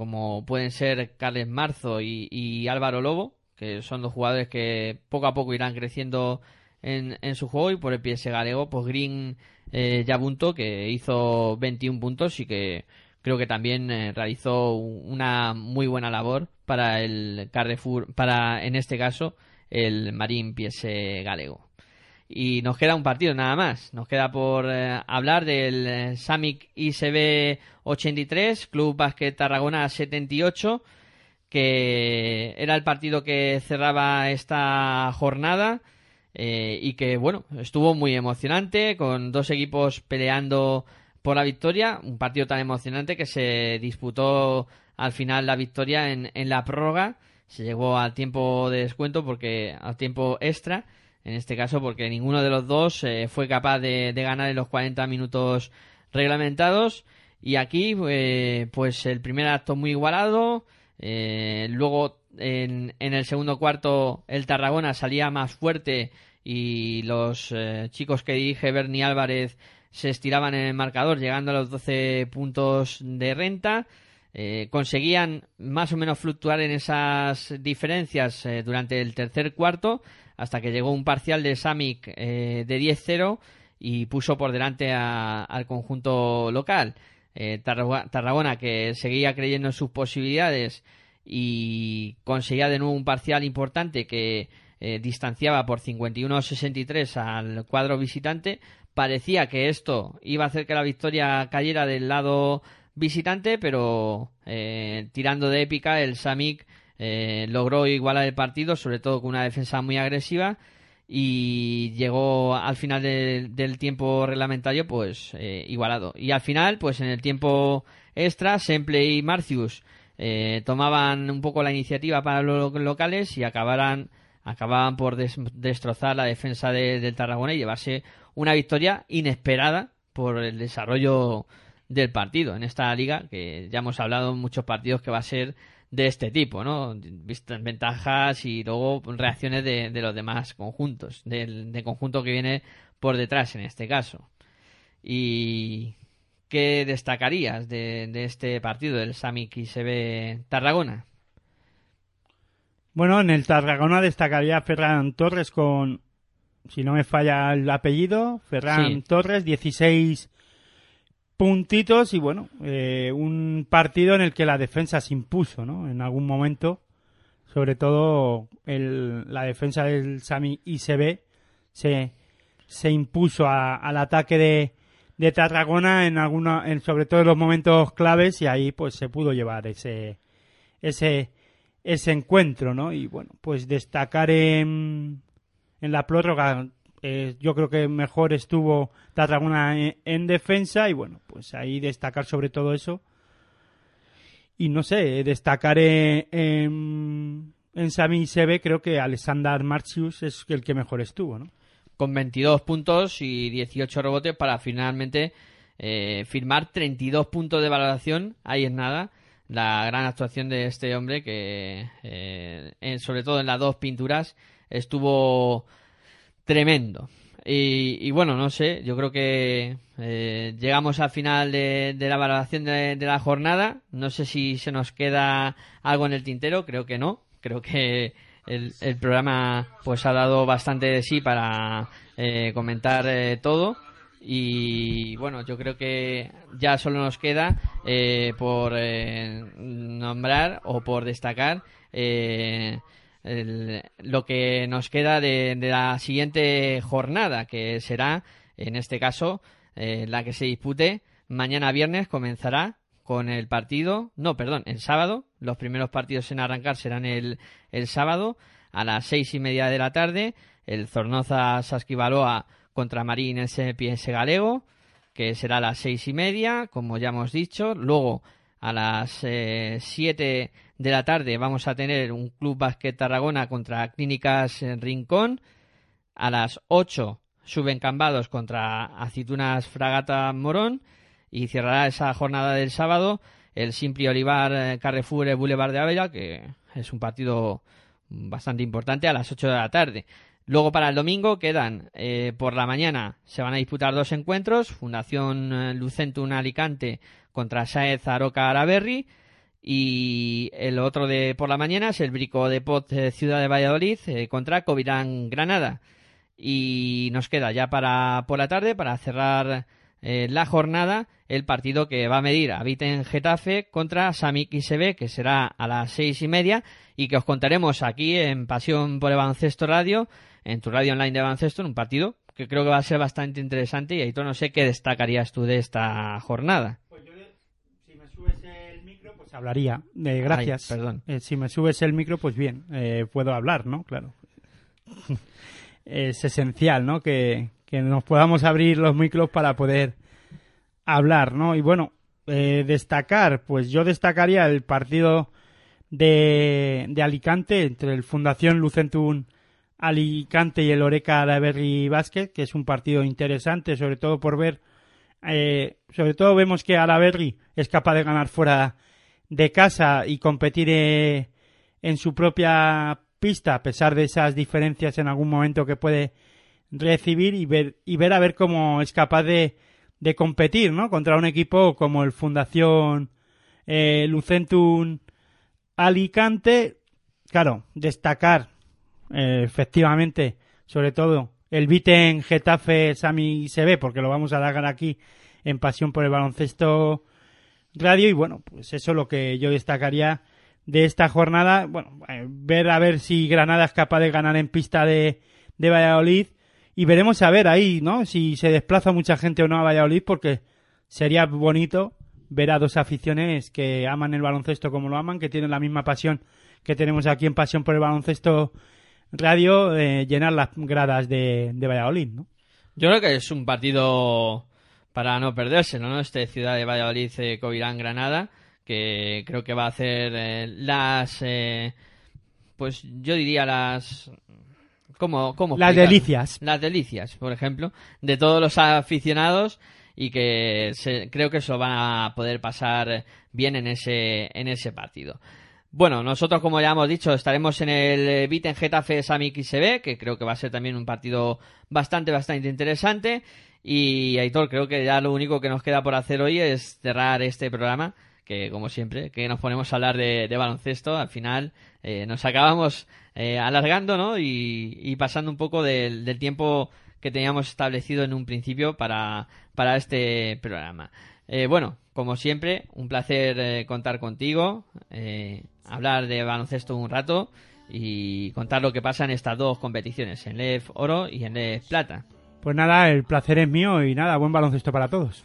A: como pueden ser Carles Marzo y, Álvaro Lobo, que son dos jugadores que poco a poco irán creciendo en, en su juego y por el ese galego, pues Green eh, Yabunto, que hizo 21 puntos y que creo que también eh, realizó una muy buena labor para el Carrefour, para en este caso el Marín Piese Galego. Y nos queda un partido nada más. Nos queda por eh, hablar del eh, Samic ICB 83, Club Básquet Tarragona 78, que era el partido que cerraba esta jornada eh, y que, bueno, estuvo muy emocionante, con dos equipos peleando por la victoria. Un partido tan emocionante que se disputó al final la victoria en la prórroga. Se llegó al tiempo de descuento porque al tiempo extra en este caso porque ninguno de los dos eh, fue capaz de, ganar en los 40 minutos reglamentados y aquí eh, pues el primer acto muy igualado Eh, luego, en, en, el segundo cuarto, el Tarragona salía más fuerte y los eh, chicos que dirige Bernie Álvarez se estiraban en el marcador, llegando a los 12 puntos de renta. Conseguían más o menos fluctuar en esas diferencias durante el tercer cuarto hasta que llegó un parcial de Samic eh, de 10-0 y puso por delante al conjunto local. Tarragona que seguía creyendo en sus posibilidades y conseguía de nuevo un parcial importante que distanciaba por 51-63 al cuadro visitante. Parecía que esto iba a hacer que la victoria cayera del lado visitante, pero eh, tirando de épica, el Samik eh, logró igualar el partido, sobre todo con una defensa muy agresiva y llegó al final del tiempo reglamentario pues eh, igualado. Y al final, pues en el tiempo extra, Semple y Marcius tomaban un poco la iniciativa para los locales y acabaran, acababan por destrozar la defensa del Tarragona y llevarse una victoria inesperada por el desarrollo del partido en esta liga, que ya hemos hablado en muchos partidos que va a ser de este tipo, ¿no? Ventajas y luego reacciones de, los demás conjuntos, del, conjunto que viene por detrás en este caso. ¿Y qué destacarías de, este partido del Sami ve Tarragona?
B: Bueno, en el Tarragona destacaría Ferran Torres con, si no me falla el apellido, Ferran Torres, 16 puntitos y bueno, eh, un partido en el que la defensa se impuso, ¿no? En algún momento, sobre todo el, la defensa del Sami ICB se, se impuso al ataque de, de Tarragona en alguna, en sobre todo en los momentos claves y ahí pues se pudo llevar ese, ese, ese encuentro, ¿no? Y bueno, pues destacar en, en la prórroga eh, yo creo que mejor estuvo Tarragona en, defensa y bueno, pues ahí destacar sobre todo eso. Y no sé, destacar en, en Sami Sebe, creo que Alexander Marchius es el que mejor estuvo, ¿no?
A: Con 22 puntos y 18 rebotes para finalmente eh, firmar 32 puntos de valoración. Ahí es nada. La gran actuación de este hombre que, eh, sobre todo en las dos pinturas, estuvo tremendo. Y, bueno, no sé, yo creo que eh, llegamos al final de, la valoración de, la jornada. No sé si se nos queda algo en el tintero, creo que no. Creo que el, programa pues ha dado bastante de sí para eh, comentar eh, todo. Y bueno, yo creo que ya solo nos queda por nombrar o por destacar lo que nos queda de, la siguiente jornada, que será, en este caso, eh, la que se dispute mañana viernes, comenzará con el partido, no, perdón, el sábado. Los primeros partidos en arrancar serán el, el sábado a las seis y media de la tarde. El Zornoza Sasquibaloa contra Marín PS Galego, que será a las seis y media, como ya hemos dicho. Luego a las eh, siete de la tarde vamos a tener un Club Basquet Tarragona contra Clínicas Rincón. A las 8 suben Cambados contra Aceitunas Fragata Morón. Y cerrará esa jornada del sábado el Simpli Olivar eh, Carrefour Boulevard de Ávila, que es un partido bastante importante a las 8 de la tarde. Luego para el domingo quedan eh, por la mañana se van a disputar dos encuentros, Fundación eh, Lucentum Alicante contra Saez Aroca Araberri y el otro de por la mañana es el Brico de Pot eh, Ciudad de Valladolid eh, contra Covirán Granada. Y nos queda ya para por la tarde, para cerrar eh, la jornada, el partido que va a medir a Viten Getafe contra Samik ISB, que será a las seis y media, y que os contaremos aquí en Pasión por el Radio, en tu radio online de baloncesto, en un partido que creo que va a ser bastante interesante. Y ahí tú no sé qué destacarías tú de esta jornada
B: hablaría. Eh, gracias.
A: perdón.
B: Eh, si me subes el micro, pues bien, eh, puedo hablar, ¿no? Claro. es esencial, ¿no? Que, nos podamos abrir los micros para poder hablar, ¿no? Y bueno, destacar, pues yo destacaría el partido de, de Alicante entre el Fundación Lucentum Alicante y el Oreca Alaberry Basket, que es un partido interesante, sobre todo por ver, sobre todo vemos que Alaberry es capaz de ganar fuera de casa y competir eh, en su propia pista, a pesar de esas diferencias en algún momento que puede recibir y ver, y ver a ver cómo es capaz de, de competir, ¿no? Contra un equipo como el Fundación eh, Lucentum Alicante. Claro, destacar eh, efectivamente, sobre todo, el Viten Getafe Sami ve porque lo vamos a dar aquí en Pasión por el Baloncesto Radio. Y bueno, pues eso es lo que yo destacaría de esta jornada. Bueno, eh, ver a ver si Granada es capaz de ganar en pista de, de Valladolid. Y veremos a ver ahí, ¿no? Si se desplaza mucha gente o no a Valladolid, porque sería bonito ver a dos aficiones que aman el baloncesto como lo aman, que tienen la misma pasión que tenemos aquí en Pasión por el Baloncesto Radio eh, llenar las gradas de, de, Valladolid, ¿no?
A: Yo creo que es un partido para no perderse, ¿no? Este Ciudad de Valladolid, eh, Covirán, Granada, que creo que va a hacer eh, las, eh, pues yo diría las, ¿cómo, cómo
B: Las delicias.
A: Las delicias, por ejemplo, de todos los aficionados y que creo que eso van a poder pasar bien en ese, en ese partido. Bueno, nosotros, como ya hemos dicho, estaremos en el Beat en Getafe Sami que creo que va a ser también un partido bastante, bastante interesante. Y Aitor, creo que ya lo único que nos queda por hacer hoy es cerrar este programa, que como siempre, que nos ponemos a hablar de, baloncesto, al final eh, nos acabamos eh, alargando, ¿no? Y, pasando un poco del, tiempo que teníamos establecido en un principio para, para este programa. Eh, bueno, como siempre, un placer contar contigo hablar de baloncesto un rato y contar lo que pasa en estas dos competiciones, en LEF Oro y en LEF Plata.
B: Pues nada, el placer es mío y nada, buen baloncesto para todos.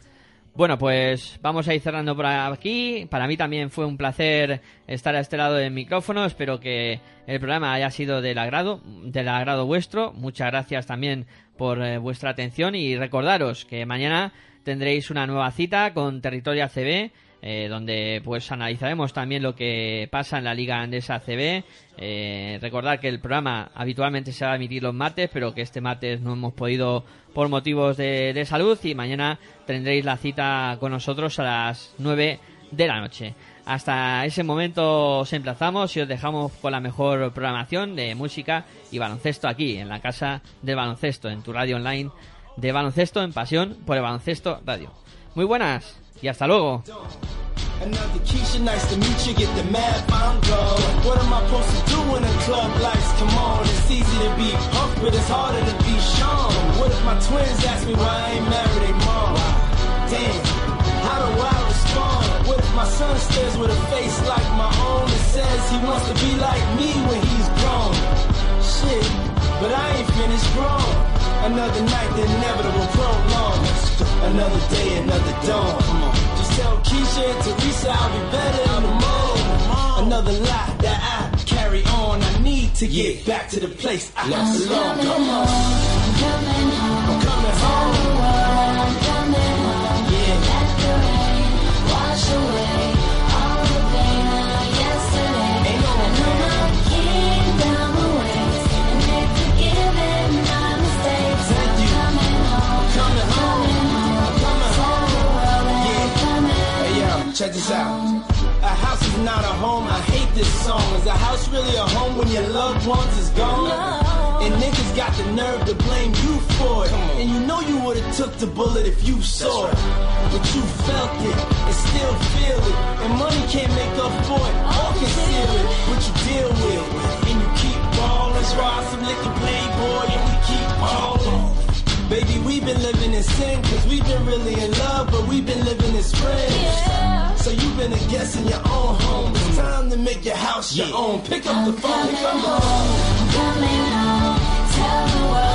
A: Bueno, pues vamos a ir cerrando por aquí. Para mí también fue un placer estar a este lado del micrófono. Espero que el programa haya sido del agrado, del agrado vuestro. Muchas gracias también por eh, vuestra atención y recordaros que mañana tendréis una nueva cita con Territorio ACB eh, donde pues analizaremos también lo que pasa en la Liga Andesa CB. Eh, recordar que el programa habitualmente se va a emitir los martes, pero que este martes no hemos podido por motivos de, salud y mañana tendréis la cita con nosotros a las 9 de la noche. Hasta ese momento os emplazamos y os dejamos con la mejor programación de música y baloncesto aquí, en la casa del baloncesto, en tu radio online de baloncesto en pasión por el baloncesto radio. Muy buenas y hasta luego. Another Keisha, nice to meet you. Get the. What am I supposed to do when the club lights come on? It's easy to be but it's harder to be Sean. What if my twins ask me why I ain't married mom? Damn, how do I respond? What if my son stares with a face like my own and says he wants to be like me when he's grown? Shit, but I ain't finished. Another night, the inevitable prolong. Another day, another dawn. Just tell Keisha and Teresa I'll be better in the morning. Another lie that I carry on. I need to get yeah. back to the place I belong. Come on. I'm coming home. I'm coming home. I'm coming home. Yeah. Let the rain wash away. Check this out. A house is not a home, I hate this song. Is a house really a home when your loved ones is gone? And niggas got the nerve to blame you for it. And you know you would've took the bullet if you saw it. But you felt it and still feel it. And money can't make up for it or conceal it. What you deal with. And you keep ballin', try some liquor playboy, and we keep ballin'. Baby, we've been living in sin, cause we've been really in love, but we've been living as friends. Yeah. So you've been a guest in your own home. It's time to make your house your own. Pick up the phone, and come home. Coming home. Tell the world